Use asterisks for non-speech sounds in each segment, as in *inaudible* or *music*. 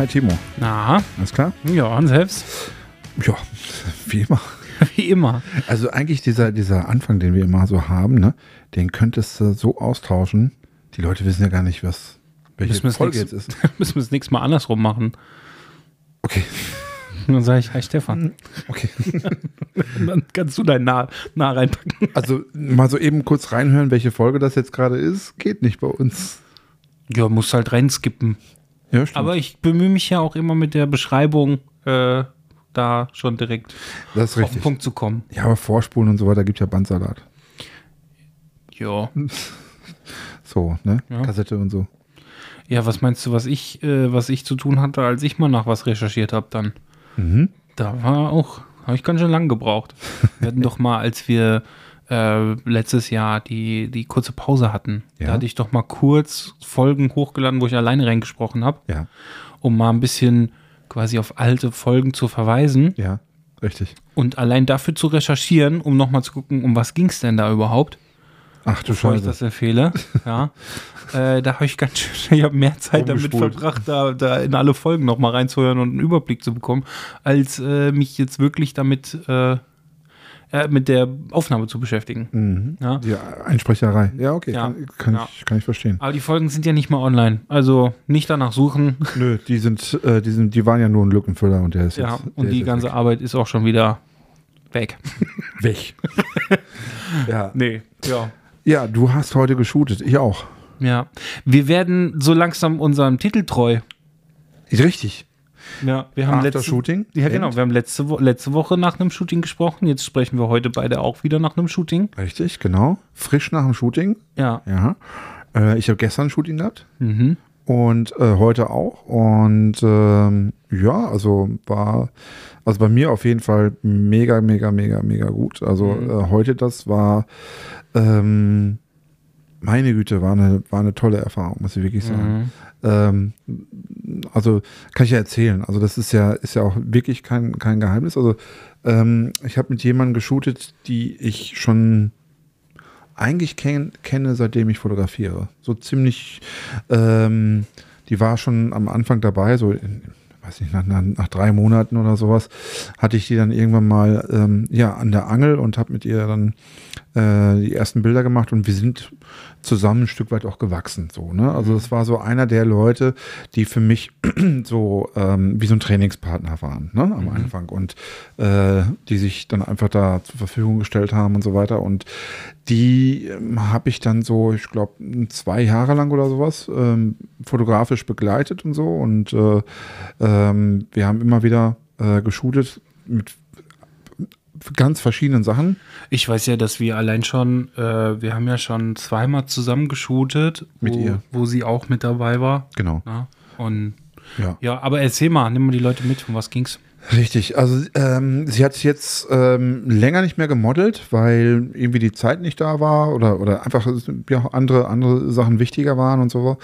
Hi Timo, Na, alles klar? ja, und selbst? Ja, wie immer. *laughs* Wie immer. Also eigentlich dieser, dieser Anfang, den wir immer so haben, ne, den könntest du so austauschen. Die Leute wissen ja gar nicht, was welche Müssen Folge nix- jetzt ist. *laughs* Müssen wir es nächstes Mal andersrum machen. Okay, Und dann sage ich, hi Stefan. okay. *laughs* Dann kannst du dein Nah, nah reinpacken. Also mal so eben kurz reinhören, welche Folge das jetzt gerade ist, geht nicht bei uns. Ja, musst halt reinskippen. Ja, stimmt. Aber ich bemühe mich ja auch immer mit der Beschreibung, äh, da schon direkt auf den. Punkt zu kommen. Ja, aber Vorspulen und so weiter gibt ja Bandsalat. Ja. *laughs* So, ne? Ja. Kassette und so. Ja, was meinst du, was ich, äh, was ich zu tun hatte, als ich mal nach was recherchiert habe dann? Mhm. Da war auch, habe ich ganz schön lang gebraucht. *laughs* Wir hatten doch mal, als wir äh, letztes Jahr die, die kurze Pause hatten, Ja. da hatte ich doch mal kurz Folgen hochgeladen, wo ich alleine reingesprochen habe, Ja, um mal ein bisschen quasi auf alte Folgen zu verweisen ja, richtig. und allein dafür zu recherchieren, um nochmal zu gucken, um was ging es denn da überhaupt, Ach du bevor ich Scheiße. das empfehle. Ja. *laughs* äh, da habe ich ganz schön, *laughs* ich habe mehr Zeit damit verbracht, da, da in alle Folgen nochmal reinzuhören und einen Überblick zu bekommen, als äh, mich jetzt wirklich damit äh, mit der Aufnahme zu beschäftigen. Mhm. Ja. Die Einsprecherei. Ja, okay, Ja. Kann, kann, Ja. Ich, kann ich verstehen. Aber die Folgen sind ja nicht mal online. Also nicht danach suchen. *laughs* Nö, die sind, äh, die sind, die waren ja nur ein Lückenfüller und der ist ja, jetzt. der und die ganze weg. Arbeit ist auch schon wieder weg. *laughs* weg. *laughs* ja. Nee, ja. ja, du hast heute geshootet, ich auch. Ja. Wir werden so langsam unserem Titel treu. Richtig. Ja, wir haben After letzte, Shooting? Ja, genau. End? Wir haben letzte, letzte Woche nach einem Shooting gesprochen. Jetzt sprechen wir heute beide auch wieder nach einem Shooting. Richtig, genau. Frisch nach dem Shooting. Ja. Ja. Äh, ich habe gestern ein Shooting gehabt Mhm. und äh, heute auch. Und ähm, ja, also war, also bei mir auf jeden Fall mega, mega, mega, mega gut. Also Mhm. äh, heute das war, ähm, meine Güte, war eine, war eine tolle Erfahrung, muss ich wirklich sagen. Mhm. Ähm, also kann ich ja erzählen. Also das ist ja, ist ja auch wirklich kein, kein Geheimnis. Also ähm, ich habe mit jemandem geshootet, die ich schon eigentlich ken kenne, seitdem ich fotografiere. So ziemlich, ähm, die war schon am Anfang dabei, so in, weiß nicht, nach, nach, drei Monaten oder sowas, hatte ich die dann irgendwann mal ähm, ja, an der Angel und habe mit ihr dann äh, die ersten Bilder gemacht und wir sind zusammen ein Stück weit auch gewachsen. So, ne? Also das war so einer der Leute, die für mich *clears throat* so ähm, wie so ein Trainingspartner waren ne? am Anfang und äh, die sich dann einfach da zur Verfügung gestellt haben und so weiter. Und die ähm, habe ich dann so, ich glaube, zwei Jahre lang oder sowas ähm, fotografisch begleitet und so. Und äh, ähm, wir haben immer wieder äh, geshootet mit ganz verschiedenen Sachen. Ich weiß ja, dass wir allein schon, äh, wir haben ja schon zweimal zusammen geshootet, Mit wo, ihr. wo sie auch mit dabei war. Genau. Ja. Und Ja. ja, aber erzähl mal, nimm mal die Leute mit, um was ging's? Richtig, also ähm, sie hat jetzt ähm, länger nicht mehr gemodelt, weil irgendwie die Zeit nicht da war oder, oder einfach ja, andere, andere Sachen wichtiger waren und so.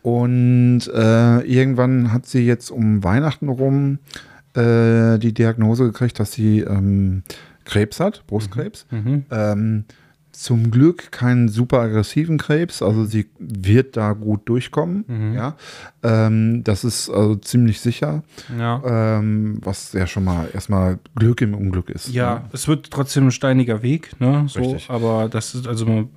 Und äh, irgendwann hat sie jetzt um Weihnachten rum äh, die Diagnose gekriegt, dass sie ähm, Krebs hat, Brustkrebs. Mhm. Ähm, zum Glück keinen super aggressiven Krebs, also sie wird da gut durchkommen. Mhm. Ja, ähm, das ist also ziemlich sicher, Ja. ähm, was ja schon mal erstmal Glück im Unglück ist. Ja, ne? es wird trotzdem ein steiniger Weg, ne? So, Richtig. aber das ist also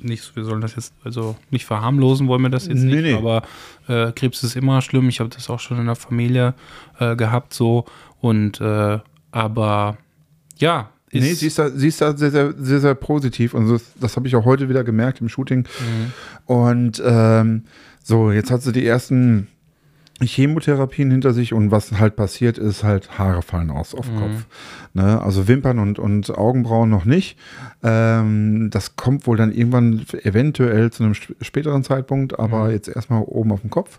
nicht, wir sollen das jetzt also nicht verharmlosen, wollen wir das jetzt Nee, nicht, nee. aber äh, Krebs ist immer schlimm. Ich habe das auch schon in der Familie äh, gehabt, so und äh, aber ja, ist, Nee, sie ist da, sie ist da sehr, sehr, sehr, sehr positiv und das, das habe ich auch heute wieder gemerkt im Shooting. Mhm. Und ähm, so, jetzt hat sie die ersten Chemotherapien hinter sich und was halt passiert ist, halt Haare fallen aus auf den Kopf. Ne? Also Wimpern und, und Augenbrauen noch nicht. Ähm, das kommt wohl dann irgendwann eventuell zu einem sp- späteren Zeitpunkt, aber jetzt erstmal oben auf dem Kopf.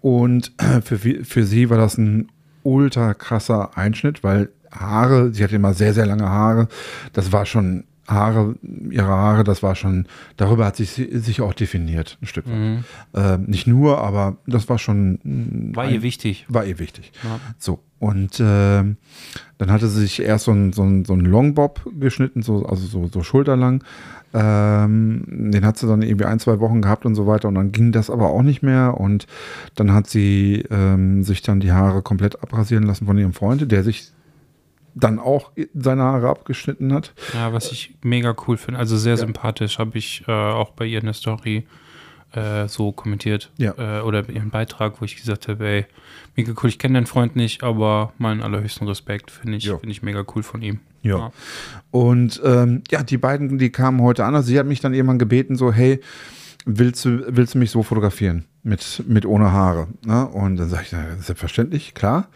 Und für, vi- für sie war das ein ultra krasser Einschnitt, weil Haare, sie hatte immer sehr, sehr lange Haare. Das war schon Haare, ihre Haare, das war schon, darüber hat sich sich auch definiert, ein Stück weit. Ähm, nicht nur, aber das war schon. mm, War ein- ihr wichtig. War ihr wichtig. Ja. So, und ähm, dann hatte sie sich erst so ein, so ein, so ein Longbob geschnitten, so, also so, so schulterlang. Ähm, den hat sie dann irgendwie ein, zwei Wochen gehabt und so weiter. Und dann ging das aber auch nicht mehr. Und dann hat sie ähm, sich dann die Haare komplett abrasieren lassen von ihrem Freund, der sich dann auch seine Haare abgeschnitten hat. Ja, was ich mega cool finde. Also sehr sympathisch, habe ich äh, auch bei ihr in der Story äh, so kommentiert. Ja. Äh, oder ihren Beitrag, wo ich gesagt habe, ey, mega cool, ich kenne deinen Freund nicht, aber meinen allerhöchsten Respekt, finde ich, Ja. finde ich mega cool von ihm. Ja. Und ähm, ja, die beiden, die kamen heute an. Also sie hat mich dann irgendwann gebeten, so, hey, willst du, willst du mich so fotografieren? Mit, mit ohne Haare. Ne? Und dann sage ich, selbstverständlich, klar.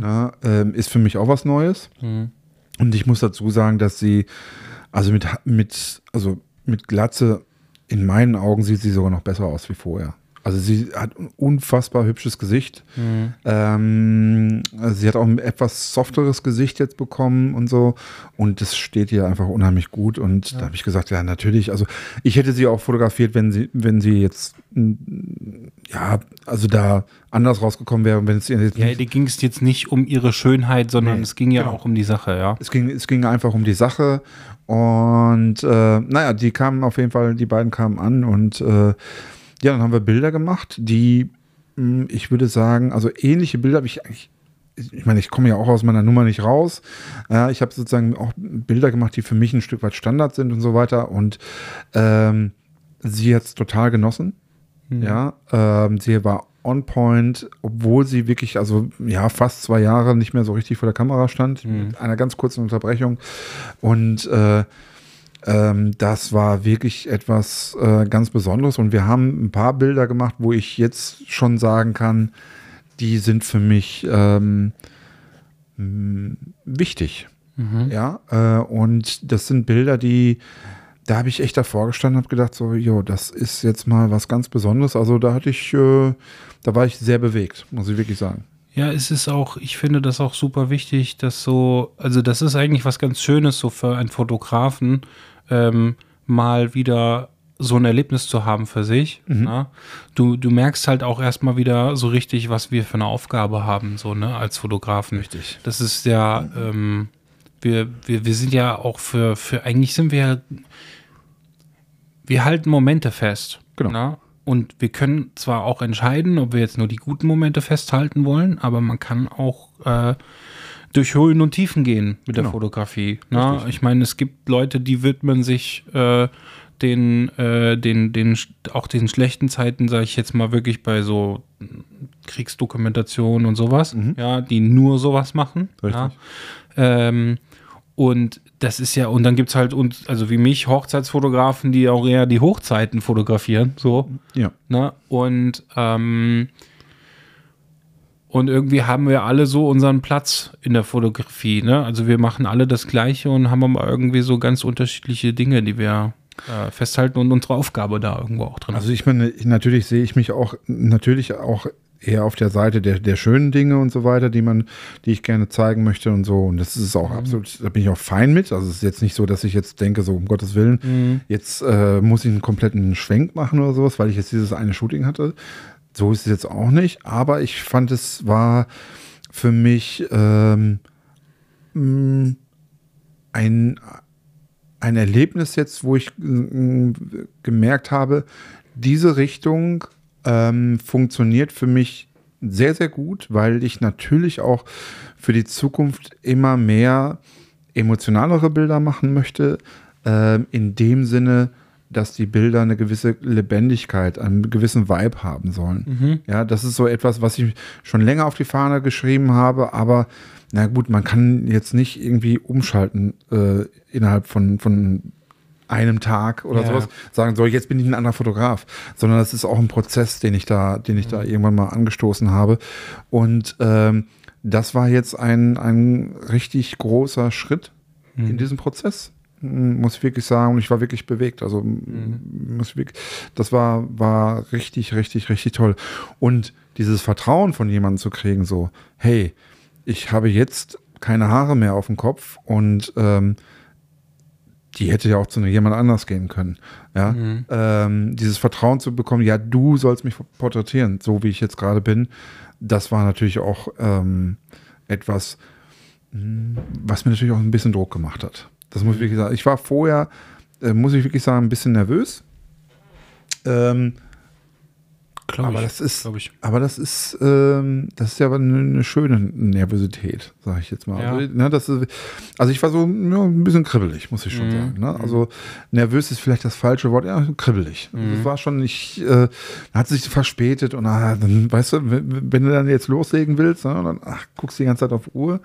Ne? Ähm, ist für mich auch was Neues. Mhm. Und ich muss dazu sagen, dass sie, also mit, mit, also mit Glatze, in meinen Augen sieht sie sogar noch besser aus wie vorher. Also sie hat ein unfassbar hübsches Gesicht. Mhm. Ähm, also sie hat auch ein etwas softeres Gesicht jetzt bekommen und so. Und das steht ihr einfach unheimlich gut. Und da habe ich gesagt, ja, natürlich. Also ich hätte sie auch fotografiert, wenn sie, wenn sie jetzt, ja, also da anders rausgekommen wäre, wenn es ihr jetzt Ja, ging es jetzt nicht um ihre Schönheit, sondern Nee, es ging ja genau. auch um die Sache, ja. Es ging, es ging einfach um die Sache. Und äh, naja, die kamen auf jeden Fall, die beiden kamen an und äh, ja, dann haben wir Bilder gemacht, die, mh, ich würde sagen, also ähnliche Bilder habe ich eigentlich. Ich meine, ich komme ja auch aus meiner Nummer nicht raus. Ja, ich habe sozusagen auch Bilder gemacht, die für mich ein Stück weit Standard sind und so weiter. Und ähm, sie hat es total genossen. Ja, ähm, sie war on point, obwohl sie wirklich, also ja, fast zwei Jahre nicht mehr so richtig vor der Kamera stand, mit einer ganz kurzen Unterbrechung. Und äh, ähm, das war wirklich etwas äh, ganz Besonderes. Und wir haben ein paar Bilder gemacht, wo ich jetzt schon sagen kann, die sind für mich ähm, wichtig. Ja, äh, und das sind Bilder, die, da habe ich echt davor gestanden und habe gedacht, so, jo, das ist jetzt mal was ganz Besonderes. Also da hatte ich, äh, da war ich sehr bewegt, muss ich wirklich sagen. Ja, es ist auch, ich finde das auch super wichtig, dass so, also das ist eigentlich was ganz Schönes, so für einen Fotografen, ähm, mal wieder so ein Erlebnis zu haben für sich. Na? Du, du merkst halt auch erstmal wieder so richtig, was wir für eine Aufgabe haben, so, ne, als Fotografen. Richtig. Das ist ja, ähm, wir, wir, wir sind ja auch für, für, eigentlich sind wir ja, wir halten Momente fest. Genau. Na? Und wir können zwar auch entscheiden, ob wir jetzt nur die guten Momente festhalten wollen, aber man kann auch äh, durch Höhen und Tiefen gehen mit der Genau. Fotografie. Na? Ich meine, es gibt Leute, die widmen sich äh, den, äh, den, den, auch den schlechten Zeiten, sage ich jetzt mal wirklich bei so Kriegsdokumentation und sowas, ja, die nur sowas machen. Mhm. Richtig. Ja. Ähm, und das ist ja, und dann gibt es halt, und, also wie mich, Hochzeitsfotografen, die auch eher die Hochzeiten fotografieren, so. Ja. Ne? Und, ähm, und irgendwie haben wir alle so unseren Platz in der Fotografie. Ne? Also wir machen alle das Gleiche und haben aber irgendwie so ganz unterschiedliche Dinge, die wir äh, festhalten und unsere Aufgabe da irgendwo auch drin. Also ich meine, ich- natürlich sehe ich mich auch, natürlich auch eher auf der Seite der, der schönen Dinge und so weiter, die man, die ich gerne zeigen möchte und so. Und das ist auch absolut, da bin ich auch fein mit. Also es ist jetzt nicht so, dass ich jetzt denke, so um Gottes Willen, jetzt äh, muss ich einen kompletten Schwenk machen oder sowas, weil ich jetzt dieses eine Shooting hatte. So ist es jetzt auch nicht. Aber ich fand, es war für mich ähm, mh, ein, ein Erlebnis jetzt, wo ich mm, gemerkt habe, diese Richtung ähm, funktioniert für mich sehr, sehr gut, weil ich natürlich auch für die Zukunft immer mehr emotionalere Bilder machen möchte, ähm, in dem Sinne, dass die Bilder eine gewisse Lebendigkeit, einen gewissen Vibe haben sollen. Ja, das ist so etwas, was ich schon länger auf die Fahne geschrieben habe, aber na gut, man kann jetzt nicht irgendwie umschalten äh, innerhalb von, von einem Tag oder Ja. sowas sagen, so jetzt bin ich ein anderer Fotograf, sondern das ist auch ein Prozess, den ich da, den ich da Mhm. irgendwann mal angestoßen habe. Und ähm, das war jetzt ein, ein richtig großer Schritt Mhm. in diesem Prozess. Muss ich wirklich sagen, und ich war wirklich bewegt. Also Mhm. muss ich wirklich, das war, war richtig, richtig, richtig toll. Und dieses Vertrauen von jemandem zu kriegen, so, hey, ich habe jetzt keine Haare mehr auf dem Kopf und ähm, die hätte ja auch zu jemand anders gehen können. Ja, Mhm. ähm, dieses Vertrauen zu bekommen, ja, du sollst mich porträtieren, so wie ich jetzt gerade bin, das war natürlich auch ähm, etwas, mh, was mir natürlich auch ein bisschen Druck gemacht hat. Das muss ich wirklich sagen. Ich war vorher, äh, muss ich wirklich sagen, ein bisschen nervös. Ähm, Glaub aber ich, das ist, ich. aber das ist, ähm, das ist ja eine, eine schöne Nervosität, sage ich jetzt mal. Ja. Also, ne, das ist, also ich war so ja, ein bisschen kribbelig, muss ich schon Mhm. sagen. Ne? Also nervös ist vielleicht das falsche Wort, ja, kribbelig. Also Mhm. es war schon nicht, äh, hat sich verspätet und ah, dann, weißt du, wenn, wenn du dann jetzt loslegen willst, ne, dann ach, guckst du die ganze Zeit auf Uhr.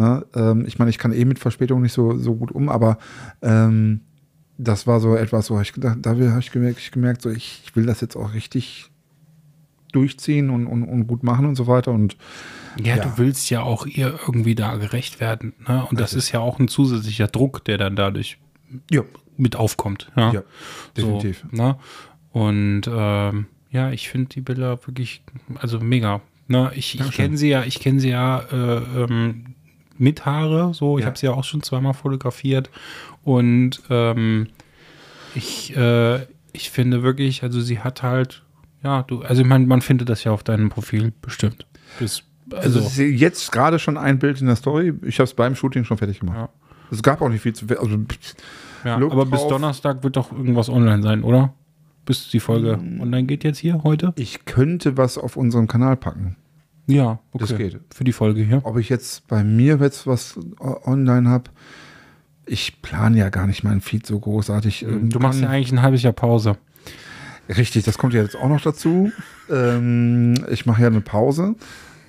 Ne? Ähm, ich meine, ich kann eh mit Verspätung nicht so, so gut um, aber ähm, das war so etwas, wo ich gedacht, da habe ich gemerkt, ich gemerkt, so ich, ich will das jetzt auch richtig durchziehen und, und, und gut machen und so weiter. Und Ja, Ja. du willst ja auch ihr irgendwie da gerecht werden. Ne? Und das ist ja auch ein zusätzlicher Druck, der dann dadurch ja, mit aufkommt. Ja, ja definitiv. So, ne? Und ähm, ja, ich finde die Bilder wirklich, also mega. Ne? Ich, ich kenne sie ja, ich kenne sie ja äh, ähm, mit Haare, so. Ich Ja. habe sie ja auch schon zweimal fotografiert. Und ähm, ich, äh, ich finde wirklich, also sie hat halt, ja, du, also ich meine, man findet das ja auf deinem Profil bestimmt. Bis, Also, also, jetzt gerade schon ein Bild in der Story. Ich habe es beim Shooting schon fertig gemacht. Ja. Es gab auch nicht viel zu. Also, ja, aber bis. Donnerstag wird doch irgendwas online sein, oder? Bis die Folge Mm. online geht jetzt hier heute? ich könnte was auf unserem Kanal packen. Ja, okay. Das geht. Für die Folge hier. Ob ich jetzt bei mir jetzt was online habe, ich plane ja gar nicht meinen Feed so großartig. Du machst ja eigentlich ein halbes Jahr Pause. Richtig, das kommt ja jetzt auch noch dazu. *laughs* ähm, ich mache ja eine Pause.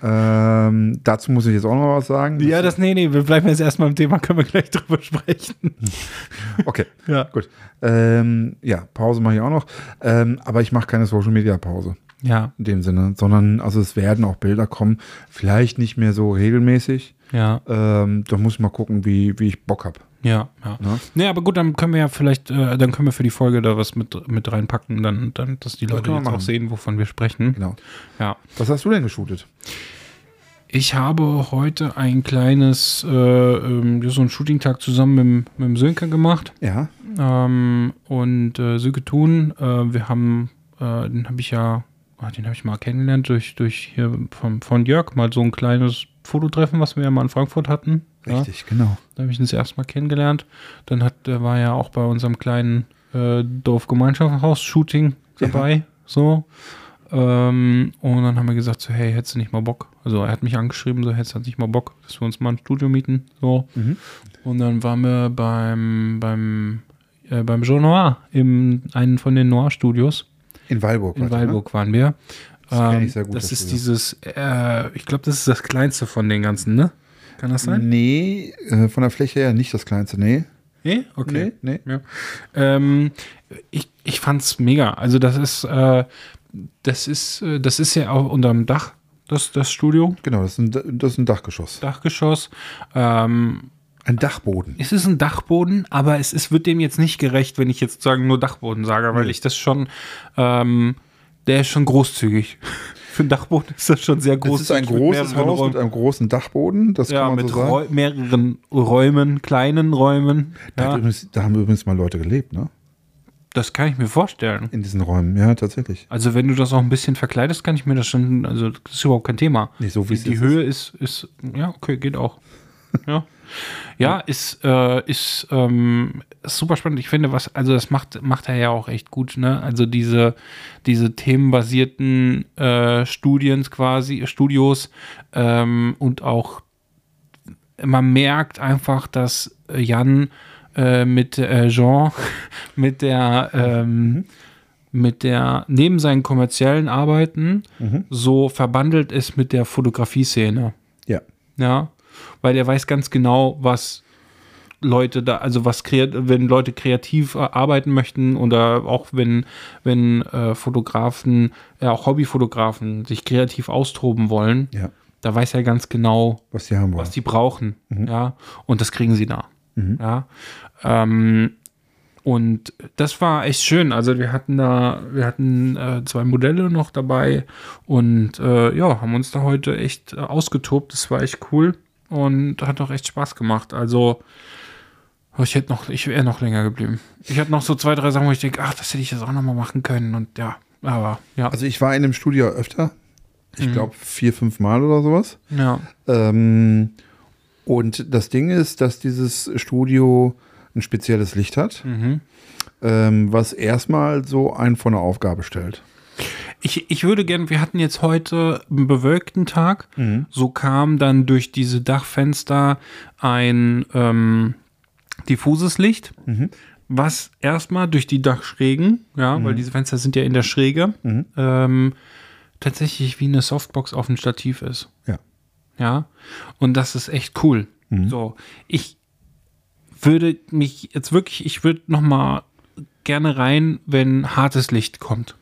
Ähm, dazu muss ich jetzt auch noch was sagen. Ja, das, nee, nee, wir bleiben jetzt erstmal im Thema, können wir gleich *laughs* drüber sprechen. *laughs* Okay, Ja. gut. Ähm, ja, Pause mache ich auch noch. Ähm, aber ich mache keine Social Media Pause Ja, in dem Sinne, sondern also es werden auch Bilder kommen. Vielleicht nicht mehr so regelmäßig. ja, Ähm, da muss ich mal gucken, wie, wie ich Bock habe. ja, ja. Ne? Nee, aber gut, dann können wir ja vielleicht, äh, dann können wir für die Folge da was mit, mit reinpacken, dann, dann, dass die Leute jetzt auch machen. sehen, wovon wir sprechen. Genau. Ja. Was hast du denn geshootet? Ich habe heute ein kleines, äh, ähm, so einen Shooting-Tag zusammen mit, dem- mit Sönke gemacht. Ja. Ähm, und äh, Söke Thun, äh, wir haben, äh, den habe ich ja, ah, den habe ich mal kennengelernt durch, durch hier von, von Jörg, mal so ein kleines Fototreffen, was wir ja mal in Frankfurt hatten. Ja, Richtig, genau. da habe ich ihn das erste Mal kennengelernt. Dann hat, der war ja auch bei unserem kleinen äh, Dorfgemeinschaftshaus-Shooting Ja. dabei. So. Ähm, und dann haben wir gesagt, so, hey, hättest du nicht mal Bock? Also er hat mich angeschrieben, so, hättest du nicht mal Bock, dass wir uns mal ein Studio mieten? So. Mhm. Und dann waren wir beim, beim, äh, beim Jean Noir, in einem von den Noir-Studios. In Weilburg. In ne? Weilburg waren wir. Das kenn ich Ähm, sehr gut, das ist dieses, äh, ich glaube, das ist das kleinste von den ganzen, ne? Kann das sein? Nee, äh, von der Fläche her nicht das kleinste. Nee. Nee? Okay. Nee, nee. Ja. Ähm, ich, ich fand's mega. Also das ist, äh, das ist, äh, das ist ja auch unterm Dach, das, das Studio, Genau, das ist ein, das ist ein Dachgeschoss. Dachgeschoss. Ähm, Ein Dachboden. es ist ein Dachboden, aber es ist, wird dem jetzt nicht gerecht, wenn ich jetzt sagen nur Dachboden sage, weil Nee. ich das schon, ähm, der ist schon großzügig. *laughs* Für einen Dachboden ist das schon sehr Es groß. ist ein großes Haus mit einem großen Dachboden, das ja, kann man mit so sagen. Räu mehreren Räumen, kleinen Räumen. Da, Ja, übrigens, da haben übrigens mal Leute gelebt, ne? das kann ich mir vorstellen. In diesen Räumen, ja, tatsächlich. Also wenn du das auch ein bisschen verkleidest, kann ich mir das schon, also das ist überhaupt kein Thema. Nicht so, wie die, es die Höhe ist, ist, ja, okay, geht auch. ja. *laughs* Ja, ist, äh, ist, ähm, ist super spannend. Ich finde, was, also das macht, macht er ja auch echt gut, ne? Also diese, diese themenbasierten äh, Studien quasi, Studios ähm, und auch man merkt einfach, dass Jan äh, mit äh, Jean, *laughs* mit der, ähm, mit der, neben seinen kommerziellen Arbeiten, so verbandelt ist mit der Fotografie-Szene. Ja. Ja, weil er weiß ganz genau, was Leute da, also was kreat wenn Leute kreativ äh, arbeiten möchten oder auch wenn, wenn äh, Fotografen, äh, auch Hobbyfotografen sich kreativ austoben wollen, Ja. da weiß er ganz genau, Was die haben wollen. was die brauchen. Ja, und das kriegen sie da. Ja. Ähm, und das war echt schön. Also wir hatten da, wir hatten äh, zwei Modelle noch dabei und äh, ja, haben uns da heute echt äh, ausgetobt. Das war echt cool und hat auch echt Spaß gemacht. Also oh, ich hätte noch, ich wäre noch länger geblieben. Ich hatte noch so zwei, drei Sachen, wo ich denke, ach, das hätte ich jetzt auch noch mal machen können und ja, aber ja, Also ich war in dem Studio öfter. Ich Mhm. glaube vier, fünf Mal oder sowas. ja, Ähm, und das Ding ist, dass dieses Studio ein spezielles Licht hat, mhm. ähm, was erstmal so einen vor eine Aufgabe stellt. Ich, ich würde gerne, wir hatten jetzt heute einen bewölkten Tag. So kam dann durch diese Dachfenster ein ähm, diffuses Licht, was erstmal durch die Dachschrägen, ja, weil diese Fenster sind ja in der Schräge, ähm, tatsächlich wie eine Softbox auf dem Stativ ist. Ja. Ja. Und das ist echt cool. So, ich würde mich jetzt wirklich, ich würde noch mal gerne rein, wenn hartes Licht kommt.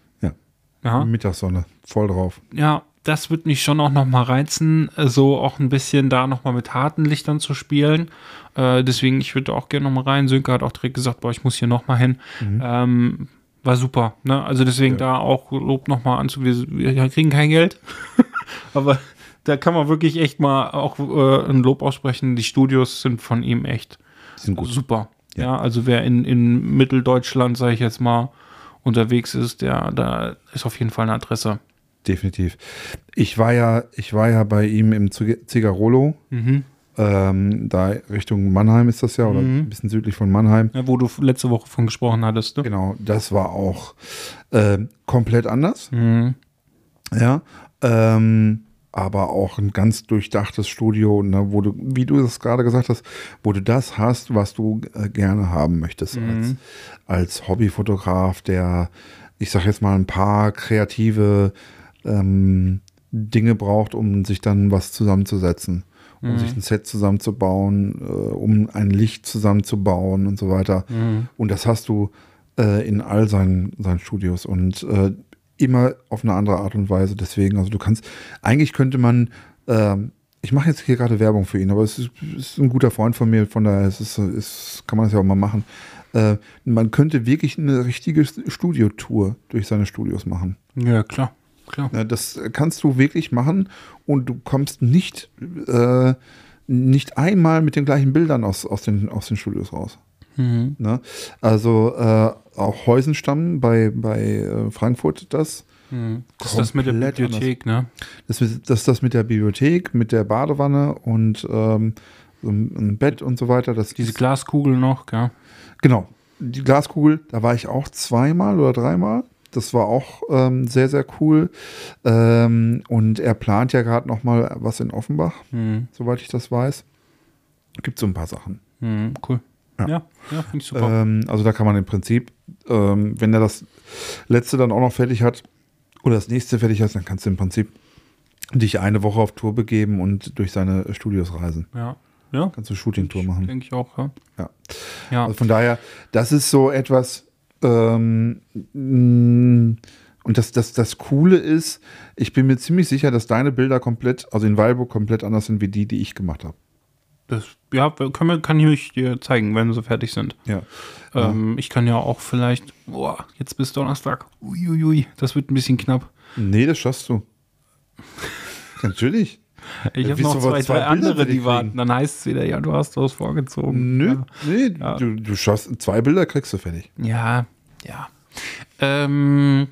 Ja. Ja, Mittagssonne, voll drauf. ja, das wird mich schon auch noch mal reizen, äh, so auch ein bisschen da noch mal mit harten Lichtern zu spielen. Äh, deswegen, ich würde auch gerne noch mal rein. Sönke hat auch direkt gesagt, boah, ich muss hier noch mal hin. Ähm, war super. Ne? Also deswegen da auch Lob noch mal anzu. Wir, wir kriegen kein Geld, *laughs* aber da kann man wirklich echt mal auch äh, ein Lob aussprechen. Die Studios sind von ihm echt sind gut. super. Ja, also wer in, in Mitteldeutschland, sage ich jetzt mal, unterwegs ist, der da ist auf jeden Fall eine Adresse. Definitiv. Ich war ja, ich war ja bei ihm im Zig- Zigarolo. Mhm. Ähm, da Richtung Mannheim ist das ja, oder ein bisschen südlich von Mannheim. Ja, wo du letzte Woche von gesprochen hattest. Ne? Genau, das war auch äh, komplett anders. Mhm. Ja. Ähm, aber auch ein ganz durchdachtes Studio, ne, wo du, wie du das gerade gesagt hast, wo du das hast, was du äh, gerne haben möchtest als, als Hobbyfotograf, der, ich sag jetzt mal, ein paar kreative ähm, Dinge braucht, um sich dann was zusammenzusetzen, um sich ein Set zusammenzubauen, äh, um ein Licht zusammenzubauen und so weiter. Und das hast du äh, in all seinen, seinen Studios. Und äh, immer auf eine andere Art und Weise. Deswegen, also du kannst, eigentlich könnte man, ähm, ich mache jetzt hier gerade Werbung für ihn, aber es ist, ist ein guter Freund von mir, von daher ist ist, kann man das ja auch mal machen. Äh, man könnte wirklich eine richtige Studiotour durch seine Studios machen. Ja, klar. klar. Ja, das kannst du wirklich machen und du kommst nicht, äh, nicht einmal mit den gleichen Bildern aus, aus, den, aus den Studios raus. Mhm. Ne? Also äh, auch Heusenstamm bei, bei äh, Frankfurt das. Mhm. Das ist das mit der Bibliothek, ne? Das ist das, das mit der Bibliothek, mit der Badewanne und ähm, so ein Bett und so weiter. Das Diese Glaskugel noch, gell? genau. Die Glaskugel, da war ich auch zweimal oder dreimal. Das war auch ähm, sehr, sehr cool. Ähm, und er plant ja gerade noch mal was in Offenbach, Mhm. soweit ich das weiß. Gibt so ein paar Sachen. Mhm. Cool. Ja. Ja, ja, finde ich super. Ähm, also da kann man im Prinzip, ähm, wenn er das letzte dann auch noch fertig hat oder das nächste fertig hat, dann kannst du im Prinzip dich eine Woche auf Tour begeben und durch seine Studios reisen. ja. Ja, Kannst du Shooting-Tour machen. denke ich auch, ja. Ja. Ja, Also von daher, das ist so etwas, ähm, mh, und das, das, das Coole ist, ich bin mir ziemlich sicher, dass deine Bilder komplett, also in Weilburg komplett anders sind wie die, die ich gemacht habe. Das, ja können wir, kann ich dir zeigen, wenn sie fertig sind. Ja. Ähm, ich kann ja auch vielleicht, boah, jetzt bis Donnerstag. Uiuiui, das wird ein bisschen knapp. Nee, das schaffst du. *laughs* Natürlich. Ich Ja, habe noch zwei, zwei andere, die warten. Dann heißt es wieder, ja, du hast das vorgezogen. Nö, Ja. nee, Ja. du, du schaffst, zwei Bilder kriegst du fertig. Ja, ja. Ähm,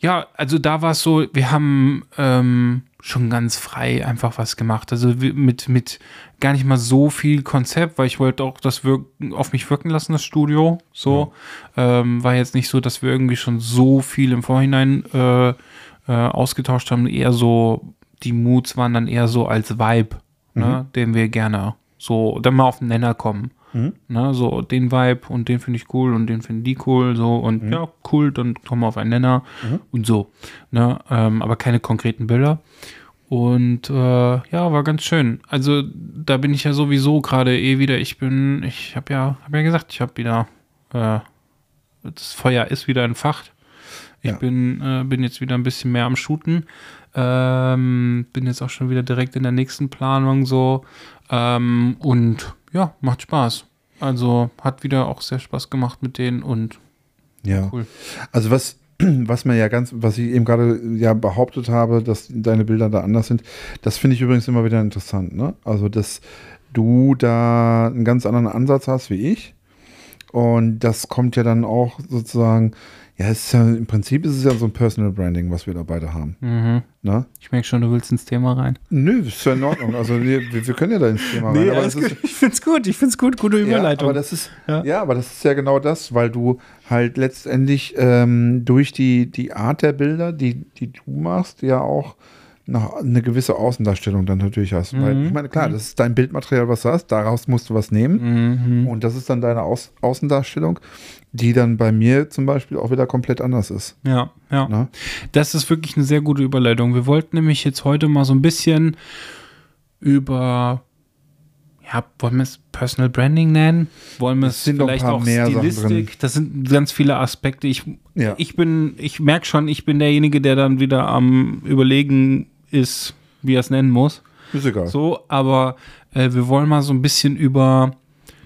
ja, also da war es so, wir haben ähm, schon ganz frei einfach was gemacht. Also wir- mit, mit gar nicht mal so viel Konzept, weil ich wollte auch das wirken, auf mich wirken lassen, das Studio. So. Ähm, war jetzt nicht so, dass wir irgendwie schon so viel im Vorhinein äh, äh, ausgetauscht haben. Eher so, die Moods waren dann eher so als Vibe, ne, den wir gerne so, dann mal auf den Nenner kommen. Ne, so den Vibe und den finde ich cool und den finden die cool, so und ja, cool, dann kommen wir auf einen Nenner und so. Ne, ähm, aber keine konkreten Bilder. Und äh, ja, war ganz schön. Also da bin ich ja sowieso gerade eh wieder. Ich bin, ich habe ja, habe ja gesagt, ich habe wieder, äh, das Feuer ist wieder entfacht. Ich Ja. bin, äh, bin jetzt wieder ein bisschen mehr am Shooten. Ähm, bin jetzt auch schon wieder direkt in der nächsten Planung so. Ähm, und ja, macht Spaß. Also hat wieder auch sehr Spaß gemacht mit denen und Ja. cool. Also was, *clears throat* was man ja ganz, was ich eben gerade ja behauptet habe, dass deine Bilder da anders sind, das finde ich übrigens immer wieder interessant. Ne? Also dass du da einen ganz anderen Ansatz hast wie ich. Und das kommt ja dann auch sozusagen, ja, es ist ja im Prinzip ist es ja so ein Personal Branding, was wir da beide haben. Mhm. Ne? Ich merke schon, du willst ins Thema rein. Nö, ist ja in Ordnung. Also wir, wir können ja da ins Thema rein. aber ist, Ich find's gut, ich find's gut, gute ja, aber das ist, Ja. ja. aber das ist ja genau das, weil du halt letztendlich ähm, durch die, die Art der Bilder, die, die du machst, ja auch noch eine gewisse Außendarstellung dann natürlich hast. Weil, ich meine, klar, das ist dein Bildmaterial, was du hast, daraus musst du was nehmen. Mhm. Und das ist dann deine Aus Außendarstellung, die dann bei mir zum Beispiel auch wieder komplett anders ist. Ja, ja. Ne? Das ist wirklich eine sehr gute Überleitung. Wir wollten nämlich jetzt heute mal so ein bisschen über, ja, wollen wir es Personal Branding nennen? Wollen wir es vielleicht auch mehr. Stilistik? Das sind ganz viele Aspekte. Ich, Ja. ich bin, ich merke schon, ich bin derjenige, der dann wieder am Überlegen ist, wie er es nennen muss. Ist egal. So, aber äh, wir wollen mal so ein bisschen über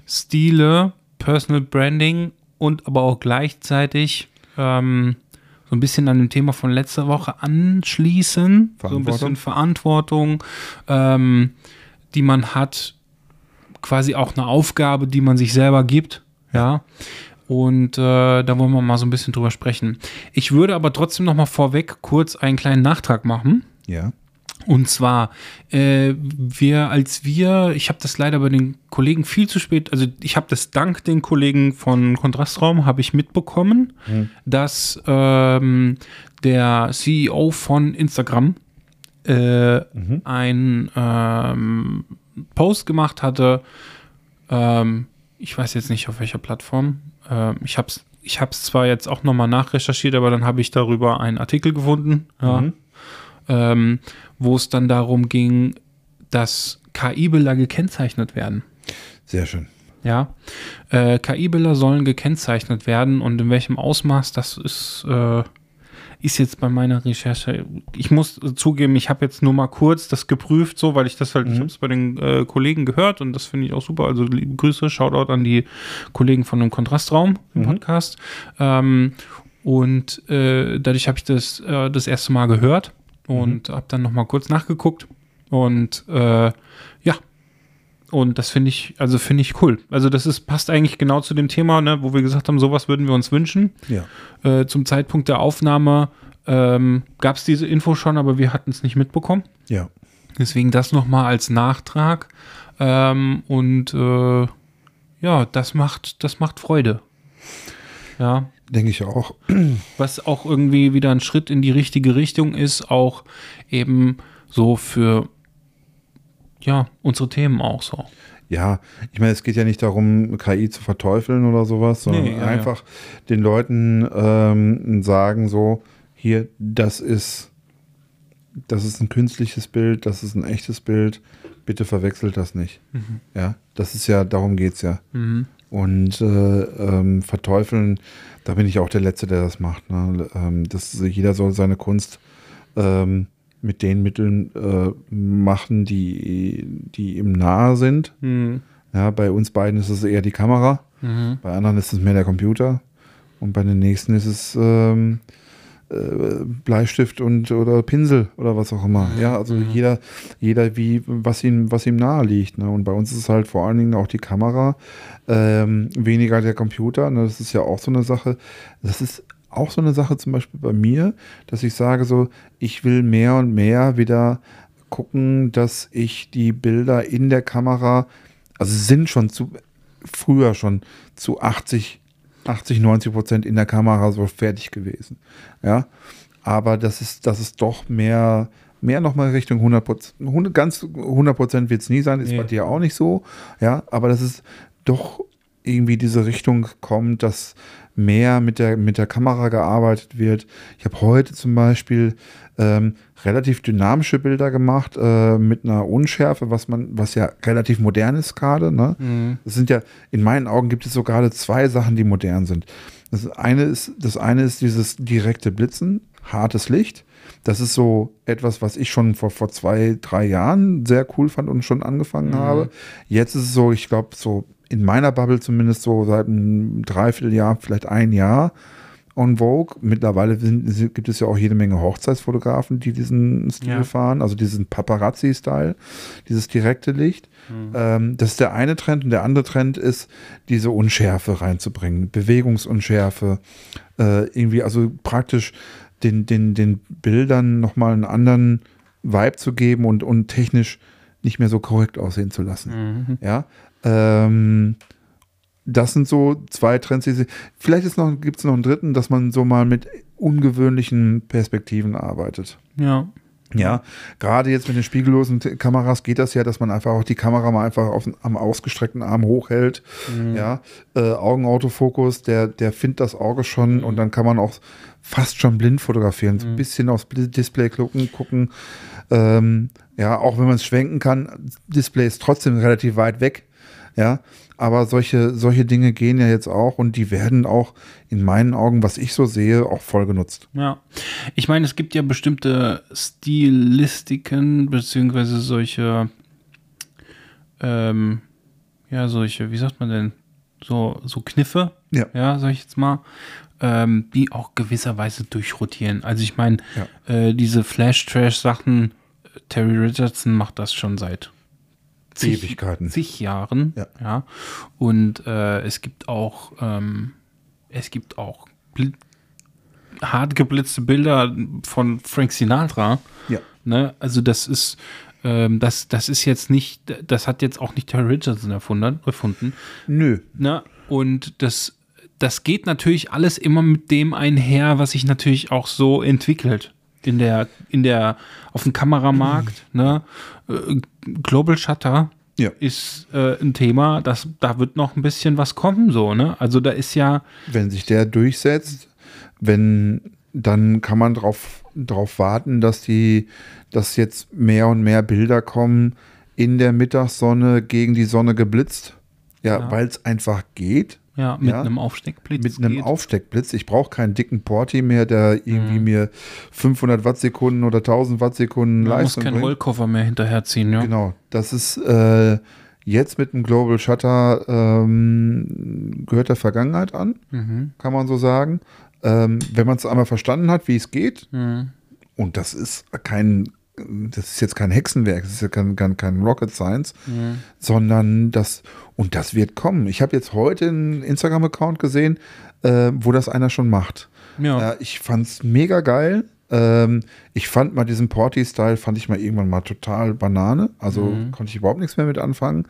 Stile, Personal Branding und aber auch gleichzeitig ähm, so ein bisschen an dem Thema von letzter Woche anschließen. So ein bisschen Verantwortung, ähm, die man hat, quasi auch eine Aufgabe, die man sich selber gibt. Ja. Und äh, da wollen wir mal so ein bisschen drüber sprechen. Ich würde aber trotzdem noch mal vorweg kurz einen kleinen Nachtrag machen. Ja. Und zwar, äh, wir, als wir, ich habe das leider bei den Kollegen viel zu spät, also ich habe das dank den Kollegen von Kontrastraum, habe ich mitbekommen, dass ähm, der CEO von Instagram äh, ein ähm, Post gemacht hatte, ähm, ich weiß jetzt nicht auf welcher Plattform, ähm, ich habe es ich hab's zwar jetzt auch nochmal nachrecherchiert, aber dann habe ich darüber einen Artikel gefunden, ja, Mhm. Ähm, wo es dann darum ging, dass KI-Bilder gekennzeichnet werden. Sehr schön. Ja, äh, KI-Bilder sollen gekennzeichnet werden und in welchem Ausmaß, das ist, äh, ist jetzt bei meiner Recherche. Ich muss zugeben, ich habe jetzt nur mal kurz das geprüft, so, weil ich das halt, ich habe es bei den äh, Kollegen gehört und das finde ich auch super. Also liebe Grüße, Shoutout an die Kollegen von dem Kontrastraum im Podcast. Ähm, und äh, dadurch habe ich das äh, das erste Mal gehört und habe dann noch mal kurz nachgeguckt und äh, ja, und das finde ich, also finde ich cool. Also das ist, passt eigentlich genau zu dem Thema, ne, wo wir gesagt haben, sowas würden wir uns wünschen. Ja. Äh, zum Zeitpunkt der Aufnahme ähm, gab es diese Info schon, aber wir hatten es nicht mitbekommen. Ja. Deswegen das nochmal als Nachtrag. Ähm, und äh, ja, das macht, das macht Freude. Ja, Denke ich auch. was auch irgendwie wieder ein Schritt in die richtige Richtung ist, auch eben so für ja, unsere Themen auch so. Ja, ich meine, es geht ja nicht darum, KI zu verteufeln oder sowas, sondern Nee, ja, ja. einfach den Leuten ähm, sagen so, hier, das ist, das ist ein künstliches Bild, das ist ein echtes Bild, bitte verwechselt das nicht. Mhm. Ja, das ist ja, darum geht es ja. Und äh, ähm, verteufeln, da bin ich auch der Letzte, der das macht. Ne? Ähm, das, jeder soll seine Kunst ähm, mit den Mitteln äh, machen, die, die ihm nahe sind. Mhm. Ja, bei uns beiden ist es eher die Kamera, bei anderen ist es mehr der Computer und bei den nächsten ist es ähm, äh, Bleistift und oder Pinsel oder was auch immer. Ja, also jeder, jeder wie was ihm was ihm nahe liegt. Ne? Und bei uns ist es halt vor allen Dingen auch die Kamera, ähm, weniger der Computer. Ne? Das ist ja auch so eine Sache. Das ist auch so eine Sache zum Beispiel bei mir, dass ich sage so, ich will mehr und mehr wieder gucken, dass ich die Bilder in der Kamera, also sind schon zu früher schon zu 80, 80, 90 Prozent in der Kamera so fertig gewesen. Ja, aber das ist, das ist doch mehr, mehr nochmal Richtung 100 Prozent. 100, ganz 100 Prozent wird es nie sein, ist Nee. bei dir auch nicht so. Ja, aber das ist doch irgendwie diese Richtung kommt, dass mehr mit der, mit der Kamera gearbeitet wird. Ich habe heute zum Beispiel ähm, relativ dynamische Bilder gemacht äh, mit einer Unschärfe, was man, was ja relativ modern ist gerade. Ne? Mhm. Das sind ja, in meinen Augen gibt es so gerade zwei Sachen, die modern sind. Das eine ist, das eine ist dieses direkte Blitzen, hartes Licht. Das ist so etwas, was ich schon vor, vor zwei, drei Jahren sehr cool fand und schon angefangen Mhm. habe. Jetzt ist es so, ich glaube, so in meiner Bubble zumindest so seit einem Dreivierteljahr, vielleicht ein Jahr on Vogue. Mittlerweile sind, gibt es ja auch jede Menge Hochzeitsfotografen, die diesen Stil Ja. fahren, also diesen Paparazzi-Style, dieses direkte Licht. Ähm, das ist der eine Trend und der andere Trend ist, diese Unschärfe reinzubringen, Bewegungsunschärfe, äh, irgendwie, also praktisch den, den, den Bildern nochmal einen anderen Vibe zu geben und, und technisch nicht mehr so korrekt aussehen zu lassen. Mhm. Ja. Ähm, das sind so zwei Trends, die sie. Vielleicht ist noch, gibt es noch einen dritten, dass man so mal mit ungewöhnlichen Perspektiven arbeitet. Ja. Ja, gerade jetzt mit den spiegellosen Kameras geht das ja, dass man einfach auch die Kamera mal einfach auf, am ausgestreckten Arm hochhält. Ja, äh, Augenautofokus, der, der findet das Auge schon und dann kann man auch fast schon blind fotografieren, so ein bisschen aufs Display gucken, gucken. Ähm, ja, auch wenn man es schwenken kann, Display ist trotzdem relativ weit weg. Ja, aber solche, solche Dinge gehen ja jetzt auch und die werden auch in meinen Augen, was ich so sehe, auch voll genutzt. Ja. Ich meine, es gibt ja bestimmte Stilistiken, beziehungsweise solche, ähm, ja, solche, wie sagt man denn, so, so Kniffe, Ja. ja, sag ich jetzt mal, ähm, die auch gewisserweise durchrotieren. Also ich meine, äh, diese Flash-Trash-Sachen, äh, Terry Richardson macht das schon seit zig- Ewigkeiten. zig Jahren. Ja. Und äh, es gibt auch, ähm, es gibt auch hart geblitzte Bilder von Frank Sinatra. Ja. Ne? Also das ist, ähm, das, das ist jetzt nicht, das hat jetzt auch nicht Terry Richardson erfunden. erfunden Nö. ne? Und das, das geht natürlich alles immer mit dem einher, was sich natürlich auch so entwickelt. In der, in der, auf dem Kameramarkt, ne? Äh, Global Shutter Ja. ist äh, ein Thema, das, da wird noch ein bisschen was kommen, so, ne? Also da ist ja, wenn sich der durchsetzt, wenn dann kann man darauf drauf warten, dass die, dass jetzt mehr und mehr Bilder kommen in der Mittagssonne gegen die Sonne geblitzt. Ja, Ja. weil es einfach geht. Ja, mit Ja. einem Aufsteckblitz. Mit einem geht. Aufsteckblitz. Ich brauche keinen dicken Porti mehr, der irgendwie Mhm. mir 500 Wattsekunden oder 1000 Wattsekunden Man muss Leistung keinen. Rollkoffer mehr hinterherziehen, ja. Genau, das ist äh, jetzt mit dem Global Shutter ähm, gehört der Vergangenheit an, Mhm. kann man so sagen. Ähm, wenn man es einmal verstanden hat, wie es geht, Mhm. und das ist kein, das ist jetzt kein Hexenwerk, das ist ja kein, kein, kein Rocket Science, Mhm. sondern das, und das wird kommen. Ich habe jetzt heute einen Instagram-Account gesehen, äh, wo das einer schon macht. Ja. Äh, ich fand es mega geil. Ähm, ich fand mal diesen Porty-Style, fand ich mal irgendwann mal total Banane. Also konnte ich überhaupt nichts mehr mit anfangen.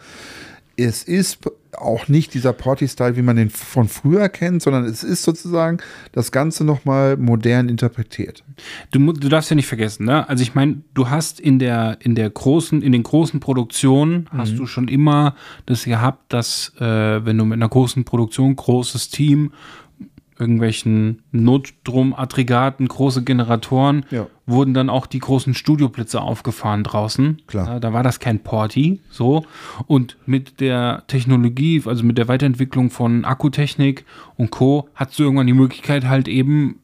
Es ist auch nicht dieser Porty-Style, wie man den von früher kennt, sondern es ist sozusagen das Ganze nochmal modern interpretiert. Du, du darfst ja nicht vergessen, ne? Also ich meine, du hast in der, in der großen, in den großen Produktionen hast du schon immer das gehabt, dass äh, wenn du mit einer großen Produktion, großes Team, irgendwelchen Notstromaggregaten, große Generatoren, Ja. wurden dann auch die großen Studioblitze aufgefahren draußen. Klar. Ja, da war das kein Porty, so. Und mit der Technologie, also mit der Weiterentwicklung von Akkutechnik und Co., hast du irgendwann die Möglichkeit halt eben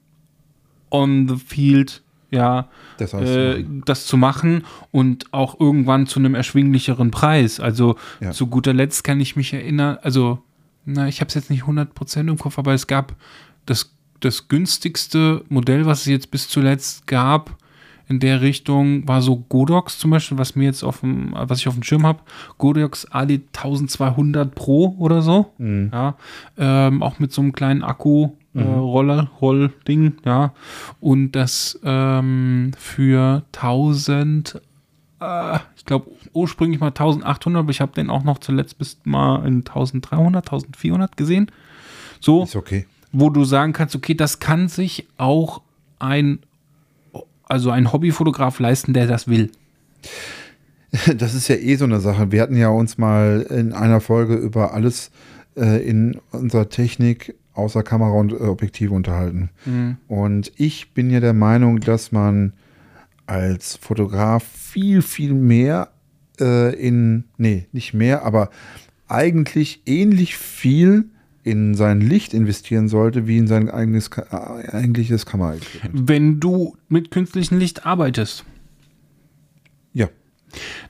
on the field, ja, Das heißt, äh, das zu machen und auch irgendwann zu einem erschwinglicheren Preis. Also Ja. zu guter Letzt kann ich mich erinnern, also, na, ich habe es jetzt nicht 100% im Kopf, aber es gab das, das günstigste Modell, was es jetzt bis zuletzt gab, in der Richtung war so Godox zum Beispiel, was mir jetzt auf dem, was ich auf dem Schirm habe, Godox Ali 1200 Pro oder so, ja, ähm, auch mit so einem kleinen Akku, äh, Roller, Rollding, ja, und das ähm, für 1000, äh, ich glaube ursprünglich mal 1800, aber ich habe den auch noch zuletzt bis mal in 1300, 1400 gesehen, so ist okay. wo du sagen kannst, okay, das kann sich auch ein, also ein Hobbyfotograf leisten, der das will. *laughs* Das ist ja eh so eine Sache. Wir hatten ja uns mal in einer Folge über alles äh, in unserer Technik außer Kamera und äh, Objektive unterhalten. Und ich bin ja der Meinung, dass man als Fotograf viel, viel mehr äh, in, nee, nicht mehr, aber eigentlich ähnlich viel in sein Licht investieren sollte, wie in sein eigenes, äh, eigentliches Kameraequipment. Wenn du mit künstlichem Licht arbeitest. Ja.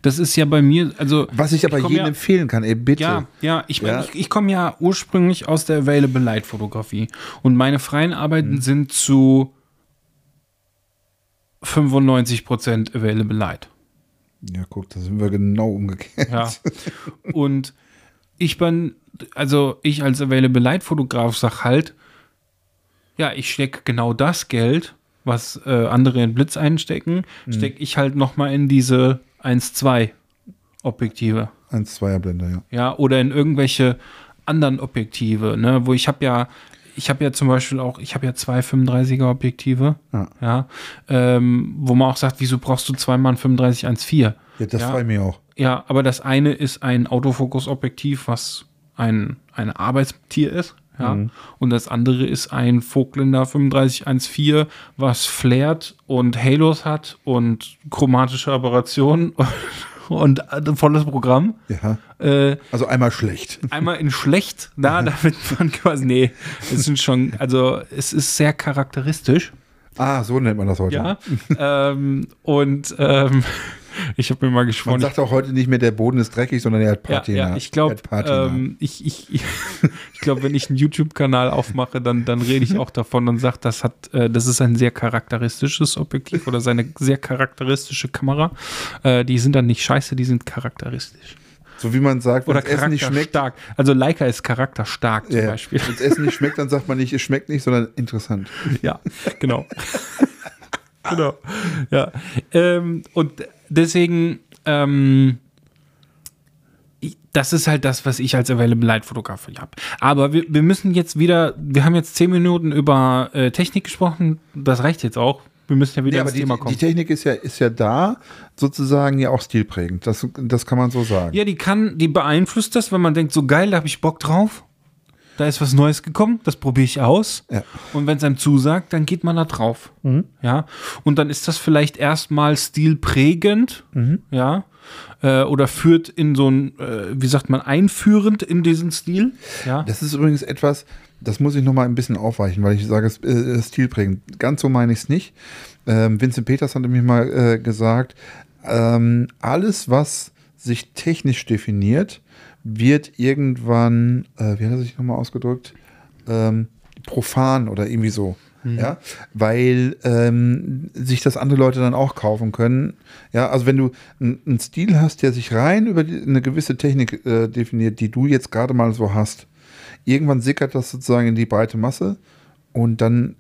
Das ist ja bei mir, also. Was ich aber komm jedem ja, empfehlen kann, ey, bitte. Ja, ja, ich, Ja. ich, ich komme ja ursprünglich aus der Available Light Fotografie und meine freien Arbeiten Mhm. sind zu 95% Available Light. Ja, guck, da sind wir genau umgekehrt. Ja. Und ich bin, also ich als Available Light Fotograf sag halt, ja, ich stecke genau das Geld, was äh, andere in Blitz einstecken, stecke ich halt nochmal in diese 1-2 Objektive. Eins, zweier Blender, ja. ja, oder in irgendwelche anderen Objektive, ne, wo ich habe ja, ich habe ja zum Beispiel auch, ich habe ja zwei 35er Objektive, Ja. ja, ähm, wo man auch sagt, wieso brauchst du zweimal ein 35 1.4? Ja, das Ja. freut mich auch. Ja, aber das eine ist ein Autofokus-Objektiv, was ein, ein Arbeitstier ist. Ja. Und das andere ist ein Vogtländer 3514, was flared und Halos hat und chromatische Aberrationen *laughs* und ein volles Programm. Ja. Äh, Also einmal schlecht. einmal in schlecht, da, damit man quasi, nee, es sind schon, also es ist sehr charakteristisch. Ah, so nennt man das heute. Ja. ähm, und ähm, ich habe mir mal Man geschworen, sagt auch heute nicht mehr, der Boden ist dreckig, sondern er hat Ja, Patina. ja, ich glaube, ähm, ich, ich, ich, *laughs* ich glaube, wenn ich einen YouTube-Kanal aufmache, dann, dann rede ich auch davon und sage, das hat, äh, das ist ein sehr charakteristisches Objektiv oder seine sehr charakteristische Kamera. Äh, die sind dann nicht scheiße, die sind charakteristisch. so wie man sagt, wenn das Essen nicht schmeckt, charakterstark. Also Leica ist charakterstark zum ja, ja. Beispiel. wenn das Essen nicht schmeckt, dann sagt man nicht, es schmeckt nicht, sondern interessant. Ja, genau. *laughs* genau. Ja. Ähm, und deswegen, ähm, das ist halt das, was ich als Available Light Fotograf habe. Aber wir, wir müssen jetzt wieder, wir haben jetzt zehn Minuten über äh, Technik gesprochen, das reicht jetzt auch. Wir müssen ja wieder Ja, ins aber die, Thema die kommen. Technik ist ja, ist ja da, sozusagen ja auch stilprägend. Das, das kann man so sagen. ja, die kann, die beeinflusst das, wenn man denkt, so geil, da habe ich Bock drauf. Da ist was Neues gekommen, das probiere ich aus. Ja. Und wenn es einem zusagt, dann geht man da drauf. Ja. Und dann ist das vielleicht erstmal stilprägend, ja. Äh, oder führt in so ein, äh, wie sagt man, einführend in diesen Stil. Ja. Das ist übrigens etwas, das muss ich noch mal ein bisschen aufweichen, weil ich sage, es äh, stilprägend. Ganz so meine ich es nicht. Ähm, Vincent Peters hatte mir mal äh, gesagt, ähm, alles, was sich technisch definiert, wird irgendwann, äh, wie hat er sich nochmal ausgedrückt, ähm, profan oder irgendwie so. Ja, weil ähm, sich das andere Leute dann auch kaufen können. Ja, also wenn du einen Stil hast, der sich rein über die, eine gewisse Technik äh, definiert, die du jetzt gerade mal so hast, irgendwann sickert das sozusagen in die breite Masse und dann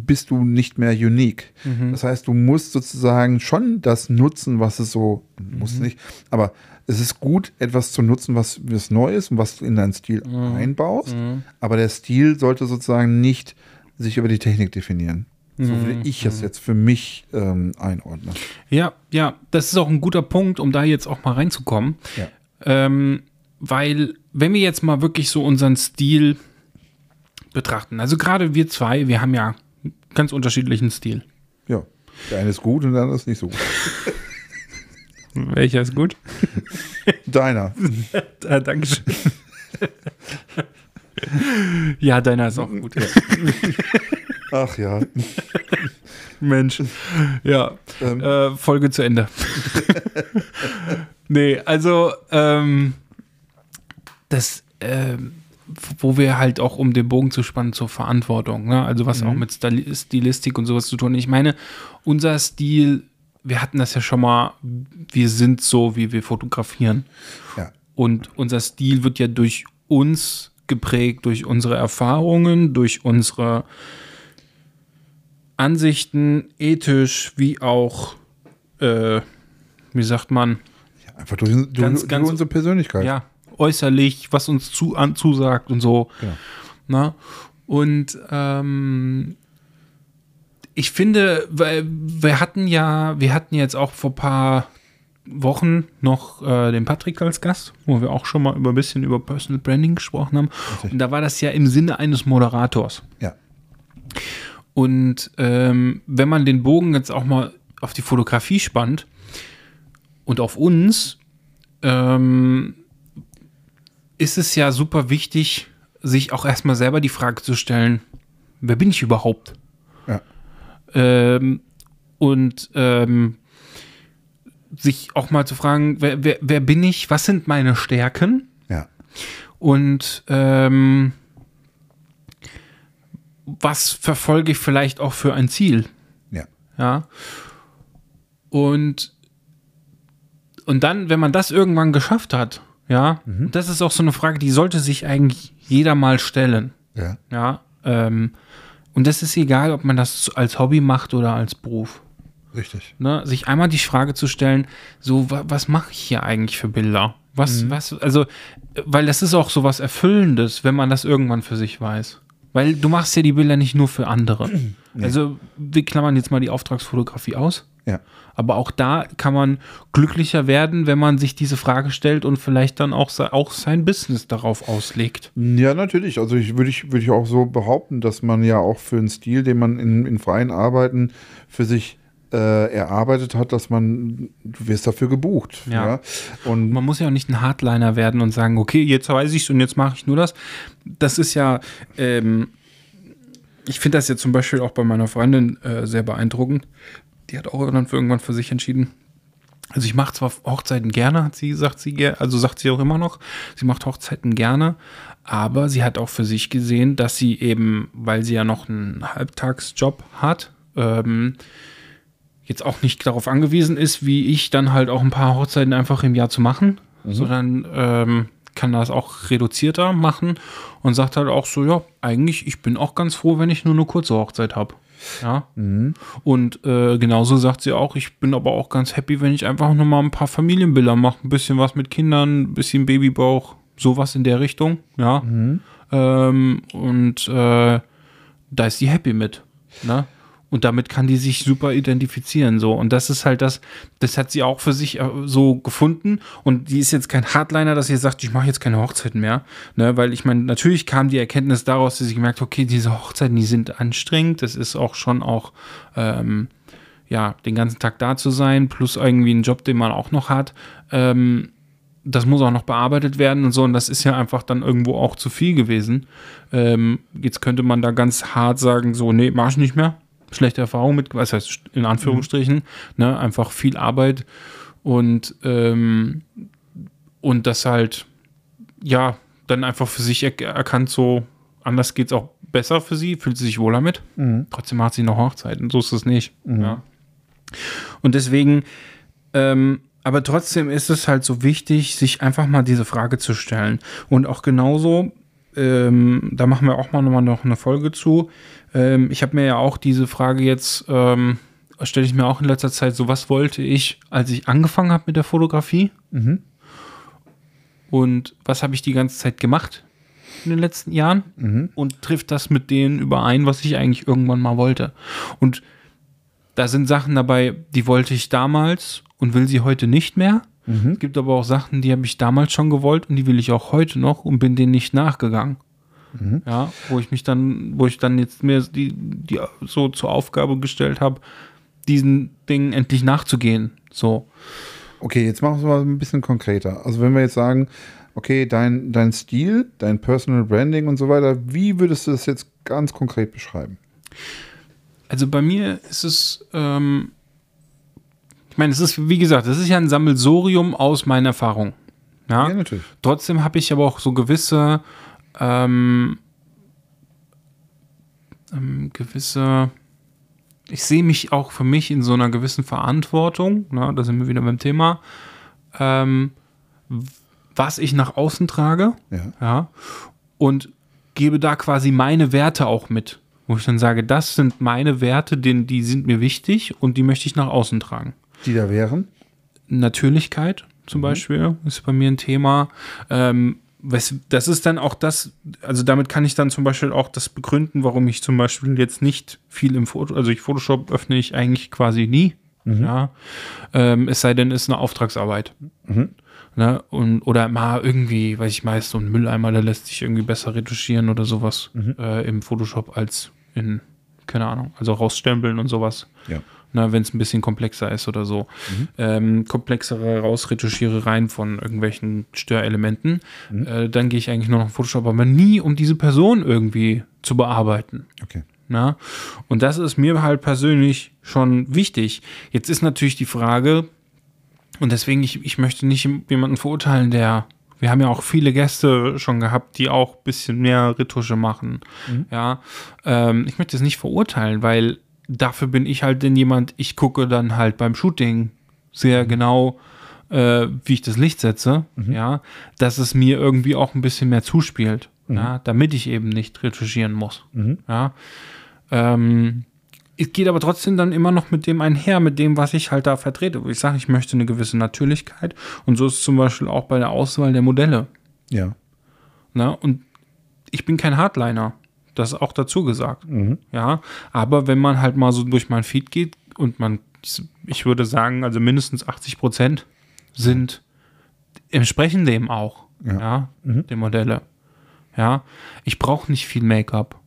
bist du nicht mehr unique. Das heißt, du musst sozusagen schon das nutzen, was es so, musst nicht, aber es ist gut, etwas zu nutzen, was, was neu ist und was du in deinen Stil einbaust, aber der Stil sollte sozusagen nicht sich über die Technik definieren. So würde ich es jetzt für mich ähm, einordnen. Ja, ja, das ist auch ein guter Punkt, um da jetzt auch mal reinzukommen. Ja. Ähm, weil, wenn wir jetzt mal wirklich so unseren Stil betrachten, also gerade wir zwei, wir haben ja ganz unterschiedlichen Stil. Ja. Der eine ist gut und der andere ist nicht so gut. *laughs* Welcher ist gut? *laughs* Deiner. *laughs* Äh, Dankeschön. ja, deiner ist auch gut. Ach ja. Mensch. Ja, Ähm. äh, Folge zu Ende. nee, also, ähm, das, ähm, wo wir halt auch, um den Bogen zu spannen, zur Verantwortung, ne? also was auch mit Stili- Stilistik und sowas zu tun. Ich meine, unser Stil, wir hatten das ja schon mal, wir sind so, wie wir fotografieren. Ja. Und unser Stil wird ja durch uns geprägt, durch unsere Erfahrungen, durch unsere Ansichten, ethisch wie auch, äh, wie sagt man, Einfach durch, durch, Ganz, durch ganz- unsere Persönlichkeit. ja, äußerlich, was uns zu, an, zusagt und so. Genau. Na? Und ähm, ich finde, weil wir hatten ja, wir hatten jetzt auch vor ein paar Wochen noch äh, den Patrick als Gast, wo wir auch schon mal über ein bisschen über Personal Branding gesprochen haben. Richtig. Und da war das ja im Sinne eines Moderators. Ja. Und ähm, wenn man den Bogen jetzt auch mal auf die Fotografie spannt und auf uns, ähm, ist es ja super wichtig, sich auch erstmal selber die Frage zu stellen, wer bin ich überhaupt? Ja. Ähm, und ähm, sich auch mal zu fragen, wer, wer, wer bin ich, was sind meine Stärken? Ja. Und ähm, was verfolge ich vielleicht auch für ein Ziel? Ja. Ja. Und, und dann, wenn man das irgendwann geschafft hat, ja, das ist auch so eine Frage, die sollte sich eigentlich jeder mal stellen. Ja. Ja. Ähm, und das ist egal, ob man das als Hobby macht oder als Beruf. Richtig. Ne? Sich einmal die Frage zu stellen, so, wa was mache ich hier eigentlich für Bilder? Was, was, also, weil das ist auch so was Erfüllendes, wenn man das irgendwann für sich weiß. Weil du machst ja die Bilder nicht nur für andere. Also, wir klammern jetzt mal die Auftragsfotografie aus. Ja. Aber auch da kann man glücklicher werden, wenn man sich diese Frage stellt und vielleicht dann auch, auch sein Business darauf auslegt. Ja, natürlich. Also ich würde ich, würde ich auch so behaupten, dass man ja auch für einen Stil, den man in, in freien Arbeiten für sich äh, erarbeitet hat, dass man, du wirst dafür gebucht. Ja. Ja. Und Man muss ja auch nicht ein Hardliner werden und sagen, okay, jetzt weiß ich es und jetzt mache ich nur das. Das ist ja, ähm, ich finde das jetzt zum Beispiel auch bei meiner Freundin äh, sehr beeindruckend. Die hat auch dann für irgendwann für sich entschieden. Also ich mache zwar Hochzeiten gerne, hat sie gesagt, sie also sagt sie auch immer noch, sie macht Hochzeiten gerne, aber sie hat auch für sich gesehen, dass sie eben, weil sie ja noch einen Halbtagsjob hat, ähm, jetzt auch nicht darauf angewiesen ist, wie ich dann halt auch ein paar Hochzeiten einfach im Jahr zu machen, sondern ähm, kann das auch reduzierter machen und sagt halt auch so, ja, eigentlich, ich bin auch ganz froh, wenn ich nur eine kurze Hochzeit habe. Ja. Und äh, genauso sagt sie auch, ich bin aber auch ganz happy, wenn ich einfach nur mal ein paar Familienbilder mache, ein bisschen was mit Kindern, ein bisschen Babybauch, sowas in der Richtung, ja. Ähm, und äh, da ist die happy mit. Ne? Und damit kann die sich super identifizieren. So. Und das ist halt das, das hat sie auch für sich äh, so gefunden. Und die ist jetzt kein Hardliner, dass sie sagt, ich mache jetzt keine Hochzeiten mehr. Ne? Weil ich meine, natürlich kam die Erkenntnis daraus, dass sie gemerkt hat, okay, diese Hochzeiten, die sind anstrengend. Das ist auch schon auch, ähm, ja, den ganzen Tag da zu sein, plus irgendwie einen Job, den man auch noch hat. Ähm, das muss auch noch bearbeitet werden und so. Und das ist ja einfach dann irgendwo auch zu viel gewesen. Ähm, jetzt könnte man da ganz hart sagen, so, nee, mach ich nicht mehr. Schlechte Erfahrung mit, was heißt in Anführungsstrichen, ne, einfach viel Arbeit und, ähm, und das halt, ja, dann einfach für sich er erkannt, so, anders geht es auch besser für sie, fühlt sie sich wohler mit. Trotzdem macht sie noch Hochzeiten, so ist es nicht. Ja. Und deswegen, ähm, aber trotzdem ist es halt so wichtig, sich einfach mal diese Frage zu stellen. Und auch genauso, ähm, da machen wir auch mal nochmal noch eine Folge zu. Ähm, ich habe mir ja auch diese Frage jetzt, ähm, stelle ich mir auch in letzter Zeit so, was wollte ich, als ich angefangen habe mit der Fotografie? Und was habe ich die ganze Zeit gemacht in den letzten Jahren? Und trifft das mit denen überein, was ich eigentlich irgendwann mal wollte? Und da sind Sachen dabei, die wollte ich damals und will sie heute nicht mehr. Es gibt aber auch Sachen, die habe ich damals schon gewollt und die will ich auch heute noch und bin denen nicht nachgegangen. Ja, wo ich mich dann, wo ich dann jetzt mir die, die so zur Aufgabe gestellt habe, diesen Dingen endlich nachzugehen. So. Okay, jetzt machen wir es mal ein bisschen konkreter. Also wenn wir jetzt sagen, okay, dein, dein Stil, dein Personal Branding und so weiter, wie würdest du das jetzt ganz konkret beschreiben? Also bei mir ist es, ähm, ich meine, es ist, wie gesagt, es ist ja ein Sammelsorium aus meinen Erfahrungen. Ja, Ja, natürlich. Trotzdem habe ich aber auch so gewisse, ähm, ähm, gewisse, ich sehe mich auch für mich in so einer gewissen Verantwortung, ne, da sind wir wieder beim Thema, ähm, was ich nach außen trage, Ja. ja, und gebe da quasi meine Werte auch mit. Wo ich dann sage, das sind meine Werte, denn die sind mir wichtig und die möchte ich nach außen tragen. Die da wären? Natürlichkeit zum Beispiel ist bei mir ein Thema. Ähm, das ist dann auch das, also damit kann ich dann zum Beispiel auch das begründen, warum ich zum Beispiel jetzt nicht viel im Foto, also ich Photoshop öffne ich eigentlich quasi nie. Ja. Ähm, es sei denn, es ist eine Auftragsarbeit. Ne? Und, oder mal irgendwie, weiß ich meist, so ein Mülleimer, der lässt sich irgendwie besser retuschieren oder sowas äh, im Photoshop als in, keine Ahnung, also rausstempeln und sowas. Ja. Na, wenn es ein bisschen komplexer ist oder so. Ähm, komplexere Rausretuschierereien von irgendwelchen Störelementen. Äh, dann gehe ich eigentlich nur noch in Photoshop, aber nie, um diese Person irgendwie zu bearbeiten. Okay. Na? Und das ist mir halt persönlich schon wichtig. Jetzt ist natürlich die Frage, und deswegen, ich, ich möchte nicht jemanden verurteilen, der. Wir haben ja auch viele Gäste schon gehabt, die auch ein bisschen mehr Retusche machen. Ja, ähm, ich möchte es nicht verurteilen, weil dafür bin ich halt denn jemand, ich gucke dann halt beim Shooting sehr genau, äh, wie ich das Licht setze, ja, dass es mir irgendwie auch ein bisschen mehr zuspielt, ja, damit ich eben nicht retuschieren muss. Ja. Ähm, es geht aber trotzdem dann immer noch mit dem einher, mit dem, was ich halt da vertrete. Wo ich sage, ich möchte eine gewisse Natürlichkeit. Und so ist es zum Beispiel auch bei der Auswahl der Modelle. Ja. Ne? Und ich bin kein Hardliner. Das ist auch dazu gesagt. Ja. Aber wenn man halt mal so durch mein Feed geht und man, ich würde sagen, also mindestens 80 Prozent sind entsprechen dem auch. Ja. Ja. Die Modelle. Ja. Ich brauche nicht viel Make-up.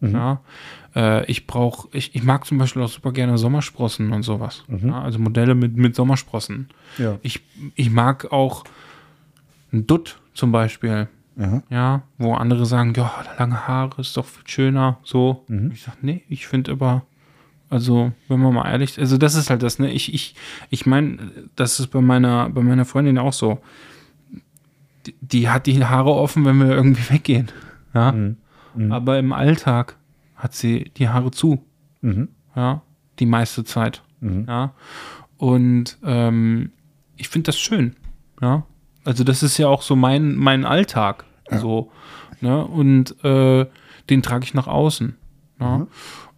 Ja. Äh, ich brauche, ich, ich mag zum Beispiel auch super gerne Sommersprossen und sowas. Ja, also Modelle mit, mit Sommersprossen. Ja. Ich, ich mag auch ein Dutt zum Beispiel. Aha. Ja, wo andere sagen, ja, lange Haare ist doch viel schöner. So. Ich sag, nee, ich finde aber, also, wenn man mal ehrlich, also das ist halt das, ne? Ich, ich, ich meine, das ist bei meiner, bei meiner Freundin auch so. Die, die hat die Haare offen, wenn wir irgendwie weggehen. Ja. Aber im Alltag hat sie die Haare zu. Ja. Die meiste Zeit. Ja. Und ähm, ich finde das schön. Ja. Also das ist ja auch so mein, mein Alltag. So, ne? Und äh, den trage ich nach außen. Ja?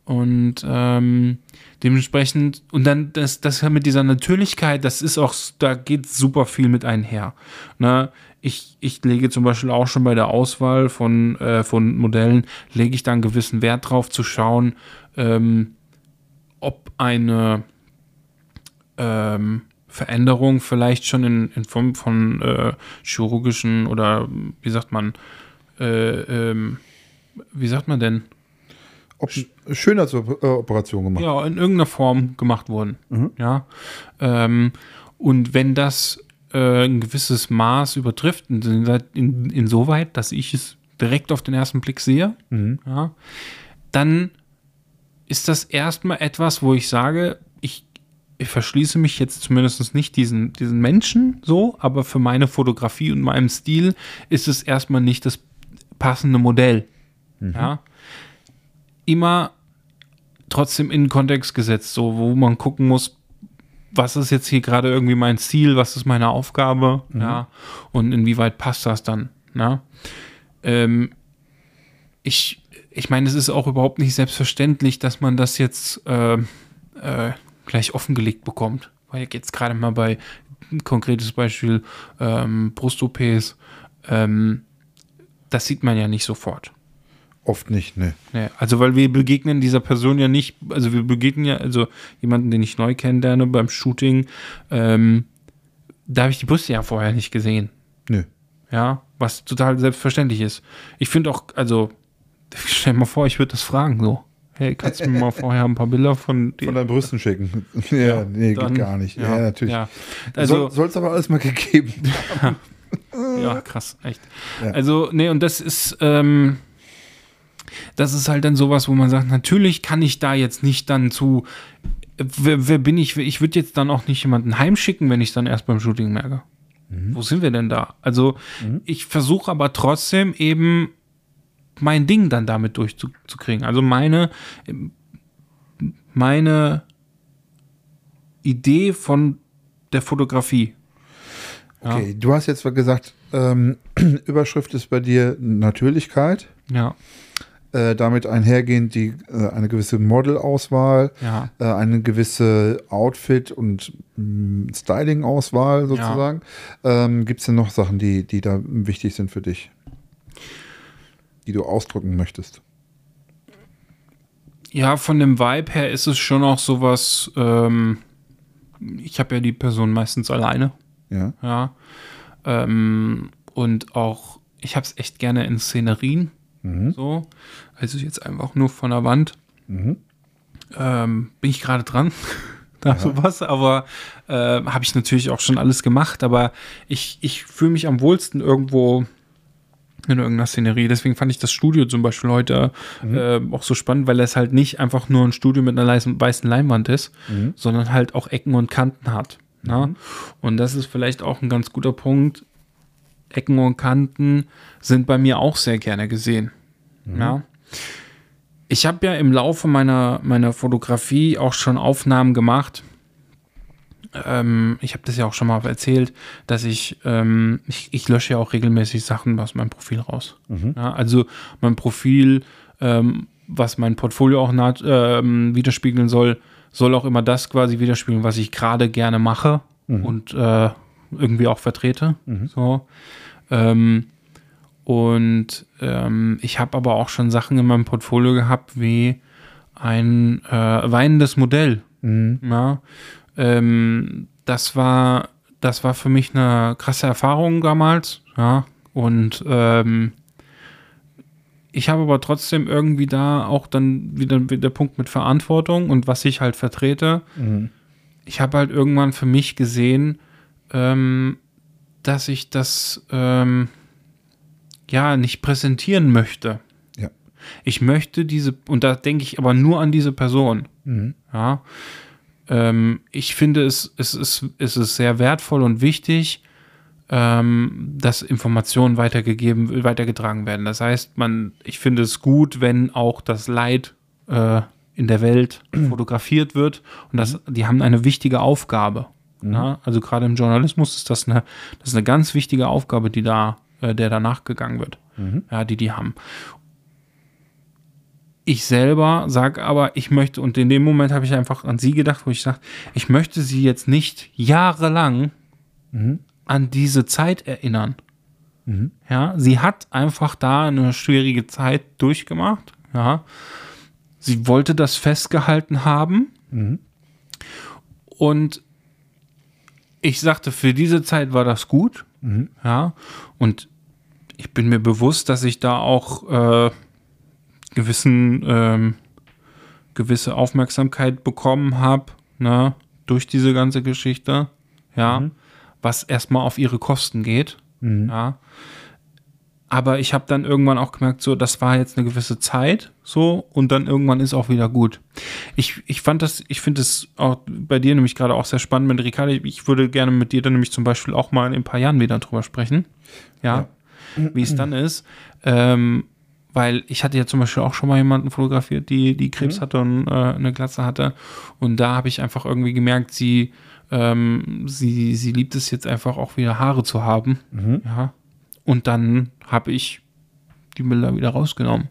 Und ähm, dementsprechend, und dann das, das mit dieser Natürlichkeit, das ist auch, da geht super viel mit einher. Ne? Ich, ich lege zum Beispiel auch schon bei der Auswahl von, äh, von Modellen, lege ich da einen gewissen Wert drauf zu schauen, ähm, ob eine ähm, Veränderung vielleicht schon in, in Form von äh, chirurgischen oder wie sagt man, äh, ähm, wie sagt man denn? Ob Schönheitsoperation gemacht. Ja, in irgendeiner Form gemacht wurden. Ja. Ähm, und wenn das äh, ein gewisses Maß übertrifft, in, in, insoweit, dass ich es direkt auf den ersten Blick sehe, ja, dann ist das erstmal etwas, wo ich sage, ich, verschließe mich jetzt zumindest nicht diesen, diesen Menschen so, aber für meine Fotografie und meinem Stil ist es erstmal nicht das passende Modell. Ja. Immer trotzdem in den Kontext gesetzt, so wo man gucken muss, was ist jetzt hier gerade irgendwie mein Ziel, was ist meine Aufgabe, ja, und inwieweit passt das dann, ne? Ähm, ich, ich meine, es ist auch überhaupt nicht selbstverständlich, dass man das jetzt äh, äh, gleich offengelegt bekommt. Weil jetzt gerade mal bei ein konkretes Beispiel ähm, Brust-OPs, ähm, das sieht man ja nicht sofort. Oft nicht, ne. Nee, also weil wir begegnen dieser Person ja nicht, also wir begegnen ja, also jemanden, den ich neu kennenlerne beim Shooting, ähm, da habe ich die Brüste ja vorher nicht gesehen. Nö. Ja, was total selbstverständlich ist. Ich finde auch, also, *laughs* stell dir mal vor, ich würde das fragen so. Hey, kannst du mir mal vorher ein paar Bilder von dir? Von deinen Brüsten schicken. *laughs* ja, nee, dann- geht gar nicht. Ja, natürlich. Ja. Also, Soll es aber alles mal gegeben. *laughs* ja, krass, echt. Ja. Also, nee, und das ist, ähm, das ist halt dann sowas, wo man sagt, natürlich kann ich da jetzt nicht dann zu, wer, wer bin ich? Ich würde jetzt dann auch nicht jemanden heimschicken, wenn ich dann erst beim Shooting merke. Wo sind wir denn da? Also, ich versuche aber trotzdem eben mein Ding dann damit durchzukriegen. Also meine, meine Idee von der Fotografie. Ja. Okay, du hast jetzt gesagt, ähm, *clears throat* Überschrift ist bei dir Natürlichkeit. Ja, Äh, damit einhergehend die, äh, eine gewisse Modelauswahl, ja. äh, eine gewisse Outfit- und mh, Styling-Auswahl sozusagen. Ähm, Gibt es denn noch Sachen, die, die da wichtig sind für dich? Die du ausdrücken möchtest? Ja, von dem Vibe her ist es schon auch sowas, ähm, ich habe ja die Person meistens alleine. Ja. Ja. Ähm, und auch, ich habe es echt gerne in Szenerien. So. Also jetzt einfach nur von der Wand. Ähm, bin ich gerade dran. *laughs* da sowas, aber äh, habe ich natürlich auch schon alles gemacht, aber ich, ich fühle mich am wohlsten irgendwo in irgendeiner Szenerie. Deswegen fand ich das Studio zum Beispiel heute äh, auch so spannend, weil es halt nicht einfach nur ein Studio mit einer weißen Leinwand ist, sondern halt auch Ecken und Kanten hat. Na? Und das ist vielleicht auch ein ganz guter Punkt. Ecken und Kanten sind bei mir auch sehr gerne gesehen. Ja. Ich habe ja im Laufe meiner, meiner Fotografie auch schon Aufnahmen gemacht. Ähm, ich habe das ja auch schon mal erzählt, dass ich, ähm, ich, ich lösche ja auch regelmäßig Sachen aus meinem Profil raus. Ja, also mein Profil, ähm, was mein Portfolio auch naht, ähm, widerspiegeln soll, soll auch immer das quasi widerspiegeln, was ich gerade gerne mache und äh, irgendwie auch vertrete. So. Ähm, und ähm, ich habe aber auch schon Sachen in meinem Portfolio gehabt, wie ein äh, weinendes Modell. Ja, ähm, das war, das war für mich eine krasse Erfahrung damals. Ja, und ähm, ich habe aber trotzdem irgendwie da auch dann wieder der Punkt mit Verantwortung und was ich halt vertrete. Ich habe halt irgendwann für mich gesehen, ähm, dass ich das ähm, ja nicht präsentieren möchte. Ja. Ich möchte diese, und da denke ich aber nur an diese Person. Ja. Ähm, ich finde, es, es, ist, es ist sehr wertvoll und wichtig, ähm, dass Informationen weitergegeben, weitergetragen werden. Das heißt, man, ich finde es gut, wenn auch das Leid äh, in der Welt *clears throat* fotografiert wird und das, die haben eine wichtige Aufgabe. Ja? Also gerade im Journalismus ist das eine, das ist eine ganz wichtige Aufgabe, die da, äh, der da nachgegangen wird, ja, die die haben. Ich selber sage aber, ich möchte, und in dem Moment habe ich einfach an sie gedacht, wo ich sage, ich möchte sie jetzt nicht jahrelang an diese Zeit erinnern. Ja, sie hat einfach da eine schwierige Zeit durchgemacht. Ja, sie wollte das festgehalten haben. Und ich sagte, für diese Zeit war das gut. Ja, und ich bin mir bewusst, dass ich da auch äh, gewissen ähm, gewisse Aufmerksamkeit bekommen habe, ne, durch diese ganze Geschichte, ja, was erstmal auf ihre Kosten geht, ja. Aber ich habe dann irgendwann auch gemerkt, so, das war jetzt eine gewisse Zeit, so, und dann irgendwann ist auch wieder gut. Ich, ich fand das, ich finde es auch bei dir nämlich gerade auch sehr spannend mit Ricardo. Ich würde gerne mit dir dann nämlich zum Beispiel auch mal in ein paar Jahren wieder drüber sprechen. Ja. Wie es dann ist. Ähm, weil ich hatte ja zum Beispiel auch schon mal jemanden fotografiert, die, die Krebs hatte und äh, eine Glatze hatte. Und da habe ich einfach irgendwie gemerkt, sie, ähm, sie, sie liebt es jetzt einfach auch wieder Haare zu haben. Ja. Und dann habe ich die Bilder wieder rausgenommen.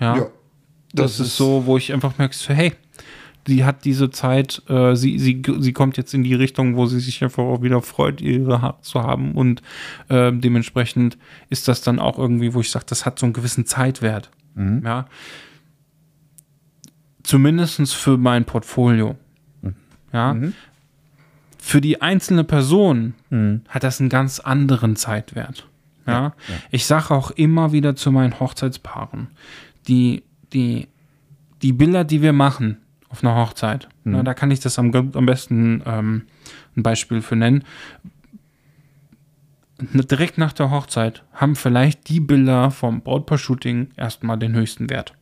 Ja. Ja, das, ist so, wo ich einfach merke, so, hey, sie hat diese Zeit, äh, sie, sie, sie kommt jetzt in die Richtung, wo sie sich einfach auch wieder freut, ihre Haare zu haben. Und äh, dementsprechend ist das dann auch irgendwie, wo ich sage, das hat so einen gewissen Zeitwert. Ja. Zumindest für mein Portfolio. Ja. Für die einzelne Person hat das einen ganz anderen Zeitwert. Ja. Ich sage auch immer wieder zu meinen Hochzeitspaaren, die, die, die Bilder, die wir machen auf einer Hochzeit, na, da kann ich das am, am besten ähm, ein Beispiel für nennen. Ne- Direkt nach der Hochzeit haben vielleicht die Bilder vom Brautpaar-Shooting erstmal den höchsten Wert.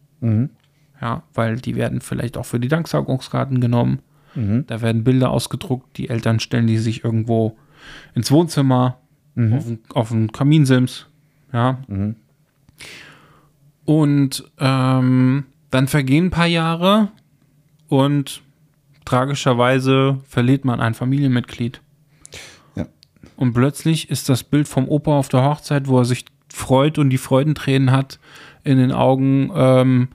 Ja, weil die werden vielleicht auch für die Danksagungskarten genommen. Da werden Bilder ausgedruckt, die Eltern stellen die sich irgendwo ins Wohnzimmer, auf, den- auf den Kaminsims. Ja. Und ähm, dann vergehen ein paar Jahre und tragischerweise verliert man ein Familienmitglied. Ja. Und plötzlich ist das Bild vom Opa auf der Hochzeit, wo er sich freut und die Freudentränen hat in den Augen, ähm,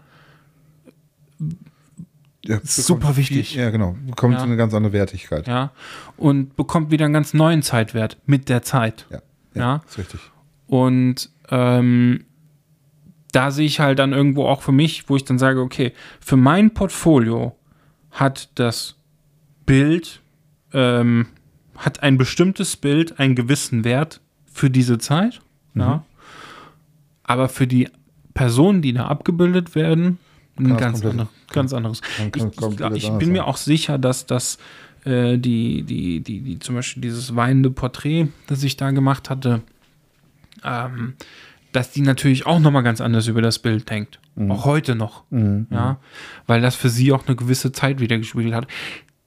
Ja, Super wichtig. Ja, genau. Bekommt Ja. eine ganz andere Wertigkeit. ja, und bekommt wieder einen ganz neuen Zeitwert mit der Zeit. Ja, Ja. ist richtig. Und ähm, da sehe ich halt dann irgendwo auch für mich, wo ich dann sage, okay, für mein Portfolio hat das Bild ähm, hat ein bestimmtes Bild einen gewissen Wert für diese Zeit, ja. Aber für die Personen, die da abgebildet werden, ein ganz, andere, ganz anderes. Ich, ich, ich bin mir auch sicher, dass das äh, die, die, die, die, zum Beispiel dieses weinende Porträt, das ich da gemacht hatte, ähm, dass die natürlich auch nochmal ganz anders über das Bild denkt. Mhm. Auch heute noch. Ja, weil das für sie auch eine gewisse Zeit wieder gespielt hat.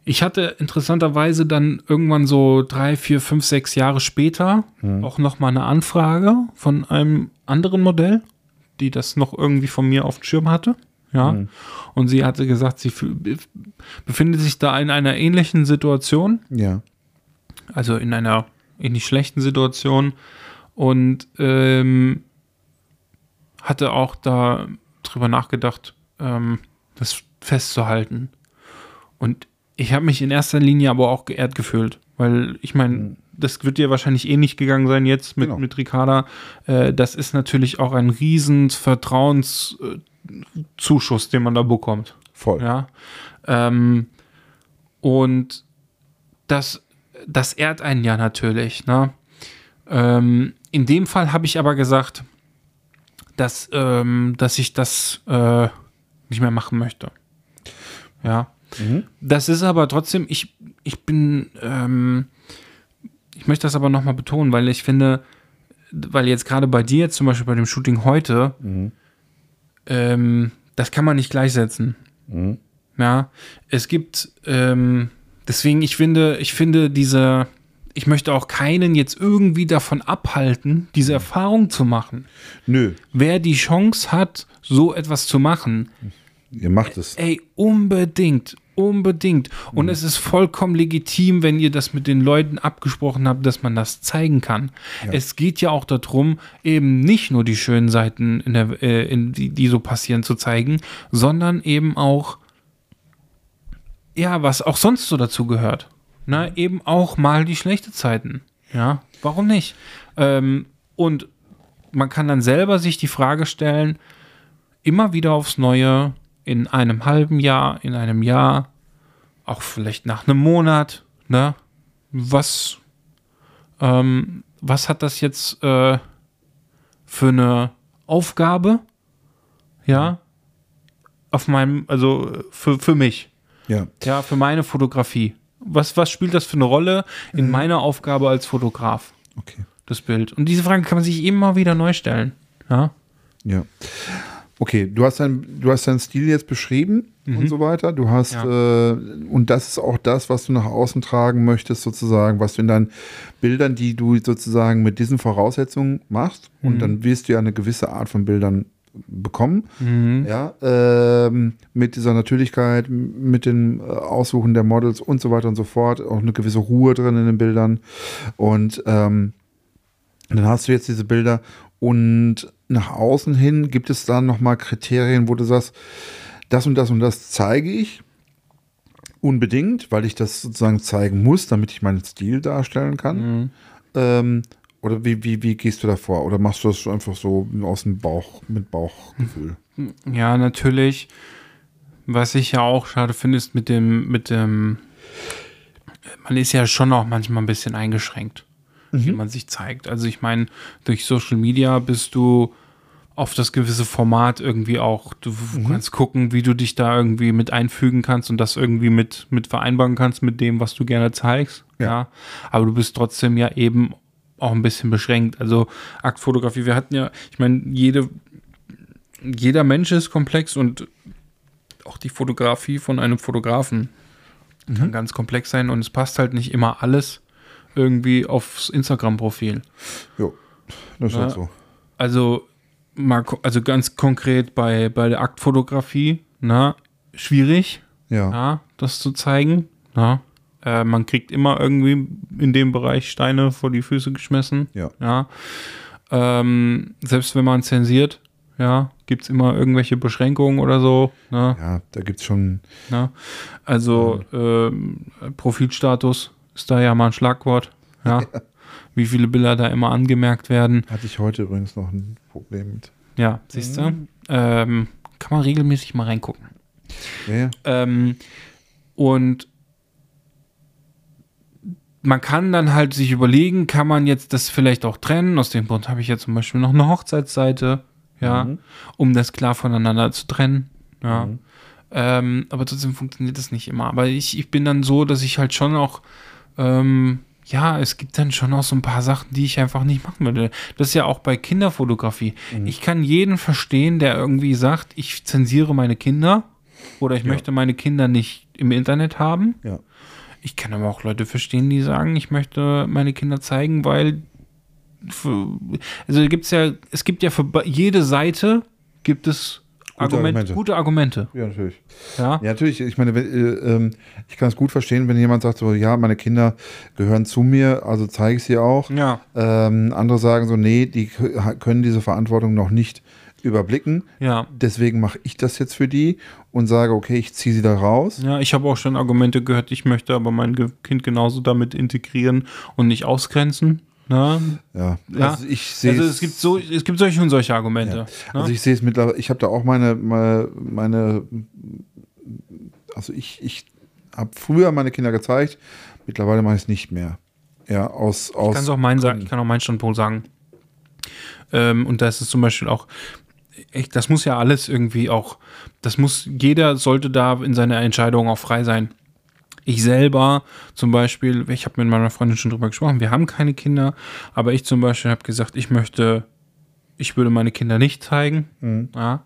Ich hatte interessanterweise dann irgendwann so drei, vier, fünf, sechs Jahre später Mhm. auch nochmal eine Anfrage von einem anderen Modell, die das noch irgendwie von mir auf dem Schirm hatte. Ja. Mhm. Und sie hatte gesagt, sie befindet sich da in einer ähnlichen Situation Ja. also in einer ähnlich schlechten Situation und ähm, hatte auch da drüber nachgedacht, ähm, das festzuhalten. Und ich habe mich in erster Linie aber auch geehrt gefühlt, weil ich meine, das wird dir wahrscheinlich ähnlich gegangen sein jetzt mit, Genau. mit Ricarda. Äh, das ist natürlich auch ein riesen Vertrauenszuschuss, den man da bekommt. Voll. Ja. Ähm, und das, das ehrt einen ja natürlich. Ne? Ähm, in dem Fall habe ich aber gesagt, dass, ähm, dass ich das äh, nicht mehr machen möchte. Ja. Das ist aber trotzdem, ich, ich bin, ähm, ich möchte das aber nochmal betonen, weil ich finde, weil jetzt gerade bei dir, zum Beispiel bei dem Shooting heute, ähm, das kann man nicht gleichsetzen. Ja, es gibt, ähm, deswegen, ich finde, ich finde diese, ich möchte auch keinen jetzt irgendwie davon abhalten, diese Erfahrung zu machen. Nö, Wer die Chance hat, so etwas zu machen, ihr macht es. ey, unbedingt, unbedingt. Und es ist vollkommen legitim, wenn ihr das mit den Leuten abgesprochen habt, dass man das zeigen kann. Es geht ja auch darum, eben nicht nur die schönen Seiten, in der, äh, in die, die so passieren, zu zeigen, sondern eben auch, ja, was auch sonst so dazu gehört. Na, eben auch mal die schlechte Zeiten. Ja, warum nicht? Ähm, und man kann dann selber sich die Frage stellen, immer wieder aufs Neue, in einem halben Jahr, in einem Jahr, auch vielleicht nach einem Monat, ne? Was, ähm, was hat das jetzt äh, für eine Aufgabe? Ja, auf meinem, also äh, für, für mich, Ja. ja, für meine Fotografie. Was, was spielt das für eine Rolle in meiner Aufgabe als Fotograf, Okay. das Bild? Und diese Frage kann man sich immer wieder neu stellen. Ja. Ja. Okay, du hast, dein, du hast deinen Stil jetzt beschrieben und so weiter. Du hast, äh, und das ist auch das, was du nach außen tragen möchtest, sozusagen, was du in deinen Bildern, die du sozusagen mit diesen Voraussetzungen machst. Und dann wirst du ja eine gewisse Art von Bildern bekommen. Ja, ähm, mit dieser Natürlichkeit, mit dem äh, Aussuchen der Models und so weiter und so fort. Auch eine gewisse Ruhe drin in den Bildern. Und ähm, dann hast du jetzt diese Bilder und nach außen hin gibt es dann nochmal Kriterien, wo du sagst, das und das und das zeige ich unbedingt, weil ich das sozusagen zeigen muss, damit ich meinen Stil darstellen kann. Ähm, oder wie, wie, wie gehst du da vor? Oder machst du das einfach so aus dem Bauch, mit Bauchgefühl? Ja, natürlich. Was ich ja auch schade finde, ist mit dem, mit dem, man ist ja schon auch manchmal ein bisschen eingeschränkt, wie man sich zeigt. Also ich meine, durch Social Media bist du auf das gewisse Format irgendwie auch, du kannst gucken, wie du dich da irgendwie mit einfügen kannst und das irgendwie mit, mit vereinbaren kannst mit dem, was du gerne zeigst. Ja. ja. Aber du bist trotzdem ja eben auch ein bisschen beschränkt. Also Aktfotografie, wir hatten ja, ich meine, jede, jeder Mensch ist komplex und auch die Fotografie von einem Fotografen kann ganz komplex sein und es passt halt nicht immer alles irgendwie aufs Instagram-Profil. Jo, das ist halt so. Also, mal, also ganz konkret bei, bei der Aktfotografie, na, schwierig, Ja. ja, das zu zeigen. Na. Äh, man kriegt immer irgendwie in dem Bereich Steine vor die Füße geschmissen. Ja. Ja. Ähm, selbst wenn man zensiert, ja, gibt es immer irgendwelche Beschränkungen oder so. Ne? Ja, da gibt es schon, Ne? Also ähm, Profilstatus ist da ja mal ein Schlagwort. *laughs* Ja. Wie viele Bilder da immer angemerkt werden. hatte ich heute übrigens noch ein Problem mit. Ja, siehst du? Ähm, kann man regelmäßig mal reingucken. Ja, ja. Ähm, und man kann dann halt sich überlegen, kann man jetzt das vielleicht auch trennen? Aus dem Grund habe ich ja zum Beispiel noch eine Hochzeitsseite, ja, um das klar voneinander zu trennen. Ja. Ähm, aber trotzdem funktioniert das nicht immer. Aber ich, ich bin dann so, dass ich halt schon auch, ähm, ja, es gibt dann schon auch so ein paar Sachen, die ich einfach nicht machen würde. Das ist ja auch bei Kinderfotografie. Ich kann jeden verstehen, der irgendwie sagt, ich zensiere meine Kinder oder ich möchte meine Kinder nicht im Internet haben. Ja. Ich kann aber auch Leute verstehen, die sagen, ich möchte meine Kinder zeigen, weil für, also gibt's ja, es gibt ja für jede Seite gibt es Gute Argument, Argumente. gute Argumente. Ja, natürlich. Ja. Ja, natürlich. Ich meine, wenn, äh, ähm, ich kann es gut verstehen, wenn jemand sagt so, ja, meine Kinder gehören zu mir, also zeige ich sie auch. Ja. Ähm, andere sagen so, nee, die können diese Verantwortung noch nicht überblicken. Ja. Deswegen mache ich das jetzt für die und sage, okay, ich ziehe sie da raus. Ja, ich habe auch schon Argumente gehört, ich möchte aber mein Kind genauso damit integrieren und nicht ausgrenzen. Ne? Ja, Ja. also ich sehe Also es gibt so, es gibt solche und solche Argumente. Ja. Ne? Also ich sehe es mittlerweile, ich habe da auch meine, meine, meine also ich, ich habe früher meine Kinder gezeigt, mittlerweile mache ich es nicht mehr. Ja, aus, aus Ich kann auch meinen sagen, ich kann auch meinen Standpunkt sagen. Ähm, und da ist es zum Beispiel auch, echt, das muss ja alles irgendwie auch, das muss, jeder sollte da in seiner Entscheidung auch frei sein. Ich selber zum Beispiel, ich habe mit meiner Freundin schon drüber gesprochen, wir haben keine Kinder, aber ich zum Beispiel habe gesagt, ich möchte, ich würde meine Kinder nicht zeigen. Ja.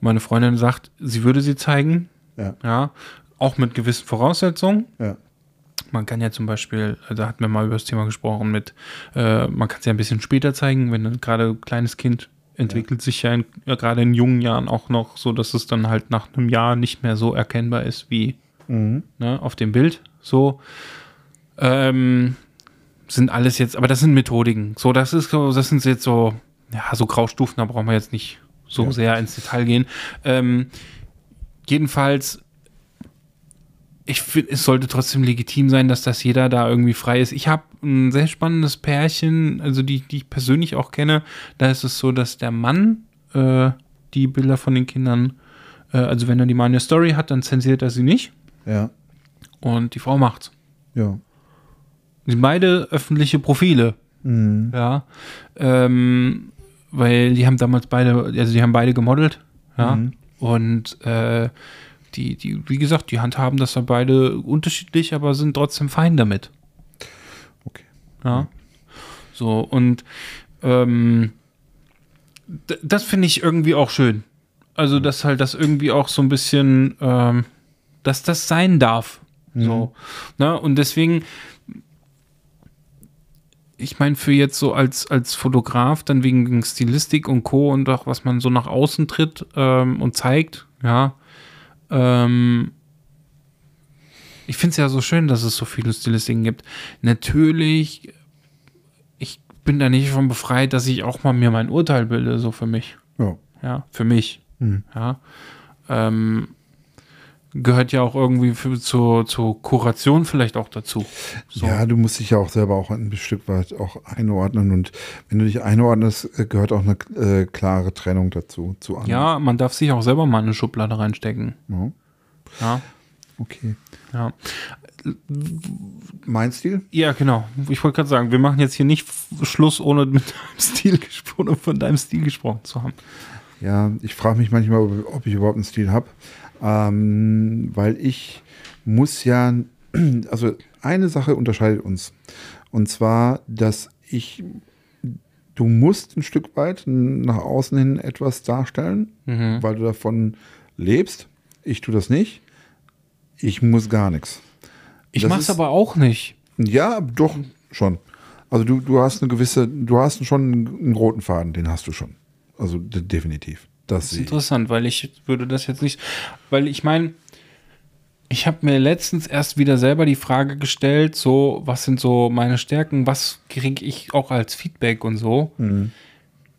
Meine Freundin sagt, sie würde sie zeigen. Ja. Ja. Auch mit gewissen Voraussetzungen. ja. Man kann ja zum Beispiel, da hatten wir mal über das Thema gesprochen, mit, äh, man kann es ja ein bisschen später zeigen, wenn gerade ein kleines Kind entwickelt sich ja, in, ja gerade in jungen Jahren auch noch so, dass es dann halt nach einem Jahr nicht mehr so erkennbar ist wie Mhm. ne, auf dem Bild. So ähm, sind alles jetzt, aber das sind Methodiken. So, das ist so, das sind jetzt so, ja, so Graustufen, da brauchen wir jetzt nicht so Ja. sehr ins Detail gehen. Ähm, jedenfalls ich finde, es sollte trotzdem legitim sein, dass das jeder da irgendwie frei ist. Ich habe ein sehr spannendes Pärchen, also die, die ich persönlich auch kenne. Da ist es so, dass der Mann äh, die Bilder von den Kindern, äh, also wenn er die mal eine Story hat, dann zensiert er sie nicht Ja. und die Frau macht's. Ja. Die sind beide öffentliche Profile, Mhm. ja. Ähm, weil die haben damals beide, also die haben beide gemodelt, ja. Mhm. Und äh, die, die, wie gesagt, die handhaben das ja beide unterschiedlich, aber sind trotzdem fein damit. Ja. So, und ähm, das finde ich irgendwie auch schön. Also, dass halt das irgendwie auch so ein bisschen, ähm, dass das sein darf. So. Ne? Und deswegen, ich meine, für jetzt so als, als Fotograf, dann wegen Stilistik und Co. und auch was man so nach außen tritt ähm, und zeigt, ja, ähm, ich finde es ja so schön, dass es so viele Stilistiken gibt. Natürlich, ich bin da nicht von befreit, dass ich auch mal mir mein Urteil bilde, so für mich. Ja. Ja, für mich. Mhm. Ja. Ähm, gehört ja auch irgendwie für, zur, zur Kuration vielleicht auch dazu. So. Ja, du musst dich ja auch selber auch ein Stück weit auch einordnen und wenn du dich einordnest, äh, gehört auch eine äh, klare Trennung dazu. Zu anderen. ja, man darf sich auch selber mal in eine Schublade reinstecken. Ja. Ja, Okay. ja. Mein Stil? Ja, genau. Ich wollte gerade sagen, wir machen jetzt hier nicht Schluss, ohne mit deinem Stil gesprochen, von deinem Stil gesprochen zu haben. Ja, ich frage mich manchmal, ob, ob ich überhaupt einen Stil habe, ähm, weil ich muss ja, *clears throat* also eine Sache unterscheidet uns und zwar, dass ich, du musst ein Stück weit nach außen hin etwas darstellen, Mhm. weil du davon lebst. Ich tue das nicht. Ich muss gar nichts. Ich Das mach's aber auch nicht. Ja, doch schon. Also du, du hast eine gewisse, du hast schon einen roten Faden, den hast du schon. Also de definitiv. Das Das ist interessant, weil ich würde das jetzt nicht, weil ich meine, ich habe mir letztens erst wieder selber die Frage gestellt, so, was sind so meine Stärken, was kriege ich auch als Feedback und so.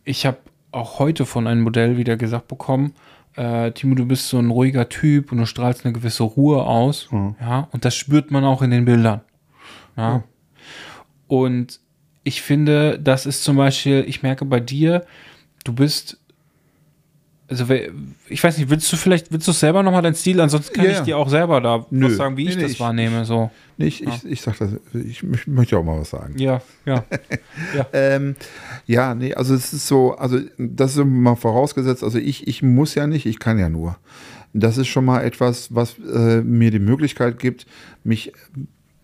Ich habe auch heute von einem Modell wieder gesagt bekommen, äh, Timo, du bist so ein ruhiger Typ und du strahlst eine gewisse Ruhe aus. Ja, und das spürt man auch in den Bildern. Ja. Und ich finde, das ist zum Beispiel, ich merke bei dir, du bist Also, ich weiß nicht, willst du vielleicht, willst du selber nochmal deinen Stil? Ansonsten kann Ja, ich ja. dir auch selber da Nö. was sagen, wie Nee, ich nee, das ich- wahrnehme. So. Nee, ich, ich, ich sag das, ich mö- möchte auch mal was sagen. Ja, *laughs* ja. Ähm, ja, nee, also es ist so, also das ist mal vorausgesetzt, also ich, ich muss ja nicht, ich kann ja nur. Das ist schon mal etwas, was äh, mir die Möglichkeit gibt, mich,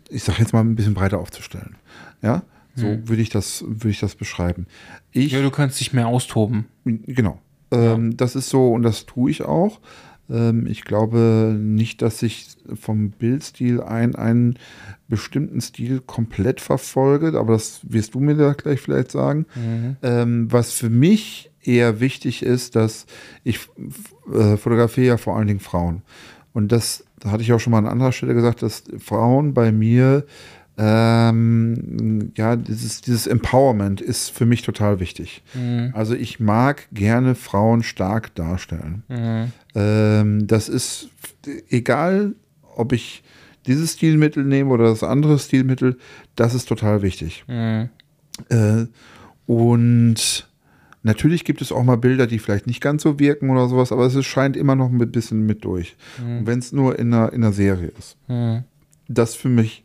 ich sag jetzt mal, ein bisschen breiter aufzustellen. Ja, so würde ich das, würde ich das beschreiben. Ich, ja, du kannst dich mehr austoben. Genau. Ähm, Das ist so und das tue ich auch. Ähm, ich glaube nicht, dass ich vom Bildstil ein, einen bestimmten Stil komplett verfolge, aber das wirst du mir da gleich vielleicht sagen. Ähm, was für mich eher wichtig ist, dass ich äh, fotografiere ja vor allen Dingen Frauen. Und das hatte ich auch schon mal an anderer Stelle gesagt, dass Frauen bei mir ähm, ja, dieses, dieses Empowerment ist für mich total wichtig. Also ich mag gerne Frauen stark darstellen. Ähm, das ist egal, ob ich dieses Stilmittel nehme oder das andere Stilmittel, das ist total wichtig. Äh, und natürlich gibt es auch mal Bilder, die vielleicht nicht ganz so wirken oder sowas, aber es scheint immer noch ein bisschen mit durch. Und wenn es nur in einer, in einer Serie ist. Das ist für mich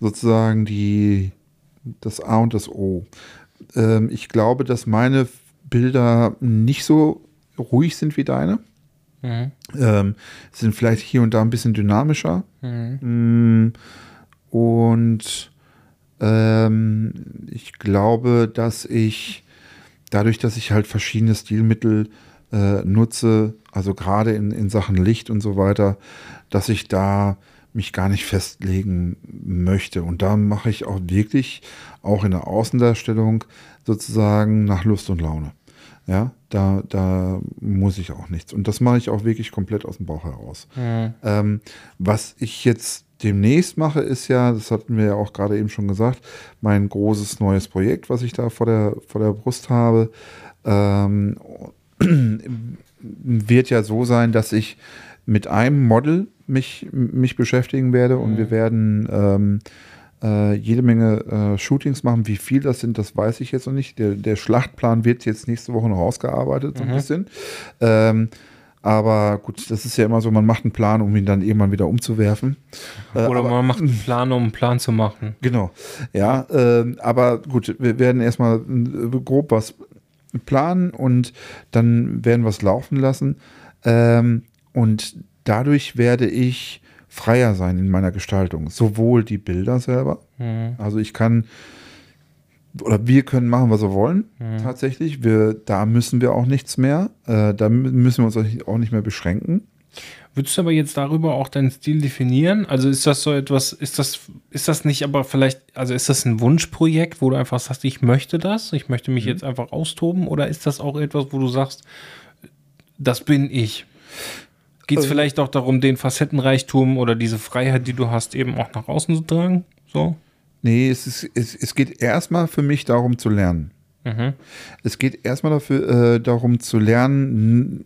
sozusagen die, das A und das O. Ähm, ich glaube, dass meine Bilder nicht so ruhig sind wie deine. Ähm, sind vielleicht hier und da ein bisschen dynamischer. Mm, Und ähm, ich glaube, dass ich dadurch, dass ich halt verschiedene Stilmittel äh, nutze, also gerade in, in Sachen Licht und so weiter, dass ich da mich gar nicht festlegen möchte. Und da mache ich auch wirklich auch in der Außendarstellung sozusagen nach Lust und Laune. Ja, da, da muss ich auch nichts. Und das mache ich auch wirklich komplett aus dem Bauch heraus. Ähm, was ich jetzt demnächst mache, ist ja, das hatten wir ja auch gerade eben schon gesagt, mein großes neues Projekt, was ich da vor der, vor der Brust habe, ähm, *clears throat* wird ja so sein, dass ich mit einem Model mich, mich beschäftigen werde und wir werden ähm, äh, jede Menge äh, Shootings machen. Wie viel das sind, das weiß ich jetzt noch nicht. Der, der Schlachtplan wird jetzt nächste Woche noch ausgearbeitet, so ein bisschen. Ähm, aber gut, das ist ja immer so, man macht einen Plan, um ihn dann irgendwann wieder umzuwerfen. Äh, Oder aber- man macht einen Plan, um einen Plan zu machen. Genau. Ja, ähm, aber gut, wir werden erstmal äh, grob was planen und dann werden wir es laufen lassen. Ähm, und dadurch werde ich freier sein in meiner Gestaltung. Sowohl die Bilder selber, also ich kann oder wir können machen, was wir wollen, tatsächlich. Wir, da müssen wir auch nichts mehr. Äh, da mü- müssen wir uns auch- nicht mehr beschränken. Würdest du aber jetzt darüber auch deinen Stil definieren? Also ist das so etwas, ist das, ist das nicht aber vielleicht, also ist das ein Wunschprojekt, wo du einfach sagst, ich möchte das, ich möchte mich jetzt einfach austoben, oder ist das auch etwas, wo du sagst, das bin ich? Geht es vielleicht auch darum, den Facettenreichtum oder diese Freiheit, die du hast, eben auch nach außen zu tragen? So? Nee, es, ist, es, es geht erstmal für mich darum zu lernen. Es geht erstmal dafür, äh, darum zu lernen,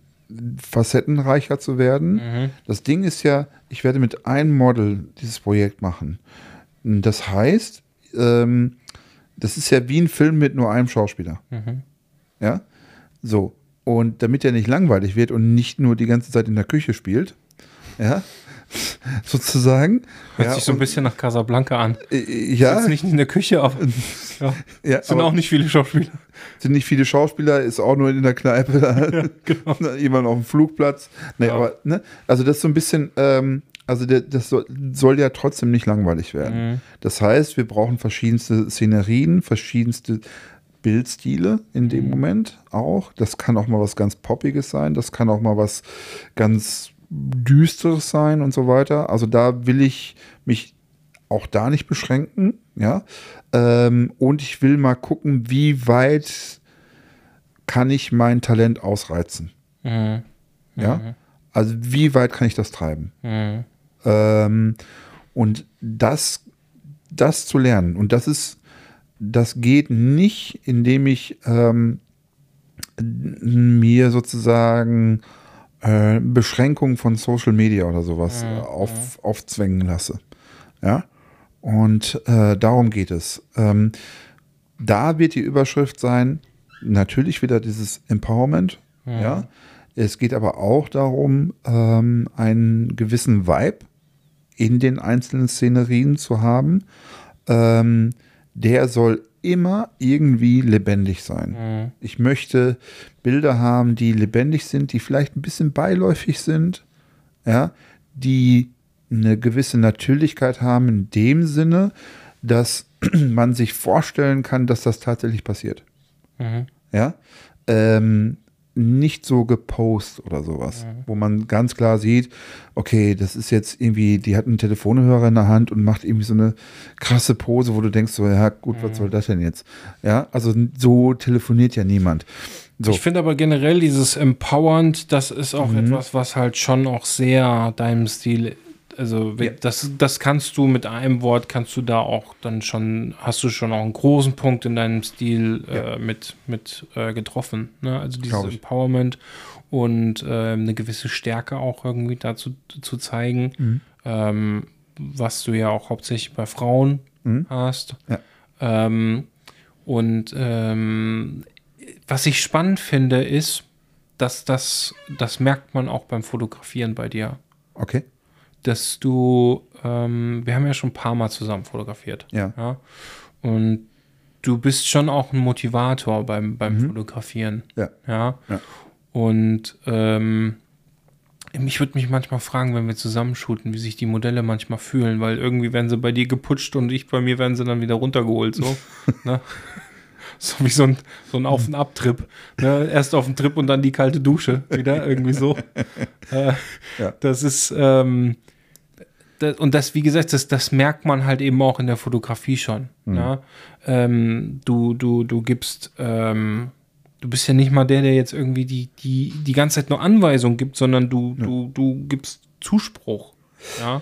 facettenreicher zu werden. Das Ding ist ja, ich werde mit einem Model dieses Projekt machen. Das heißt, ähm, das ist ja wie ein Film mit nur einem Schauspieler. Ja, so. Und damit er nicht langweilig wird und nicht nur die ganze Zeit in der Küche spielt, ja, *laughs* sozusagen. Hört ja, sich so ein bisschen nach Casablanca an. äh, ja, Jetzt nicht in der Küche, aber *laughs* ja. ja, sind aber- auch nicht viele Schauspieler. sind nicht viele Schauspieler, ist auch nur in der Kneipe, *laughs* jemand auf dem Flugplatz. Nee, Ja. aber, ne? Also das ist so ein bisschen, ähm, also der, das soll, soll ja trotzdem nicht langweilig werden. Das heißt, wir brauchen verschiedenste Szenerien, verschiedenste Bildstile in dem Moment auch. Das kann auch mal was ganz Poppiges sein, das kann auch mal was ganz Düsteres sein und so weiter. Also da will ich mich auch da nicht beschränken, ja. Ähm, und ich will mal gucken, wie weit kann ich mein Talent ausreizen. Ja. Also wie weit kann ich das treiben? Ähm, und das, das zu lernen. Und das ist, das geht nicht, indem ich ähm, mir sozusagen äh, Beschränkungen von Social Media oder sowas äh, auf, aufzwängen lasse. Ja. Und äh, darum geht es. Ähm, da wird die Überschrift sein, natürlich wieder dieses Empowerment, ja, Es geht aber auch darum, ähm, einen gewissen Vibe in den einzelnen Szenerien zu haben. Ähm, der soll immer irgendwie lebendig sein. Ich möchte Bilder haben, die lebendig sind, die vielleicht ein bisschen beiläufig sind, ja, die eine gewisse Natürlichkeit haben in dem Sinne, dass *clears throat* man sich vorstellen kann, dass das tatsächlich passiert. Ja, ähm, nicht so gepostet oder sowas, wo man ganz klar sieht, okay, das ist jetzt irgendwie, die hat einen Telefonhörer in der Hand und macht irgendwie so eine krasse Pose, wo du denkst, so, ja, gut, was soll das denn jetzt? Ja, also so telefoniert ja niemand. So, Ich finde aber generell dieses Empowernd, das ist auch Mhm. etwas, was halt schon auch sehr deinem Stil, also Ja. das, das kannst du mit einem Wort, kannst du da auch dann schon, hast du schon auch einen großen Punkt in deinem Stil Ja. äh, mit, mit äh, getroffen. Ne? Also dieses. Empowerment und äh, eine gewisse Stärke auch irgendwie dazu zu zeigen, Mhm. ähm, was du ja auch hauptsächlich bei Frauen Mhm. hast. Ja. Ähm, und ähm, was ich spannend finde, ist, dass das, das merkt man auch beim Fotografieren bei dir, okay, dass du, ähm, wir haben ja schon ein paar Mal zusammen fotografiert. ja, Ja? Und du bist schon auch ein Motivator beim, beim Fotografieren. ja, Ja. Ja. Und ähm, ich würde mich manchmal fragen, wenn wir zusammen shooten, wie sich die Modelle manchmal fühlen, weil irgendwie werden sie bei dir geputscht und ich bei mir werden sie dann wieder runtergeholt. So, *laughs* ne? so wie so ein, so ein Auf- und Ab-Trip. Ne? Erst auf den Trip und dann die kalte Dusche wieder, irgendwie so. *laughs* äh, Ja. Das ist, ähm, das, und das, wie gesagt, das, das merkt man halt eben auch in der Fotografie schon. Ja? Ähm, du, du, du gibst, ähm, du bist ja nicht mal der, der jetzt irgendwie die, die, die ganze Zeit nur Anweisungen gibt, sondern du, du, du gibst Zuspruch ja?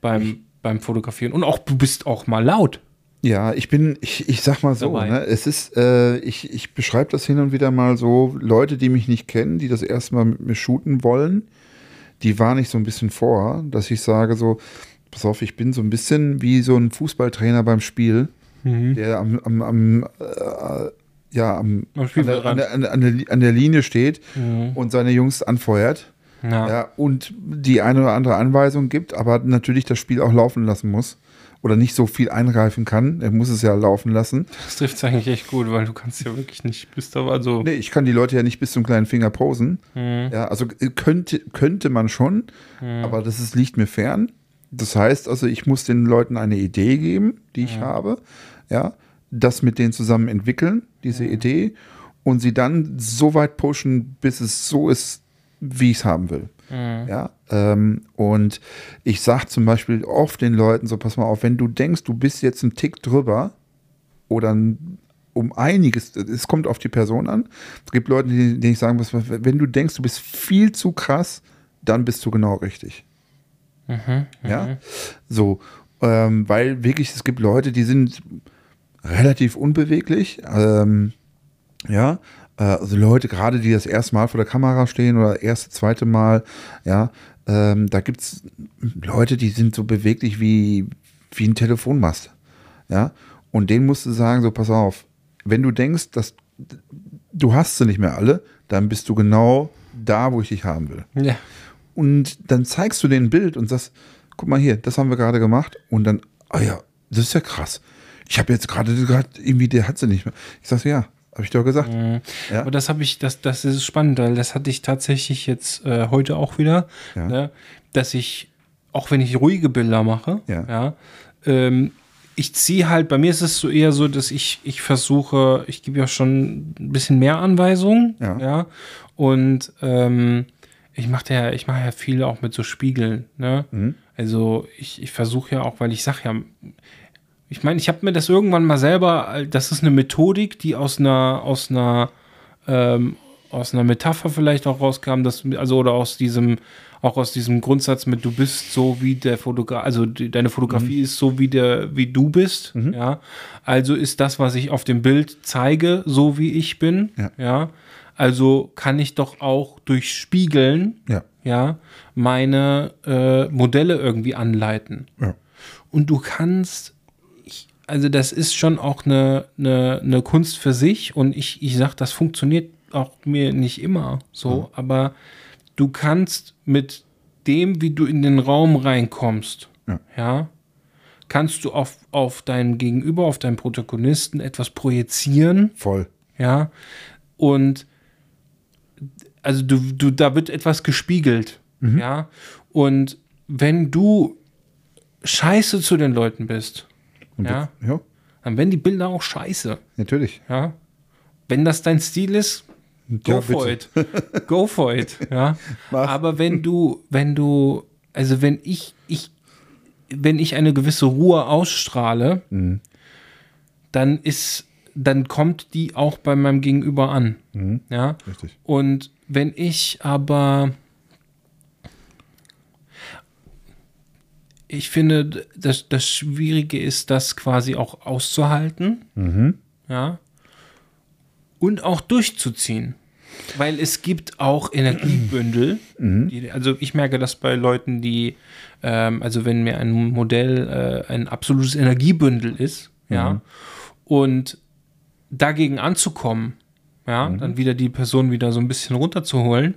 beim, beim Fotografieren. Und auch du bist auch mal laut. Ja, ich bin, ich, ich sag mal so, ne, es ist, äh, ich, ich beschreibe das hin und wieder mal so, Leute, die mich nicht kennen, die das erste Mal mit mir shooten wollen, die warne ich so ein bisschen vor, dass ich sage so, pass auf, ich bin so ein bisschen wie so ein Fußballtrainer beim Spiel, der am, am, am äh, ja, am, Am an, Spielfeldrand. der, an, der, an, der, an, der, an der Linie steht Mhm. und seine Jungs anfeuert. Ja. Ja, und die eine oder andere Anweisung gibt, aber natürlich das Spiel auch laufen lassen muss. Oder nicht so viel eingreifen kann. Er muss es ja laufen lassen. Das trifft eigentlich echt gut, weil du kannst ja wirklich nicht, bist aber also. Nee, ich kann die Leute ja nicht bis zum kleinen Finger posen. Mhm. Ja, also äh, könnte, könnte man schon, aber das ist, liegt mir fern. Das heißt also, ich muss den Leuten eine Idee geben, die ich habe. Ja, das mit denen zusammen entwickeln, diese Idee, und sie dann so weit pushen, bis es so ist, wie ich es haben will. Ja, ähm, und ich sage zum Beispiel oft den Leuten so, pass mal auf, wenn du denkst, du bist jetzt ein Tick drüber oder um einiges, es kommt auf die Person an. Es gibt Leute, die, denen ich sagen muss, wenn du denkst, du bist viel zu krass, dann bist du genau richtig. Ja, so, ähm, weil wirklich, es gibt Leute, die sind relativ unbeweglich, ähm, ja, also Leute gerade, die das erste Mal vor der Kamera stehen oder erste, zweite Mal, ja, ähm, da gibt es Leute, die sind so beweglich wie, wie ein Telefonmast, ja, und denen musst du sagen, so pass auf, wenn du denkst, dass du hast sie nicht mehr alle, dann bist du genau da, wo ich dich haben will. Ja. Und dann zeigst du denen ein Bild und sagst, guck mal hier, das haben wir gerade gemacht. Und dann, ah ja, das ist ja krass. Ich habe jetzt gerade gerade irgendwie, der hat sie nicht mehr. Ich sag so, ja, habe ich doch gesagt. Ja. Aber das habe ich, das, das ist spannend, weil das hatte ich tatsächlich jetzt äh, heute auch wieder, Ja. ne, dass ich, auch wenn ich ruhige Bilder mache, Ja. ähm, ich ziehe halt, bei mir ist es so eher so, dass ich, ich versuche, ich gebe ja schon ein bisschen mehr Anweisungen, Ja. ja, und ähm, ich mache ja, ich mache ja viel auch mit so Spiegeln, ne? Mhm. Also ich, ich versuche ja auch, weil ich sage ja, ich meine, ich habe mir das irgendwann mal selber, das ist eine Methodik, die aus einer, aus einer, ähm, aus einer Metapher vielleicht auch rauskam, dass, also oder aus diesem, auch aus diesem Grundsatz mit du bist so wie der Fotograf, also die, deine Fotografie ist so wie der, wie du bist, ja. Also ist das, was ich auf dem Bild zeige, so wie ich bin, Ja. ja. Also kann ich doch auch durch Spiegeln, Ja. ja, meine äh, Modelle irgendwie anleiten. Ja. Und du kannst, also das ist schon auch eine, eine, eine Kunst für sich und ich, ich sag, das funktioniert auch mir nicht immer so, aber du kannst mit dem, wie du in den Raum reinkommst, Ja. ja, kannst du auf, auf deinen Gegenüber, auf deinen Protagonisten etwas projizieren, Voll. ja, und also du, du, da wird etwas gespiegelt, ja, und wenn du scheiße zu den Leuten bist, Und ja, Ja, dann werden die Bilder auch scheiße, natürlich. ja. Wenn das dein Stil ist, go Ja, for it. Go for it, *laughs* ja. Mach. Aber wenn du, wenn du, also wenn ich, ich, wenn ich eine gewisse Ruhe ausstrahle, Mhm. dann ist, dann kommt die auch bei meinem Gegenüber an, Mhm. ja. Richtig. Und wenn ich aber, ich finde, das, das Schwierige ist, das quasi auch auszuhalten, Mhm. ja, und auch durchzuziehen. Weil es gibt auch Energiebündel. Die, also ich merke das bei Leuten, die, ähm, also wenn mir ein Modell äh, ein absolutes Energiebündel ist, ja, und dagegen anzukommen, ja, dann wieder die Person wieder so ein bisschen runterzuholen,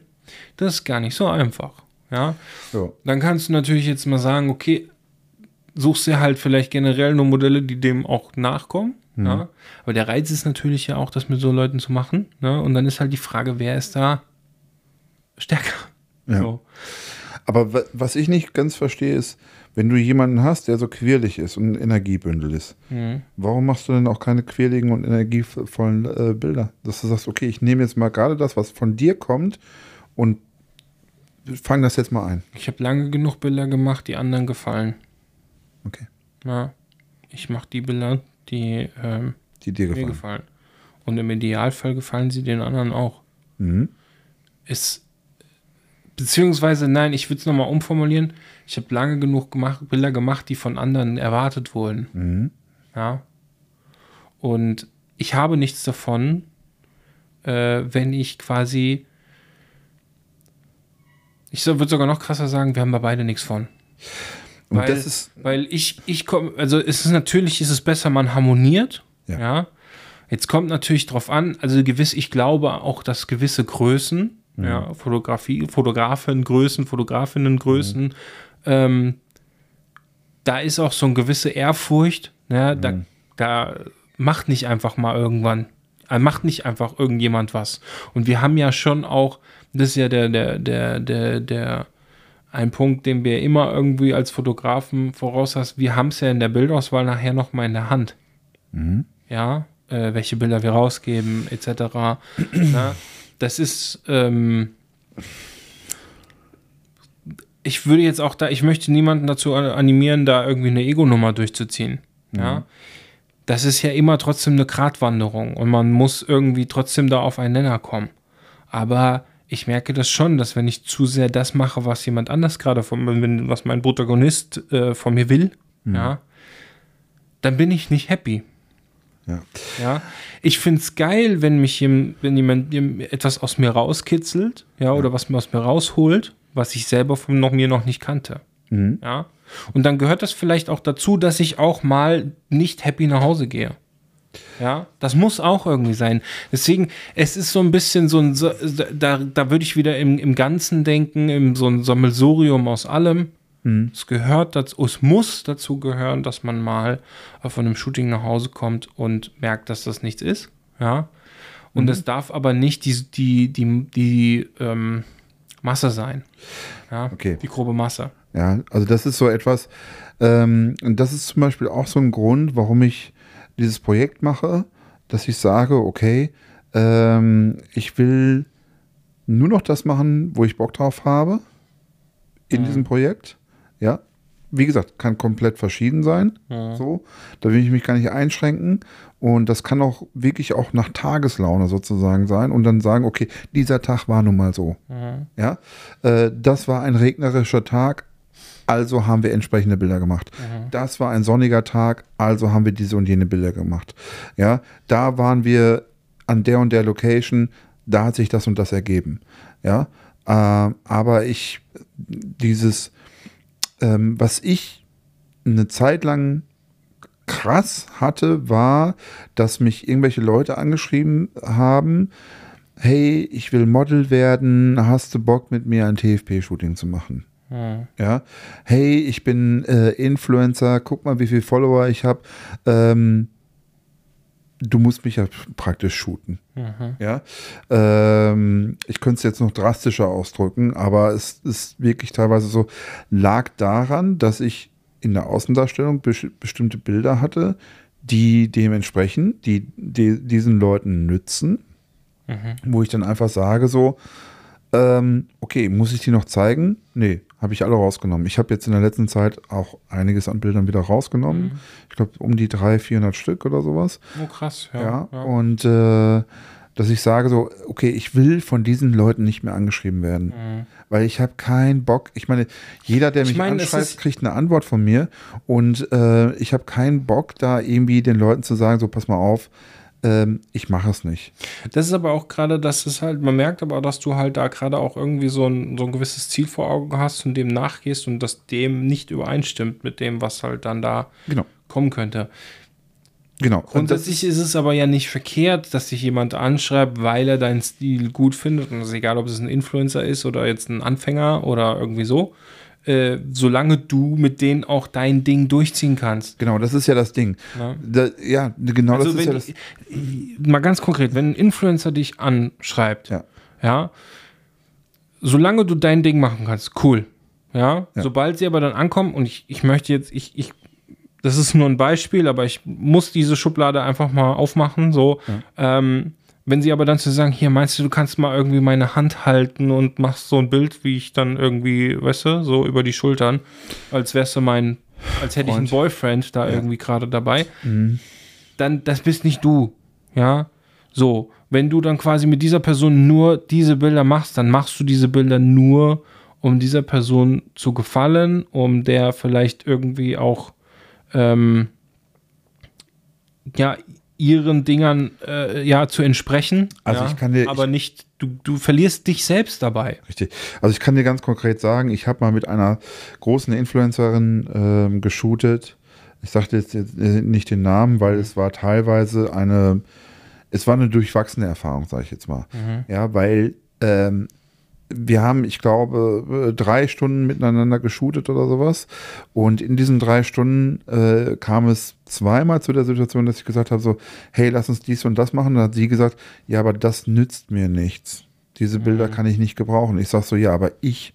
das ist gar nicht so einfach. Ja, Ja. dann kannst du natürlich jetzt mal sagen, okay, suchst dir halt vielleicht generell nur Modelle, die dem auch nachkommen. Ja? Aber der Reiz ist natürlich ja auch, das mit so Leuten zu machen. Ne? Und dann ist halt die Frage, wer ist da stärker? Ja. So. Aber wa- was ich nicht ganz verstehe, ist, wenn du jemanden hast, der so quirlig ist und ein Energiebündel ist, Mhm. warum machst du denn auch keine quirligen und energievollen äh, Bilder? Dass du sagst, okay, ich nehme jetzt mal gerade das, was von dir kommt und fang das jetzt mal ein. Ich habe lange genug Bilder gemacht, die anderen gefallen. Okay. Ja. Ich mache die Bilder, die ähm, Die dir mir gefallen. gefallen. Und im Idealfall gefallen sie den anderen auch. Mhm. ist beziehungsweise nein, ich würde es nochmal umformulieren. Ich habe lange genug gemacht, Bilder gemacht, die von anderen erwartet wurden. Mhm. Ja. Und ich habe nichts davon, äh, wenn ich quasi. Ich so, würde sogar noch krasser sagen, wir haben da beide nichts von. Und Weil, das ist, weil ich, ich komme, also es ist natürlich, ist es besser, man harmoniert. Ja. Ja. Jetzt kommt natürlich drauf an, also gewiss, ich glaube auch, dass gewisse Größen, Mhm. ja, Fotografie, Fotografengrößen, Fotografinnengrößen, ähm, da ist auch so eine gewisse Ehrfurcht, ne, Mhm. da, da macht nicht einfach mal irgendwann, äh, macht nicht einfach irgendjemand was. Und wir haben ja schon auch, das ist ja der, der, der, der, der, ein Punkt, den wir immer irgendwie als Fotografen voraus hast, wir haben es ja in der Bildauswahl nachher noch mal in der Hand. Ja, äh, welche Bilder wir rausgeben, etc. *clears throat* Na, das ist, ähm, ich würde jetzt auch da, ich möchte niemanden dazu animieren, da irgendwie eine Ego-Nummer durchzuziehen. Ja, das ist ja immer trotzdem eine Gratwanderung und man muss irgendwie trotzdem da auf einen Nenner kommen. Aber ich merke das schon, dass wenn ich zu sehr das mache, was jemand anders gerade von wenn, was mein Protagonist äh, von mir will, ja, dann bin ich nicht happy. ja. Ja, ich finde es geil, wenn mich wenn jemand jem- etwas aus mir rauskitzelt, ja, oder was mir aus mir rausholt, was ich selber von noch, mir noch nicht kannte. Mhm. Ja. Und dann gehört das vielleicht auch dazu, dass ich auch mal nicht happy nach Hause gehe. Ja, das muss auch irgendwie sein. Deswegen, es ist so ein bisschen so ein, so- da, da würde ich wieder im, im Ganzen denken, im so ein Sammelsurium aus allem. Es gehört dazu, es muss dazu gehören, dass man mal von einem Shooting nach Hause kommt und merkt, dass das nichts ist. Ja. Und es darf aber nicht die, die, die, die ähm, Masse sein. Ja, Okay. Die grobe Masse. Ja, also das ist so etwas, ähm, und das ist zum Beispiel auch so ein Grund, warum ich dieses Projekt mache, dass ich sage, okay, ähm, ich will nur noch das machen, wo ich Bock drauf habe in diesem Projekt. Ja, wie gesagt, kann komplett verschieden sein. So, da will ich mich gar nicht einschränken. Und das kann auch wirklich auch nach Tageslaune sozusagen sein und dann sagen, okay, dieser Tag war nun mal so. Ja, äh, das war ein regnerischer Tag, also haben wir entsprechende Bilder gemacht. Das war ein sonniger Tag, also haben wir diese und jene Bilder gemacht. Ja, da waren wir an der und der Location, da hat sich das und das ergeben. Ja, äh, aber ich, dieses, ähm, was ich eine Zeit lang krass hatte, war, dass mich irgendwelche Leute angeschrieben haben, hey, ich will Model werden, hast du Bock mit mir ein TFP-Shooting zu machen? Hm. Ja, hey, ich bin äh, Influencer, guck mal, wie viele Follower ich habe. Ähm, du musst mich ja praktisch shooten. Mhm. Ja, ähm, ich könnte es jetzt noch drastischer ausdrücken, aber es ist wirklich teilweise so, lag daran, dass ich in der Außendarstellung bes bestimmte Bilder hatte, die dementsprechend, die, die diesen Leuten nützen, Mhm. wo ich dann einfach sage so, ähm, okay, muss ich die noch zeigen? Nee, habe ich alle rausgenommen. Ich habe jetzt in der letzten Zeit auch einiges an Bildern wieder rausgenommen. Mhm. Ich glaube um die 300, 400 Stück oder sowas. Oh, krass, Ja, ja. ja. und äh, dass ich sage so, okay, ich will von diesen Leuten nicht mehr angeschrieben werden, Mhm. weil ich habe keinen Bock. Ich meine, jeder, der Ich mich meine, anschreibt, kriegt eine Antwort von mir und äh, ich habe keinen Bock, da irgendwie den Leuten zu sagen, so pass mal auf, ähm, ich mache es nicht. Das ist aber auch gerade, dass es halt, man merkt aber, dass du halt da gerade auch irgendwie so ein, so ein gewisses Ziel vor Augen hast und dem nachgehst und das dem nicht übereinstimmt mit dem, was halt dann da Genau, kommen könnte. genau. Grundsätzlich ist es aber ja nicht verkehrt, dass sich jemand anschreibt, weil er deinen Stil gut findet. Und es ist egal, ob es ein Influencer ist oder jetzt ein Anfänger oder irgendwie so. Äh, solange du mit denen auch dein Ding durchziehen kannst. Genau, das ist ja das Ding. Ja. Da, ja, genau also das ist ja das. mal ganz konkret, wenn ein Influencer dich anschreibt, Ja. ja, solange du dein Ding machen kannst, cool. Ja, Ja. sobald sie aber dann ankommen und ich, ich möchte jetzt, ich, ich, das ist nur ein Beispiel, aber ich muss diese Schublade einfach mal aufmachen, so, ähm, wenn sie aber dann zu sagen, hier meinst du, du kannst mal irgendwie meine Hand halten und machst so ein Bild, wie ich dann irgendwie, weißt du, so über die Schultern, als wärst du mein, als hätte ich einen Freund. Boyfriend da irgendwie gerade dabei, Mhm. dann das bist nicht du. Ja, so. Wenn du dann quasi mit dieser Person nur diese Bilder machst, dann machst du diese Bilder nur, um dieser Person zu gefallen, um der vielleicht irgendwie auch ähm, ja ihren Dingern äh, ja zu entsprechen. Also ja, ich kann dir- aber nicht, du, du verlierst dich selbst dabei. Richtig. Also ich kann dir ganz konkret sagen, ich habe mal mit einer großen Influencerin ähm, geshootet. Ich sagte jetzt jetzt, äh, nicht den Namen, weil es war teilweise eine, es war eine durchwachsene Erfahrung, sage ich jetzt mal. Ja, weil ähm, wir haben, ich glaube, äh, drei Stunden miteinander geshootet oder sowas. Und in diesen drei Stunden äh, kam es zweimal zu der Situation, dass ich gesagt habe: so, hey, lass uns dies und das machen. Da hat sie gesagt, ja, aber das nützt mir nichts. Diese Bilder kann ich nicht gebrauchen. Ich sag so, ja, aber ich,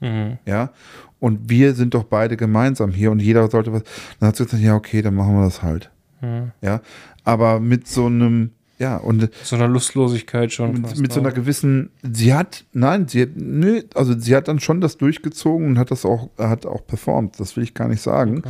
Mhm. ja. Und wir sind doch beide gemeinsam hier und jeder sollte was. Dann hat sie gesagt, ja, okay, dann machen wir das halt. Mhm. Ja. Aber mit so einem, ja, und So einer Lustlosigkeit schon. mit, fast, mit so ne? einer gewissen, sie hat, nein, sie hat, nö, also sie hat dann schon das durchgezogen und hat das auch, hat auch performt, das will ich gar nicht sagen.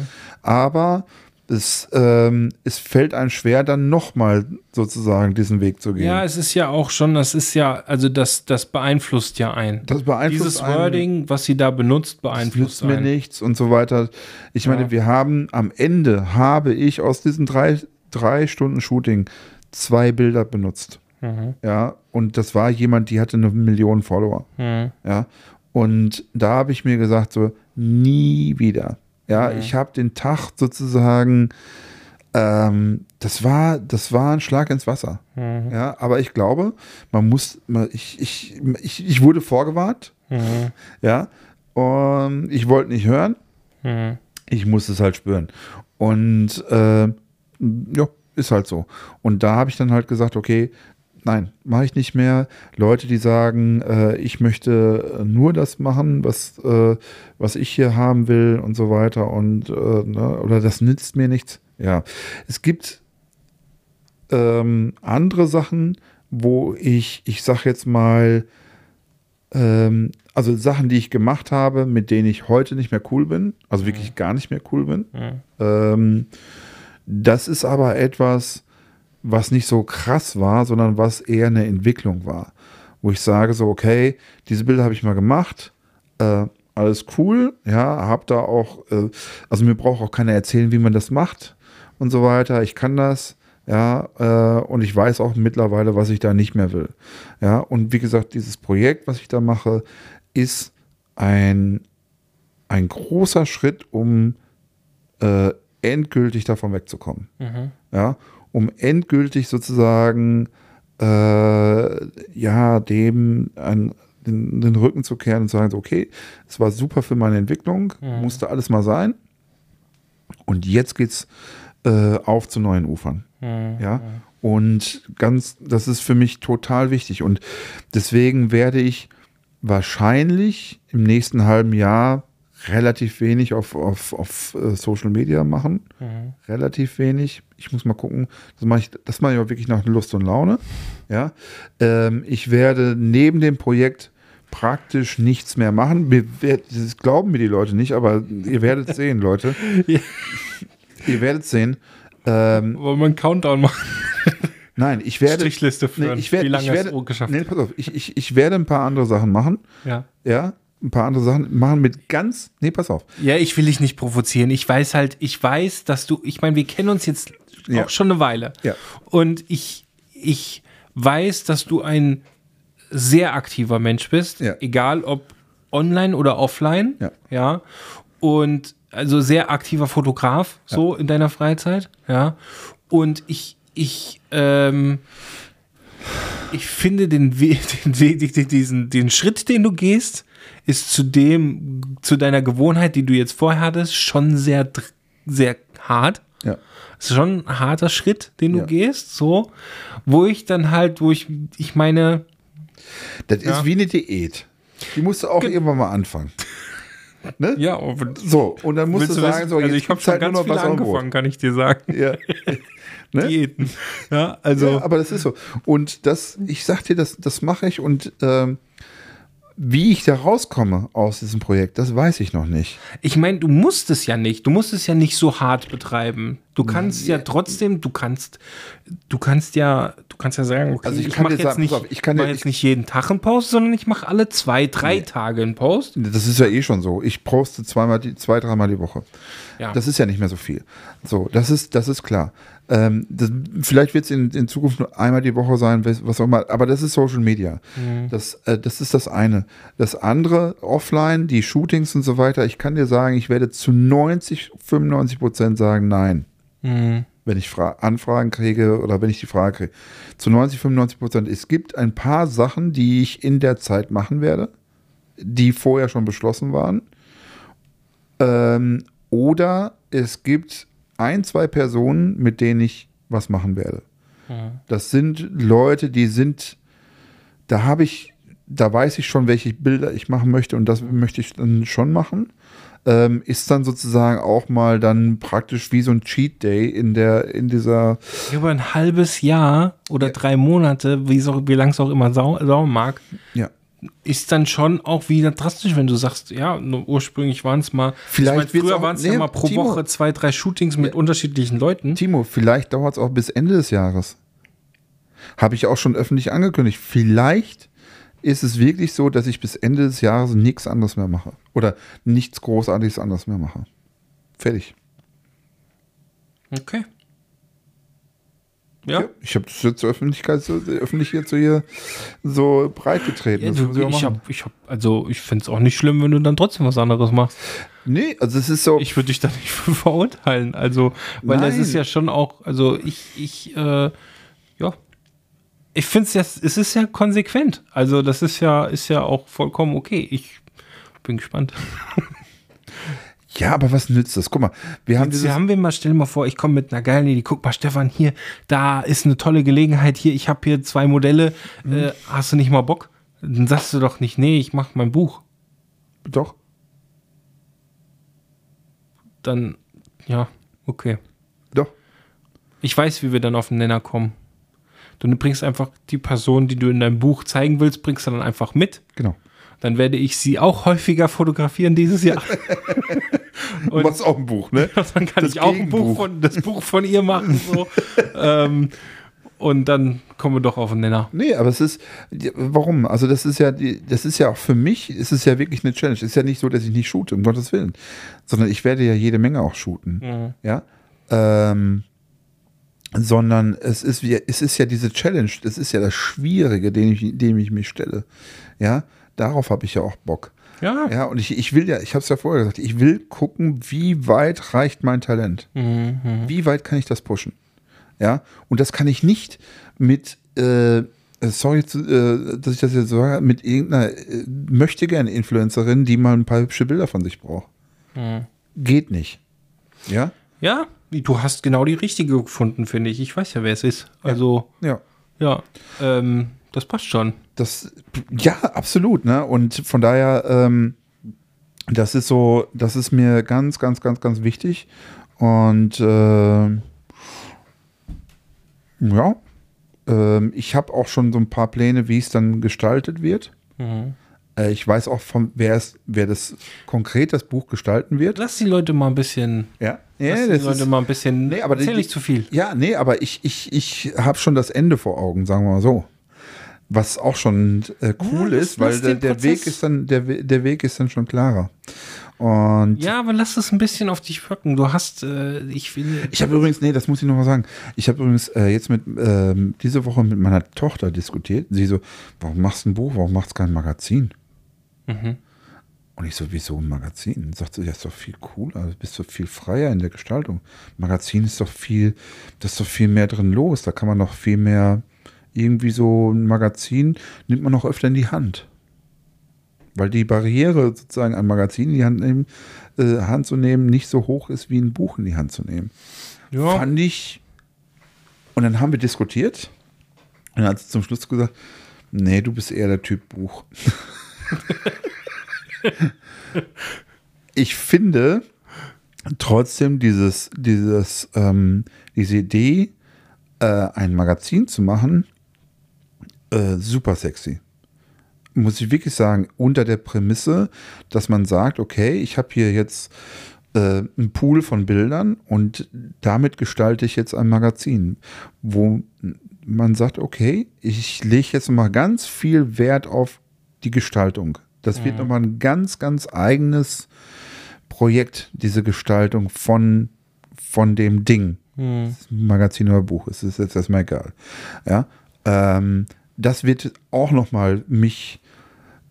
Aber es, ähm, es fällt einem schwer, dann nochmal sozusagen diesen Weg zu gehen. Ja, es ist ja auch schon, das ist ja, also das, das beeinflusst ja ein. das beeinflusst Dieses einen, Wording, was sie da benutzt, das beeinflusst nützt mir einen. nichts und so weiter. Ich meine, Ja. wir haben am Ende, habe ich aus diesen drei, drei Stunden Shooting zwei Bilder benutzt. Mhm. Ja, und das war jemand, die hatte eine Million Follower. Mhm. Ja, und da habe ich mir gesagt, so, nie wieder. Ja, Mhm. ich habe den Tag sozusagen, ähm, das war, das war ein Schlag ins Wasser. Mhm. Ja, aber ich glaube, man muss, man, ich, ich, ich, ich wurde vorgewarnt, Mhm. *laughs* ja, und ich wollte nicht hören, Mhm. ich musste es halt spüren. Und äh, ja, ist halt so. Und da habe ich dann halt gesagt, okay, nein, mache ich nicht mehr. Leute, die sagen, äh, ich möchte nur das machen, was, äh, was ich hier haben will und so weiter und äh, ne, oder das nützt mir nichts. Ja, es gibt ähm, andere Sachen, wo ich, ich sag jetzt mal, ähm, also Sachen, die ich gemacht habe, mit denen ich heute nicht mehr cool bin, also wirklich gar nicht mehr cool bin. Mhm. Ähm, das ist aber etwas, was nicht so krass war, sondern was eher eine Entwicklung war. Wo ich sage so, okay, diese Bilder habe ich mal gemacht, äh, alles cool, ja, hab da auch, äh, also mir braucht auch keiner erzählen, wie man das macht und so weiter. Ich kann das, ja, äh, und ich weiß auch mittlerweile, was ich da nicht mehr will. Ja, und wie gesagt, dieses Projekt, was ich da mache, ist ein, ein großer Schritt, um äh, endgültig davon wegzukommen. Mhm. Ja, um endgültig sozusagen äh, ja, dem ein, den, den Rücken zu kehren und zu sagen, so, okay, es war super für meine Entwicklung, musste alles mal sein. Und jetzt geht's äh, auf zu neuen Ufern. Ja. Und ganz, das ist für mich total wichtig. Und deswegen werde ich wahrscheinlich im nächsten halben Jahr relativ wenig auf, auf, auf äh, Social Media machen. Relativ wenig. Ich muss mal gucken. Das mache ich, das mache ich aber wirklich nach Lust und Laune. Ja. Ähm, ich werde neben dem Projekt praktisch nichts mehr machen. Das glauben mir die Leute nicht, aber ihr werdet es *laughs* sehen, Leute. Ja. Ihr werdet es sehen. Ähm, Wollen wir einen Countdown machen? *laughs* nein, ich werde. Strichliste führen, Nee, ich werde, wie lange ich es werde, O geschafft nee, pass auf, ich, ich, ich werde ein paar andere Sachen machen. Ja. Ja, ein paar andere Sachen machen mit ganz. Nee, pass auf. Ja, ich will dich nicht provozieren. Ich weiß halt, ich weiß, dass du, ich meine, wir kennen uns jetzt Ja. auch schon eine Weile. Ja. Und ich, ich weiß, dass du ein sehr aktiver Mensch bist, Ja. egal ob online oder offline. Ja. ja. Und also sehr aktiver Fotograf, so in deiner Freizeit. Ja. Und ich, ich, ähm, ich finde den Weg, *laughs* den, den, diesen, den Schritt, den du gehst, ist zu dem, zu deiner Gewohnheit, die du jetzt vorher hattest, schon sehr, sehr hart. Ja. Es ist schon ein harter Schritt, den du Ja. gehst, so, wo ich dann halt, wo ich, ich meine, Das Ja. ist wie eine Diät. Die musst du auch irgendwann mal anfangen. *laughs* Ne? ja, aber So, und dann musst du sagen, wissen, so, also ich habe schon halt nur ganz Brot. angefangen, kann ich dir sagen. Ja. *laughs* ne? Diäten. Ja, also, Ja, aber das ist so. Und das, ich sag dir, das, das mache ich und ähm, wie ich da rauskomme aus diesem Projekt, das weiß ich noch nicht. ich meine, du musst es ja nicht, du musst es ja nicht so hart betreiben. Du kannst ja trotzdem, du kannst, du kannst ja, du kannst ja sagen, okay, Also ich ich, mache jetzt sagen, nicht, auf, ich kann mach jetzt nicht jeden Tag einen Post, sondern ich mache alle zwei, drei Tage einen Post. Das ist ja eh schon so. Ich poste zweimal, die, zwei, dreimal die Woche. Ja. Das ist ja nicht mehr so viel. So, das ist, das ist klar. Ähm, das, vielleicht wird es in, in Zukunft nur einmal die Woche sein, was auch immer, aber das ist Social Media. Das, äh, das ist das eine. Das andere, offline, die Shootings und so weiter, ich kann dir sagen, ich werde zu 90, 95 Prozent sagen, nein. Wenn ich Fra Anfragen kriege oder wenn ich die Frage kriege. Zu 90, 95 Prozent. Es gibt ein paar Sachen, die ich in der Zeit machen werde, die vorher schon beschlossen waren. Ähm, oder es gibt ein, zwei Personen, mit denen ich was machen werde. Das sind Leute, die sind, da habe ich, da weiß ich schon, welche Bilder ich machen möchte und das möchte ich dann schon machen. Ähm, ist dann sozusagen auch mal dann praktisch wie so ein Cheat Day in der, in dieser, Über ein halbes Jahr oder drei Monate, wie, so, wie lang es auch immer sau dauern mag, ja. Ist dann schon auch wieder drastisch, wenn du sagst, ja, ursprünglich waren es mal, Vielleicht ich mein, früher waren es nee, ja mal pro Timo. Woche zwei, drei Shootings mit unterschiedlichen Leuten. Timo, vielleicht dauert es auch bis Ende des Jahres. Habe ich auch schon öffentlich angekündigt. Vielleicht ist es wirklich so, dass ich bis Ende des Jahres nichts anderes mehr mache. Oder nichts Großartiges anderes mehr mache. Fertig. Okay. Ja. Ich habe das jetzt zur Öffentlichkeit so, öffentlich jetzt so hier so breit getreten. Ja, Das du, ich hab, ich hab, also ich finde es auch nicht schlimm, wenn du dann trotzdem was anderes machst. nee, also es ist so. Ich würde dich da nicht für *laughs* verurteilen. Also, weil das Nein. ist ja schon auch, also ich, ich, äh, ja. Ich finde es ja, es ist ja konsequent. Also, das ist ja, ist ja auch vollkommen okay. Ich bin gespannt. *laughs* ja, aber was nützt das? Guck mal, wir haben Wir haben wir mal, stell dir mal vor, ich komme mit einer geilen Idee. Guck mal, Stefan, hier, da ist eine tolle Gelegenheit. Hier, ich habe hier zwei Modelle. Äh, hast du nicht mal Bock? Dann sagst du doch nicht, nee, ich mache mein Buch. doch. Dann, ja, okay. Doch. Ich weiß, wie wir dann auf den Nenner kommen. Du bringst einfach die Person, die du in deinem Buch zeigen willst, bringst du dann einfach mit. Genau. Dann werde ich sie auch häufiger fotografieren dieses Jahr. *laughs* Du machst auch ein Buch, ne? *laughs* dann kann Das ich auch ein Buch von, das Buch von ihr machen. So. *laughs* ähm, und dann kommen wir doch auf den Nenner. Nee, aber es ist, warum? Also das ist ja, das ist ja auch für mich, ist es ja wirklich eine Challenge. Es ist ja nicht so, dass ich nicht shoote, um Gottes Willen. Sondern ich werde ja jede Menge auch shooten. Ja. Ähm, sondern es ist, wie- es ist ja diese Challenge, das ist ja das Schwierige, dem ich, dem ich mich stelle. Ja, darauf habe ich ja auch Bock. Ja. Ja, und ich, ich will ja, ich habe es ja vorher gesagt, ich will gucken, wie weit reicht mein Talent. Wie weit kann ich das pushen? Ja, und das kann ich nicht mit äh, sorry, äh, dass ich das jetzt sage, mit irgendeiner äh, möchte gerne Influencerin, die mal ein paar hübsche Bilder von sich braucht. Geht nicht. Ja? Ja, du hast genau die richtige gefunden, finde ich. Ich weiß ja, wer es ist. Also, Ja. ja, ähm, das passt schon. Das, ja, absolut, ne? Und von daher, ähm, das ist so, das ist mir ganz, ganz, ganz, ganz wichtig. Und äh, ja, ähm, ich habe auch schon so ein paar Pläne, wie es dann gestaltet wird. Äh, ich weiß auch von wer es, wer das konkret das Buch gestalten wird. Lass die Leute mal ein bisschen. Ja, Lass ja die das Leute ist, mal ein bisschen. Nee, aber die- erzähl nicht zu viel. Ja, nee, aber ich, ich, ich habe schon das Ende vor Augen, sagen wir mal so. Was auch schon äh, cool Ja, ist, weil der, der Weg ist dann, der, der Weg ist dann schon klarer. Und Ja, aber lass es ein bisschen auf dich wirken. Du hast, äh, ich finde. ich habe übrigens, nee, das muss ich noch mal sagen. Ich habe übrigens äh, jetzt mit ähm, diese Woche mit meiner Tochter diskutiert. Sie so, warum machst du ein Buch? Warum machst du kein Magazin? Mhm. Und ich so, wieso ein Magazin? Sagt sie, ja, ist doch viel cooler, du bist doch viel freier in der Gestaltung. Magazin ist doch viel, da ist doch viel mehr drin los. Da kann man noch viel mehr, irgendwie so ein Magazin nimmt man noch öfter in die Hand. Weil die Barriere, sozusagen ein Magazin in die Hand, nehmen, äh, Hand zu nehmen, nicht so hoch ist, wie ein Buch in die Hand zu nehmen. Ja, Fand ich. Und dann haben wir diskutiert. Und dann hat sie zum Schluss gesagt, nee, du bist eher der Typ Buch. *laughs* ich finde trotzdem dieses, dieses, ähm, diese Idee, äh, ein Magazin zu machen, äh, super sexy. Muss ich wirklich sagen, unter der Prämisse, dass man sagt, okay, ich habe hier jetzt äh, einen Pool von Bildern und damit gestalte ich jetzt ein Magazin, wo man sagt, okay, ich lege jetzt mal ganz viel Wert auf die Gestaltung. Das wird nochmal ein ganz, ganz eigenes Projekt, diese Gestaltung von, von dem Ding. Magazin oder Buch, es ist jetzt erstmal egal. Ja, ähm, das wird auch nochmal mich,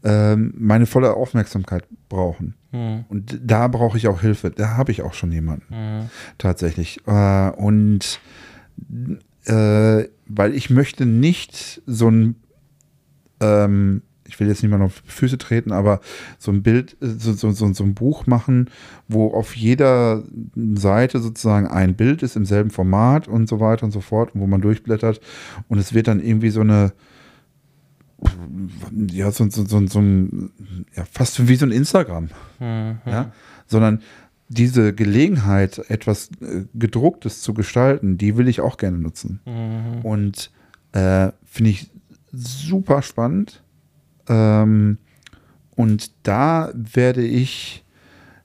ähm, meine volle Aufmerksamkeit brauchen. Und da brauche ich auch Hilfe. Da habe ich auch schon jemanden. Tatsächlich. Äh, und äh, weil ich möchte nicht so ein ähm, ich will jetzt niemand auf die Füße treten, aber so ein Bild, äh, so, so, so, so ein Buch machen, wo auf jeder Seite sozusagen ein Bild ist im selben Format und so weiter und so fort, wo man durchblättert und es wird dann irgendwie so eine ja, so, so, so, so ja, fast wie so ein Instagram, ja, sondern diese Gelegenheit, etwas äh, gedrucktes zu gestalten, die will ich auch gerne nutzen. Und äh, finde ich super spannend. Ähm, und da werde ich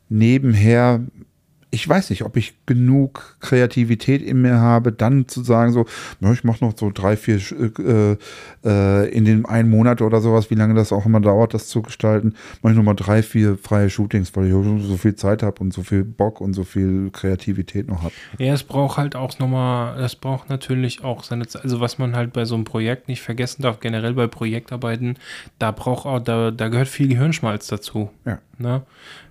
nebenher, ich weiß nicht, ob ich genug Kreativität in mir habe, dann zu sagen, so, ich mache noch so drei, vier äh, äh, in den einen Monat oder sowas, wie lange das auch immer dauert, das zu gestalten, mache ich nochmal drei, vier freie Shootings, weil ich so viel Zeit habe und so viel Bock und so viel Kreativität noch habe. Ja, es braucht halt auch nochmal, es braucht natürlich auch seine Zeit, also was man halt bei so einem Projekt nicht vergessen darf, generell bei Projektarbeiten, da braucht auch, da, da gehört viel Gehirnschmalz dazu. Ja. Ne?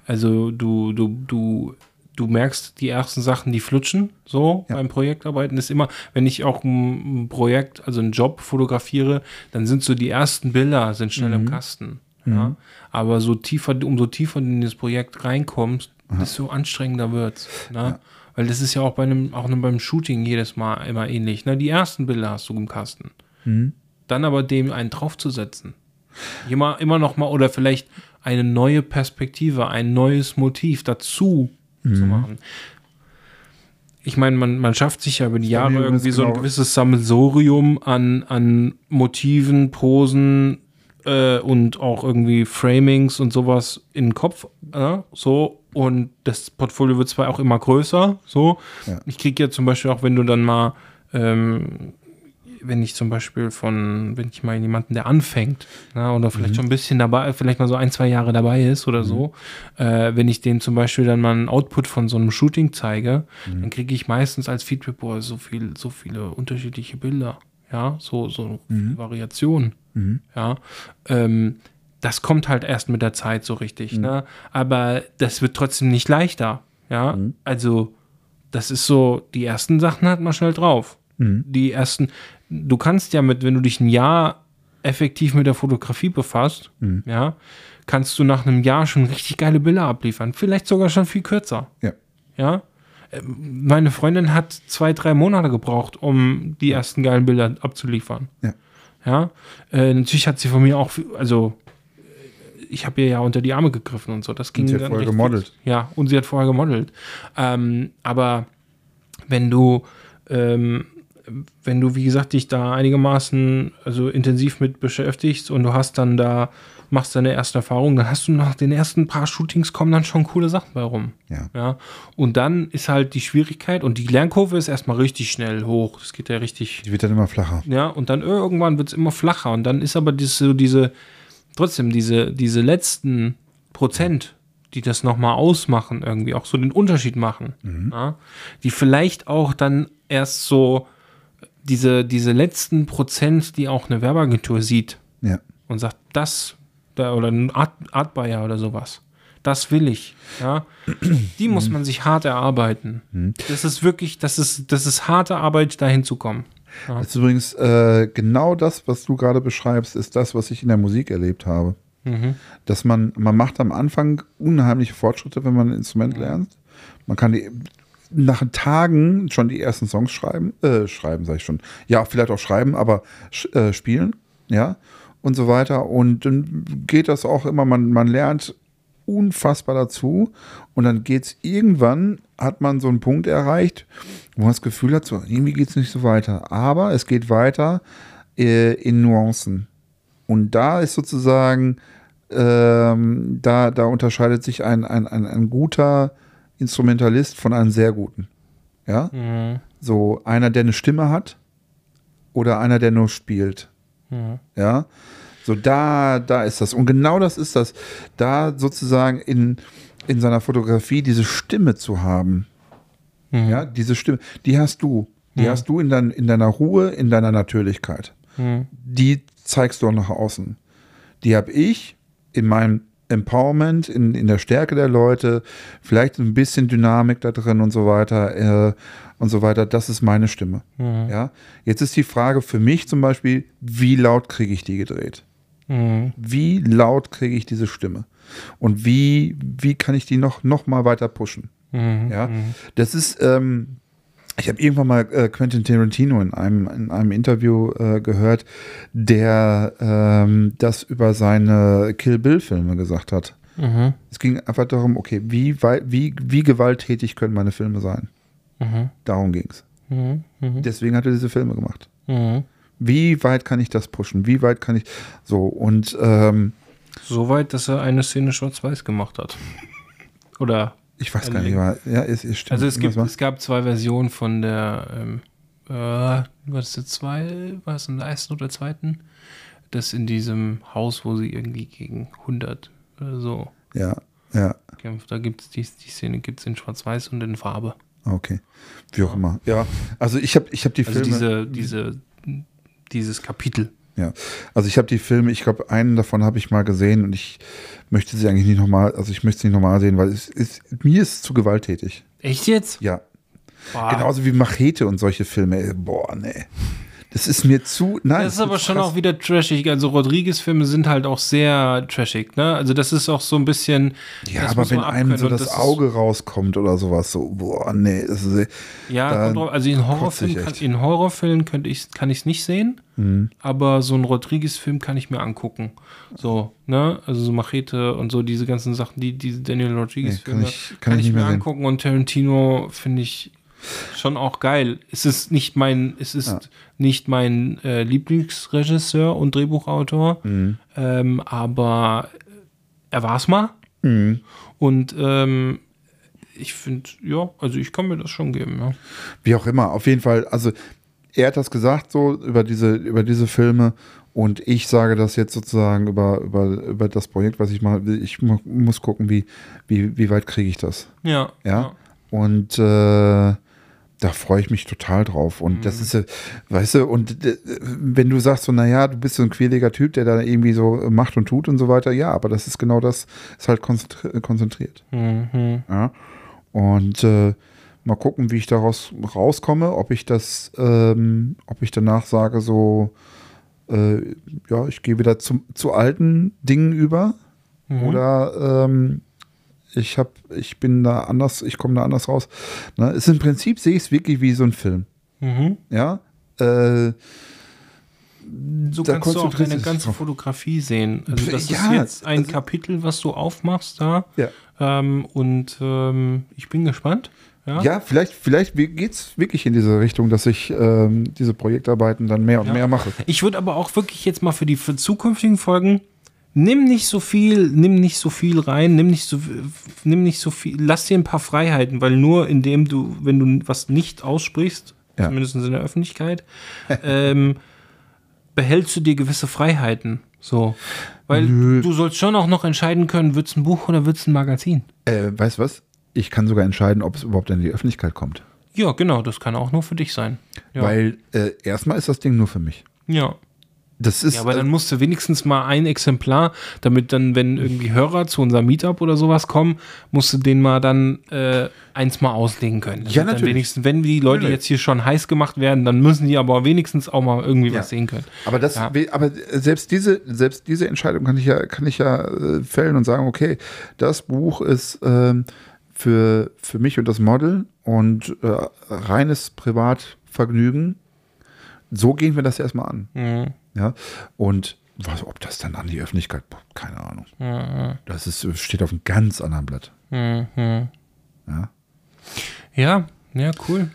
Also du, du, du, du merkst die ersten Sachen, die flutschen, so Ja. beim Projektarbeiten ist immer, wenn ich auch ein, Projekt, also einen Job fotografiere, dann sind so die ersten Bilder sind schnell im Kasten. Ja? Aber so tiefer, umso tiefer du in das Projekt reinkommst, desto anstrengender wird's. Ne? Weil das ist ja auch bei einem, auch beim Shooting jedes Mal immer ähnlich. Ne? Die ersten Bilder hast du im Kasten. Dann aber dem einen draufzusetzen. Immer, immer noch mal, oder vielleicht eine neue Perspektive, ein neues Motiv dazu zu machen. Ich meine, man, man schafft sich ja über die Jahre irgendwie so ein genau- gewisses Sammelsorium an, an Motiven, Posen äh, und auch irgendwie Framings und sowas in den Kopf. Äh, so. Und das Portfolio wird zwar auch immer größer, so. Ja. Ich kriege ja zum Beispiel auch, wenn du dann mal ähm, wenn ich zum Beispiel von, wenn ich mal jemanden, der anfängt, na, oder vielleicht schon ein bisschen dabei, vielleicht mal so ein, zwei Jahre dabei ist oder so, äh, wenn ich dem zum Beispiel dann mal einen Output von so einem Shooting zeige, dann kriege ich meistens als Feedback, boah, so viel, so viele unterschiedliche Bilder, ja, so, so viel Variation, ja, ähm, das kommt halt erst mit der Zeit so richtig, ne? Aber das wird trotzdem nicht leichter, ja. Also, das ist so, die ersten Sachen hat man schnell drauf. Die ersten, du kannst ja mit, wenn du dich ein Jahr effektiv mit der Fotografie befasst, Mhm. ja, kannst du nach einem Jahr schon richtig geile Bilder abliefern. Vielleicht sogar schon viel kürzer. Ja. Ja. Ähm, Meine Freundin hat zwei, drei Monate gebraucht, um die ersten geilen Bilder abzuliefern. Ja. Ja. Äh, natürlich hat sie von mir auch, also äh, ich habe ihr ja unter die Arme gegriffen und so. Das ging sie hat vorher gemodelt. Ja, und sie hat vorher gemodelt. Ähm, aber wenn du, ähm, wenn du, wie gesagt, dich da einigermaßen also intensiv mit beschäftigst und du hast dann da, machst deine ersten Erfahrungen, dann hast du nach den ersten paar Shootings kommen dann schon coole Sachen bei rum. Ja. Ja. Und dann ist halt die Schwierigkeit und die Lernkurve ist erstmal richtig schnell hoch. Das geht ja richtig Die wird dann immer flacher. ja, und dann irgendwann wird es immer flacher. Und dann ist aber diese, diese trotzdem diese, diese letzten Prozent, die das nochmal ausmachen, irgendwie auch so den Unterschied machen, ja, die vielleicht auch dann erst so diese, diese letzten Prozent, die auch eine Werbeagentur sieht Ja. und sagt, das, da, oder ein Art, Art Buyer oder sowas. Das will ich. Ja. Die muss man sich hart erarbeiten. Das ist wirklich, das ist, das ist harte Arbeit, dahin zu kommen. Das ist übrigens äh, genau das, was du gerade beschreibst, ist das, was ich in der Musik erlebt habe. Dass man, man macht am Anfang unheimliche Fortschritte, wenn man ein Instrument lernt. Man kann die, nach Tagen schon die ersten Songs schreiben, äh, schreiben, sage ich schon. Ja, vielleicht auch schreiben, aber äh, spielen, ja, und so weiter. Und dann geht das auch immer, man, man lernt unfassbar dazu. Und dann geht es irgendwann, hat man so einen Punkt erreicht, wo man das Gefühl hat, so, irgendwie geht es nicht so weiter. Aber es geht weiter äh, in Nuancen. Und da ist sozusagen, ähm, da, da unterscheidet sich ein, ein, ein, ein guter Instrumentalist von einem sehr guten. Ja? So einer, der eine Stimme hat oder einer, der nur spielt. Ja. So da, da ist das. Und genau das ist das. Da sozusagen in, in seiner Fotografie diese Stimme zu haben. Ja, diese Stimme, die hast du. Die hast du in, dein, in deiner Ruhe, in deiner Natürlichkeit. Die zeigst du auch nach außen. Die habe ich in meinem Empowerment, in, in der Stärke der Leute, vielleicht ein bisschen Dynamik da drin und so weiter äh, und so weiter. Das ist meine Stimme. Ja. Jetzt ist die Frage für mich zum Beispiel, wie laut kriege ich die gedreht? Wie laut kriege ich diese Stimme? Und wie, wie kann ich die noch, noch mal weiter pushen? Ja, das ist, ähm, ich habe irgendwann mal äh, Quentin Tarantino in einem, in einem Interview äh, gehört, der ähm, das über seine Kill Bill-Filme gesagt hat. Es ging einfach darum, okay, wie, wie, wie gewalttätig können meine Filme sein? Darum ging es. Deswegen hat er diese Filme gemacht. Wie weit kann ich das pushen? Wie weit kann ich so und ähm, Soweit, dass er eine Szene schwarz-weiß gemacht hat. Oder ich weiß gar nicht, war, ja, es, es stimmt. Also es, gibt, es gab zwei Versionen von der, ähm, äh, war das der zwei, war es in der ersten oder zweiten? Das in diesem Haus, wo sie irgendwie gegen 100 oder so ja, ja, kämpft. Da gibt es die, die Szene gibt es in Schwarz-Weiß und in Farbe. okay, wie auch immer. Ja, also ich habe ich habe die Also Filme. diese, diese, dieses Kapitel. Ja, also ich habe die Filme, ich glaube, einen davon habe ich mal gesehen und ich möchte sie eigentlich nicht nochmal, also ich möchte sie nicht nochmal sehen, weil es ist, mir ist es zu gewalttätig. Echt jetzt? Ja, Boah. genauso wie Machete und solche Filme. Ey, Boah, nee. Das ist mir zu, nein. Das ist aber schon krass. auch wieder trashig. Also Rodriguez-Filme sind halt auch sehr trashig, ne? Also das ist auch so ein bisschen. Ja, das aber wenn einem so das, ist- Auge rauskommt oder sowas, so, boah, nee. Das ist, Ja, kommt drauf, also in Horrorfilmen, ich kann, echt. in Horrorfilmen könnte ich, kann ich es nicht sehen, Mhm. aber so einen Rodriguez-Film kann ich mir angucken. So, ne? Also so Machete und so diese ganzen Sachen, die diese Daniel Rodriguez-Filme Nee, kann ich- kann ich nicht mir sehen. angucken und Tarantino finde ich schon auch geil. Es ist nicht mein, es ist Ja. nicht mein äh, Lieblingsregisseur und Drehbuchautor, Mhm. ähm, aber er war es mal. Mhm. Und ähm, ich finde, ja, also ich kann mir das schon geben, ja. Wie auch immer, auf jeden Fall, also er hat das gesagt so über diese, über diese Filme und ich sage das jetzt sozusagen über, über, über das Projekt, was ich mache. Ich mu muss gucken, wie, wie, wie weit kriege ich das. Ja. Ja. Und äh, da freue ich mich total drauf. Und das ist, weißt du, und äh, wenn du sagst so, naja, du bist so ein quäliger Typ, der da irgendwie so macht und tut und so weiter, ja, aber das ist genau das, ist halt konzentri konzentriert. Mhm. Ja. Und äh, Mal gucken, wie ich daraus rauskomme, ob ich das, ähm, ob ich danach sage, so, äh, ja, ich gehe wieder zum, zu alten Dingen über. Oder ähm, ich habe, ich bin da anders, ich komme da anders raus. Ne? Ist im Prinzip sehe ich es wirklich wie so ein Film. Mhm. Ja. Äh, So Da kannst du auch deine ganze. Fotografie sehen. Also das Ja, ist jetzt ein also- Kapitel, was du aufmachst da. ja. Ähm, und ähm, ich bin gespannt. Ja. Ja, vielleicht, vielleicht geht es wirklich in diese Richtung, dass ich ähm, diese Projektarbeiten dann mehr und Ja. mehr mache. Ich würde aber auch wirklich jetzt mal für die für zukünftigen Folgen nimm nicht so viel, nimm nicht so viel rein, nimm nicht so nimm nicht so viel, lass dir ein paar Freiheiten, weil nur indem du, wenn du was nicht aussprichst, Ja. zumindest in der Öffentlichkeit, *laughs* ähm, behältst du dir gewisse Freiheiten. So. Weil Nö. du sollst schon auch noch entscheiden können, wird es ein Buch oder wird es ein Magazin? Äh, weißt du was? Ich kann sogar entscheiden, ob es überhaupt in die Öffentlichkeit kommt. Ja, genau, das kann auch nur für dich sein. Ja. Weil äh, erstmal ist das Ding nur für mich. ja. Das ist. Ja, aber dann musst du wenigstens mal ein Exemplar, damit dann, wenn irgendwie Hörer zu unserem Meetup oder sowas kommen, musst du den mal dann äh, eins mal auslegen können. Damit Ja, Dann natürlich. wenigstens, wenn die Leute nö. jetzt hier schon heiß gemacht werden, dann müssen die aber wenigstens auch mal irgendwie Ja. was sehen können. Aber das, Ja. aber selbst diese, selbst diese Entscheidung kann ich ja, kann ich ja äh, fällen und sagen, okay, das Buch ist ähm, für, für mich und das Model und äh, reines Privatvergnügen. So gehen wir das erstmal an. Mhm. Ja. Und was, ob das dann an die Öffentlichkeit, keine Ahnung. Das ist, steht auf einem ganz anderen Blatt. Mhm. Ja. Ja, ja, cool.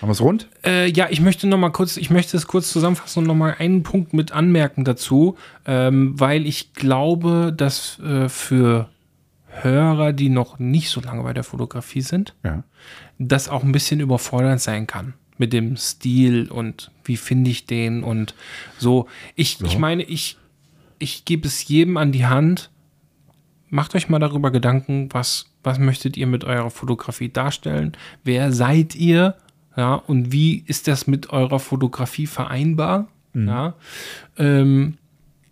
Haben wir es rund? Äh, ja, ich möchte noch mal kurz, ich möchte es kurz zusammenfassen und noch mal einen Punkt mit anmerken dazu, ähm, weil ich glaube, dass äh, für Hörer, die noch nicht so lange bei der Fotografie sind, Ja. das auch ein bisschen überfordernd sein kann mit dem Stil und wie finde ich den und so. Ich, ich meine, ich, ich gebe es jedem an die Hand. Macht euch mal darüber Gedanken, was, was möchtet ihr mit eurer Fotografie darstellen? Wer seid ihr? Ja, und wie ist das mit eurer Fotografie vereinbar? Ja. Ähm,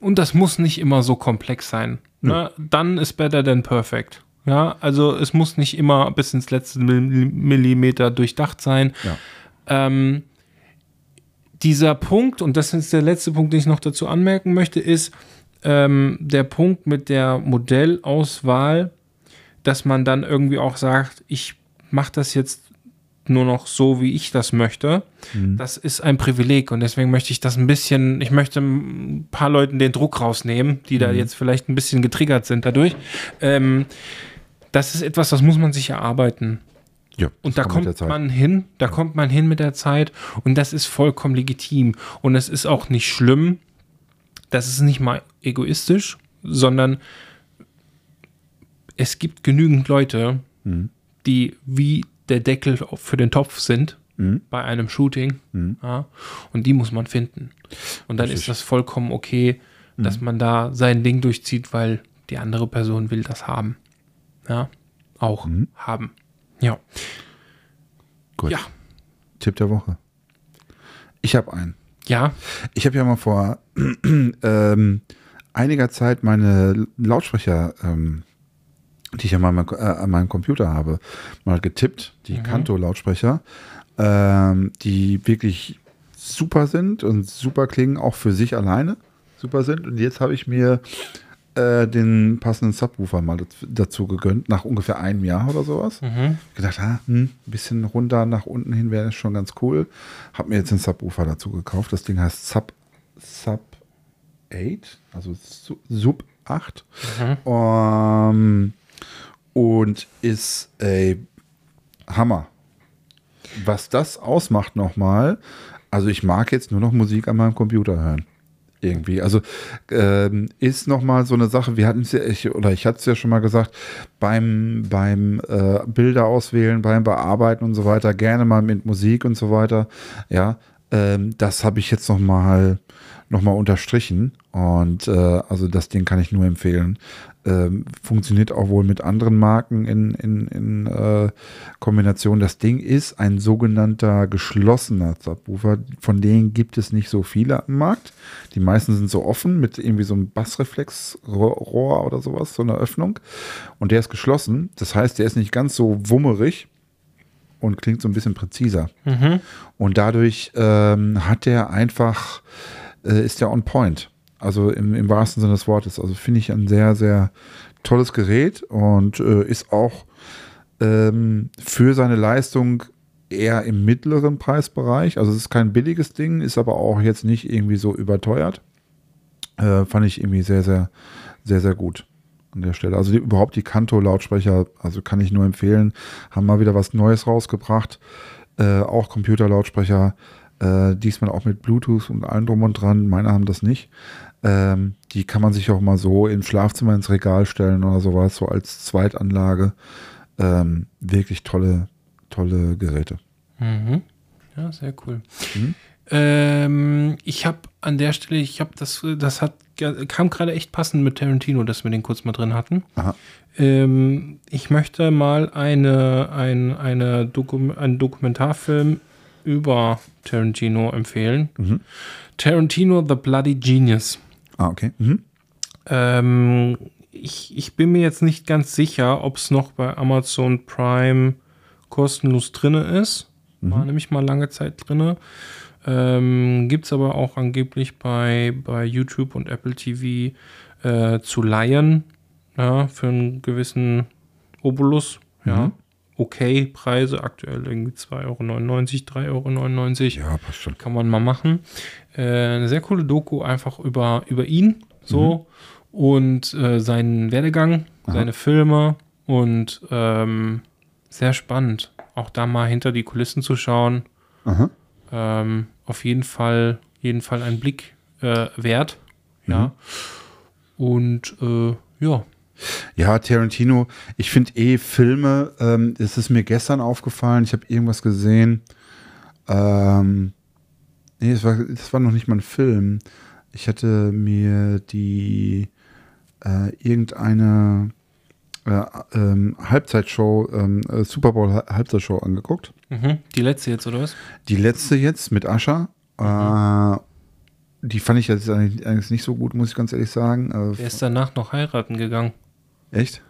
und das muss nicht immer so komplex sein. Ne? Dann ist better than perfect. Ja, also es muss nicht immer bis ins letzte Mill- Millimeter durchdacht sein. Ja. Ähm, dieser Punkt, und das ist der letzte Punkt, den ich noch dazu anmerken möchte, ist ähm, der Punkt mit der Modellauswahl, dass man dann irgendwie auch sagt, ich mache das jetzt nur noch so, wie ich das möchte. Das ist ein Privileg und deswegen möchte ich das ein bisschen, ich möchte ein paar Leuten den Druck rausnehmen, die da jetzt vielleicht ein bisschen getriggert sind dadurch. Ähm, das ist etwas, das muss man sich erarbeiten. Ja. Und da das kommt man hin, da kommt man hin mit der Zeit und das ist vollkommen legitim. Und es ist auch nicht schlimm, das ist nicht mal egoistisch, sondern es gibt genügend Leute, Mhm. die wie der Deckel für den Topf sind Mhm. bei einem Shooting. Ja, und die muss man finden. Und dann Richtig. ist das vollkommen okay, dass man da sein Ding durchzieht, weil die andere Person will das haben. Ja, auch Mhm. haben. Ja. Gut. Ja. Tipp der Woche. Ich habe einen. Ja. Ich habe ja mal vor *clears throat* ähm, einiger Zeit meine Lautsprecher, ähm, die ich an meinem, äh, an meinem Computer habe, mal getippt, die Kanto-Lautsprecher, ähm, die wirklich super sind und super klingen, auch für sich alleine super sind. Und jetzt habe ich mir äh, den passenden Subwoofer mal daz- dazu gegönnt, nach ungefähr einem Jahr oder sowas. Mhm. Gedacht, ah, hm, ein bisschen runter nach unten hin wäre schon ganz cool. Hab mir jetzt den Subwoofer dazu gekauft. Das Ding heißt Sub, Sub 8, also Su- Sub 8. Ähm, und ist ey, Hammer. Was das ausmacht nochmal, also ich mag jetzt nur noch Musik an meinem Computer hören. Irgendwie. Also ähm, ist nochmal so eine Sache, wir hatten es ja, ich, oder ich hatte es ja schon mal gesagt, beim, beim äh, Bilder auswählen, beim Bearbeiten und so weiter, gerne mal mit Musik und so weiter. Ja, ähm, das habe ich jetzt nochmal noch mal unterstrichen. Und äh, also das Ding kann ich nur empfehlen. Ähm, funktioniert auch wohl mit anderen Marken in, in, in äh, Kombination. Das Ding ist ein sogenannter geschlossener Subwoofer. Von denen gibt es nicht so viele am Markt. Die meisten sind so offen mit irgendwie so einem Bassreflexrohr oder sowas, so einer Öffnung. Und der ist geschlossen. Das heißt, der ist nicht ganz so wummerig. und klingt so ein bisschen präziser. Mhm. Und dadurch ähm, hat der einfach, äh, ist der on point. Also im, im wahrsten Sinne des Wortes. Also finde ich ein sehr, sehr tolles Gerät und äh, ist auch ähm, für seine Leistung eher im mittleren Preisbereich. Also es ist kein billiges Ding, ist aber auch jetzt nicht irgendwie so überteuert. Äh, fand ich irgendwie sehr, sehr, sehr, sehr gut an der Stelle. Also die, überhaupt die Kanto-Lautsprecher, also kann ich nur empfehlen, haben mal wieder was Neues rausgebracht. Äh, auch Computerlautsprecher, äh, diesmal auch mit Bluetooth und allem drum und dran. Meine haben das nicht. Ähm, die kann man sich auch mal so im Schlafzimmer ins Regal stellen oder sowas, so als Zweitanlage. Ähm, wirklich tolle, tolle Geräte. Mhm. Ja, sehr cool. Mhm. Ähm, ich habe an der Stelle, ich habe das, das hat kam gerade echt passend mit Tarantino, dass wir den kurz mal drin hatten. Ähm, ich möchte mal eine, ein, eine Dokum einen Dokumentarfilm über Tarantino empfehlen. Mhm. Tarantino The Bloody Genius. Ah, okay. Mhm. Ähm, ich, ich bin mir jetzt nicht ganz sicher, ob es noch bei Amazon Prime kostenlos drinne ist. War nämlich mal lange Zeit drinne. Ähm, Gibt es aber auch angeblich bei, bei YouTube und Apple TV äh, zu leihen. Ja, für einen gewissen Obolus. Ja. Mhm. Okay, Preise aktuell irgendwie 2,99 Euro, 3,99 Euro. Ja, passt schon. Kann man mal machen. Äh, eine sehr coole Doku einfach über, über ihn so und äh, seinen Werdegang, Aha. seine Filme und ähm, sehr spannend, auch da mal hinter die Kulissen zu schauen. Ähm, auf jeden Fall, jeden Fall ein Blick äh, wert. Ja. Und äh, ja. Ja, Tarantino, ich finde eh Filme, ähm, es ist mir gestern aufgefallen, ich habe irgendwas gesehen. Ähm, nee, es war, das war noch nicht mal ein Film. Ich hatte mir die äh, irgendeine äh, ähm, Halbzeitshow, ähm, äh, Super Bowl Ha- Halbzeitshow angeguckt. Mhm. Die letzte jetzt, oder was? Die letzte jetzt mit Ascha. Äh, die fand ich jetzt eigentlich eigentlich nicht so gut, muss ich ganz ehrlich sagen. Äh, Der ist danach noch heiraten gegangen. echt?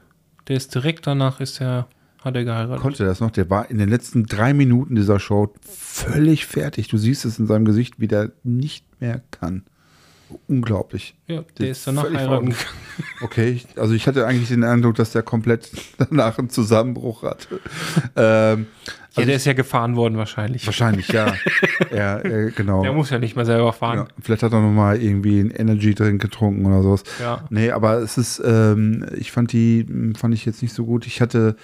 Der ist direkt danach ist er, hat er geheiratet. konnte das noch. Der war in den letzten drei Minuten dieser Show völlig fertig. Du siehst es in seinem Gesicht, wie der nicht mehr kann. Unglaublich. ja, der Der ist danach heiraten. Okay, also ich hatte eigentlich den Eindruck, dass der komplett *laughs* danach einen Zusammenbruch hatte. ähm, Ja, der ist ja gefahren worden wahrscheinlich. wahrscheinlich, ja. *laughs* ja, äh, genau. Der muss ja nicht mehr selber fahren. Ja, vielleicht hat er noch mal irgendwie einen Energy-Drink getrunken oder sowas. Ja. Nee, aber es ist, ähm, ich fand die, mh, fand ich jetzt nicht so gut. Ich hatte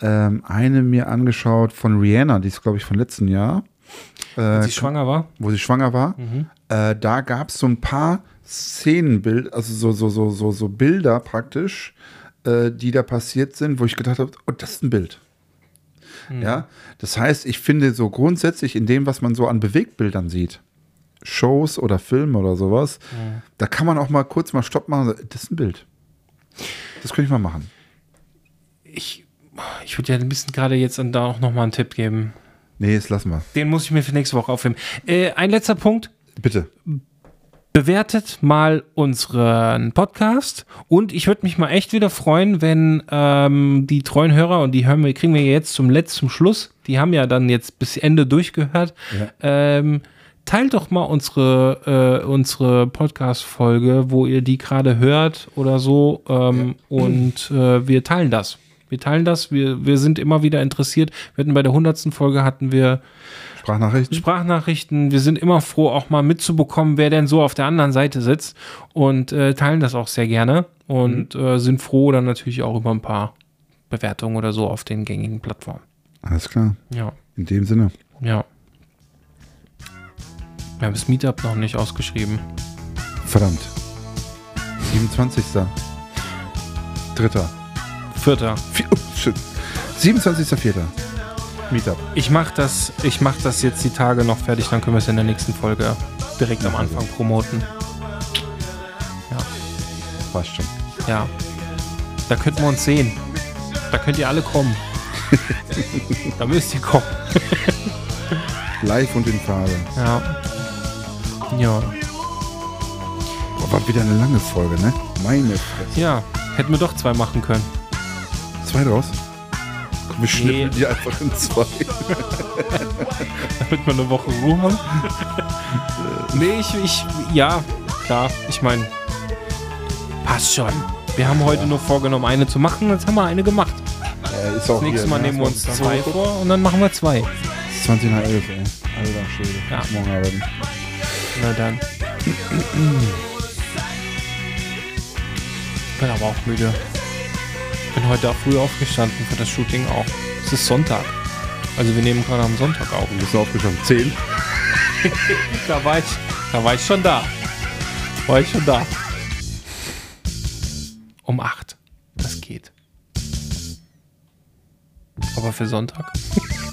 ähm, eine mir angeschaut von Rihanna, die ist, glaube ich, von letzten Jahr. Äh, Als sie schwanger war. wo sie schwanger war. Mhm. Äh, da gab es so ein paar Szenenbild, also so, so, so, so, so Bilder praktisch, äh, die da passiert sind, wo ich gedacht habe, oh, das ist ein Bild. Mhm. Ja, das heißt, ich finde so grundsätzlich in dem, was man so an Bewegtbildern sieht, Shows oder Filme oder sowas, Mhm. da kann man auch mal kurz mal Stopp machen. und sagen, Das ist ein Bild. Das könnte ich mal machen. Ich, ich würde ja ein bisschen gerade jetzt da auch nochmal einen Tipp geben. Nee, das lassen wir. Den muss ich mir für nächste Woche aufheben. Äh, ein letzter Punkt. Bitte. Bewertet mal unseren Podcast und ich würde mich mal echt wieder freuen, wenn ähm, die treuen Hörer und die hören wir, kriegen wir jetzt zum letzten Schluss, die haben ja dann jetzt bis Ende durchgehört. Ähm, teilt doch mal unsere, äh, unsere Podcast-Folge, wo ihr die gerade hört oder so ähm, und äh, wir teilen das. Wir teilen das, wir, wir sind immer wieder interessiert. Wir hatten bei der hundertsten Folge hatten wir Sprachnachrichten? Sprachnachrichten. Wir sind immer froh, auch mal mitzubekommen, wer denn so auf der anderen Seite sitzt und äh, teilen das auch sehr gerne und äh, sind froh dann natürlich auch über ein paar Bewertungen oder so auf den gängigen Plattformen. Alles klar. Ja, In dem Sinne. ja. Wir haben das Meetup noch nicht ausgeschrieben. Verdammt. 27. Dritter. Vierter. Vier, oh, shit. 27.04. Meetup. Ich mach das, ich mach das jetzt die Tage noch fertig, dann können wir es in der nächsten Folge direkt am Anfang promoten. Passt schon. Ja. Da könnten wir uns sehen. Da könnt ihr alle kommen. *laughs* da müsst ihr kommen. *laughs* Live und in Farbe. Ja. Ja. Boah, war wieder eine lange Folge, ne? Meine Fresse. Ja. Hätten wir doch zwei machen können. Zwei draus? Wir schnippeln die einfach in zwei. damit wir eine Woche Ruhe haben. nee, ich, ich, ja, klar, ich meine, passt schon. Wir haben heute nur vorgenommen, eine zu machen, jetzt haben wir eine gemacht. Ja, ist auch Das nächste Mal ne? nehmen wir uns zwei vor und dann machen wir zwei. 20 nach 11, ey. Alter Schwede. Ja. Muss morgen arbeiten. Na dann. *clears throat* Bin aber auch müde. Bin heute auch früh aufgestanden für das Shooting auch. Es ist Sonntag. Also wir nehmen gerade am Sonntag auf. Du bist aufgestanden. 10. *laughs* Da war ich, da war ich schon da. War ich schon da. Um acht. Das geht. Aber für Sonntag. *laughs*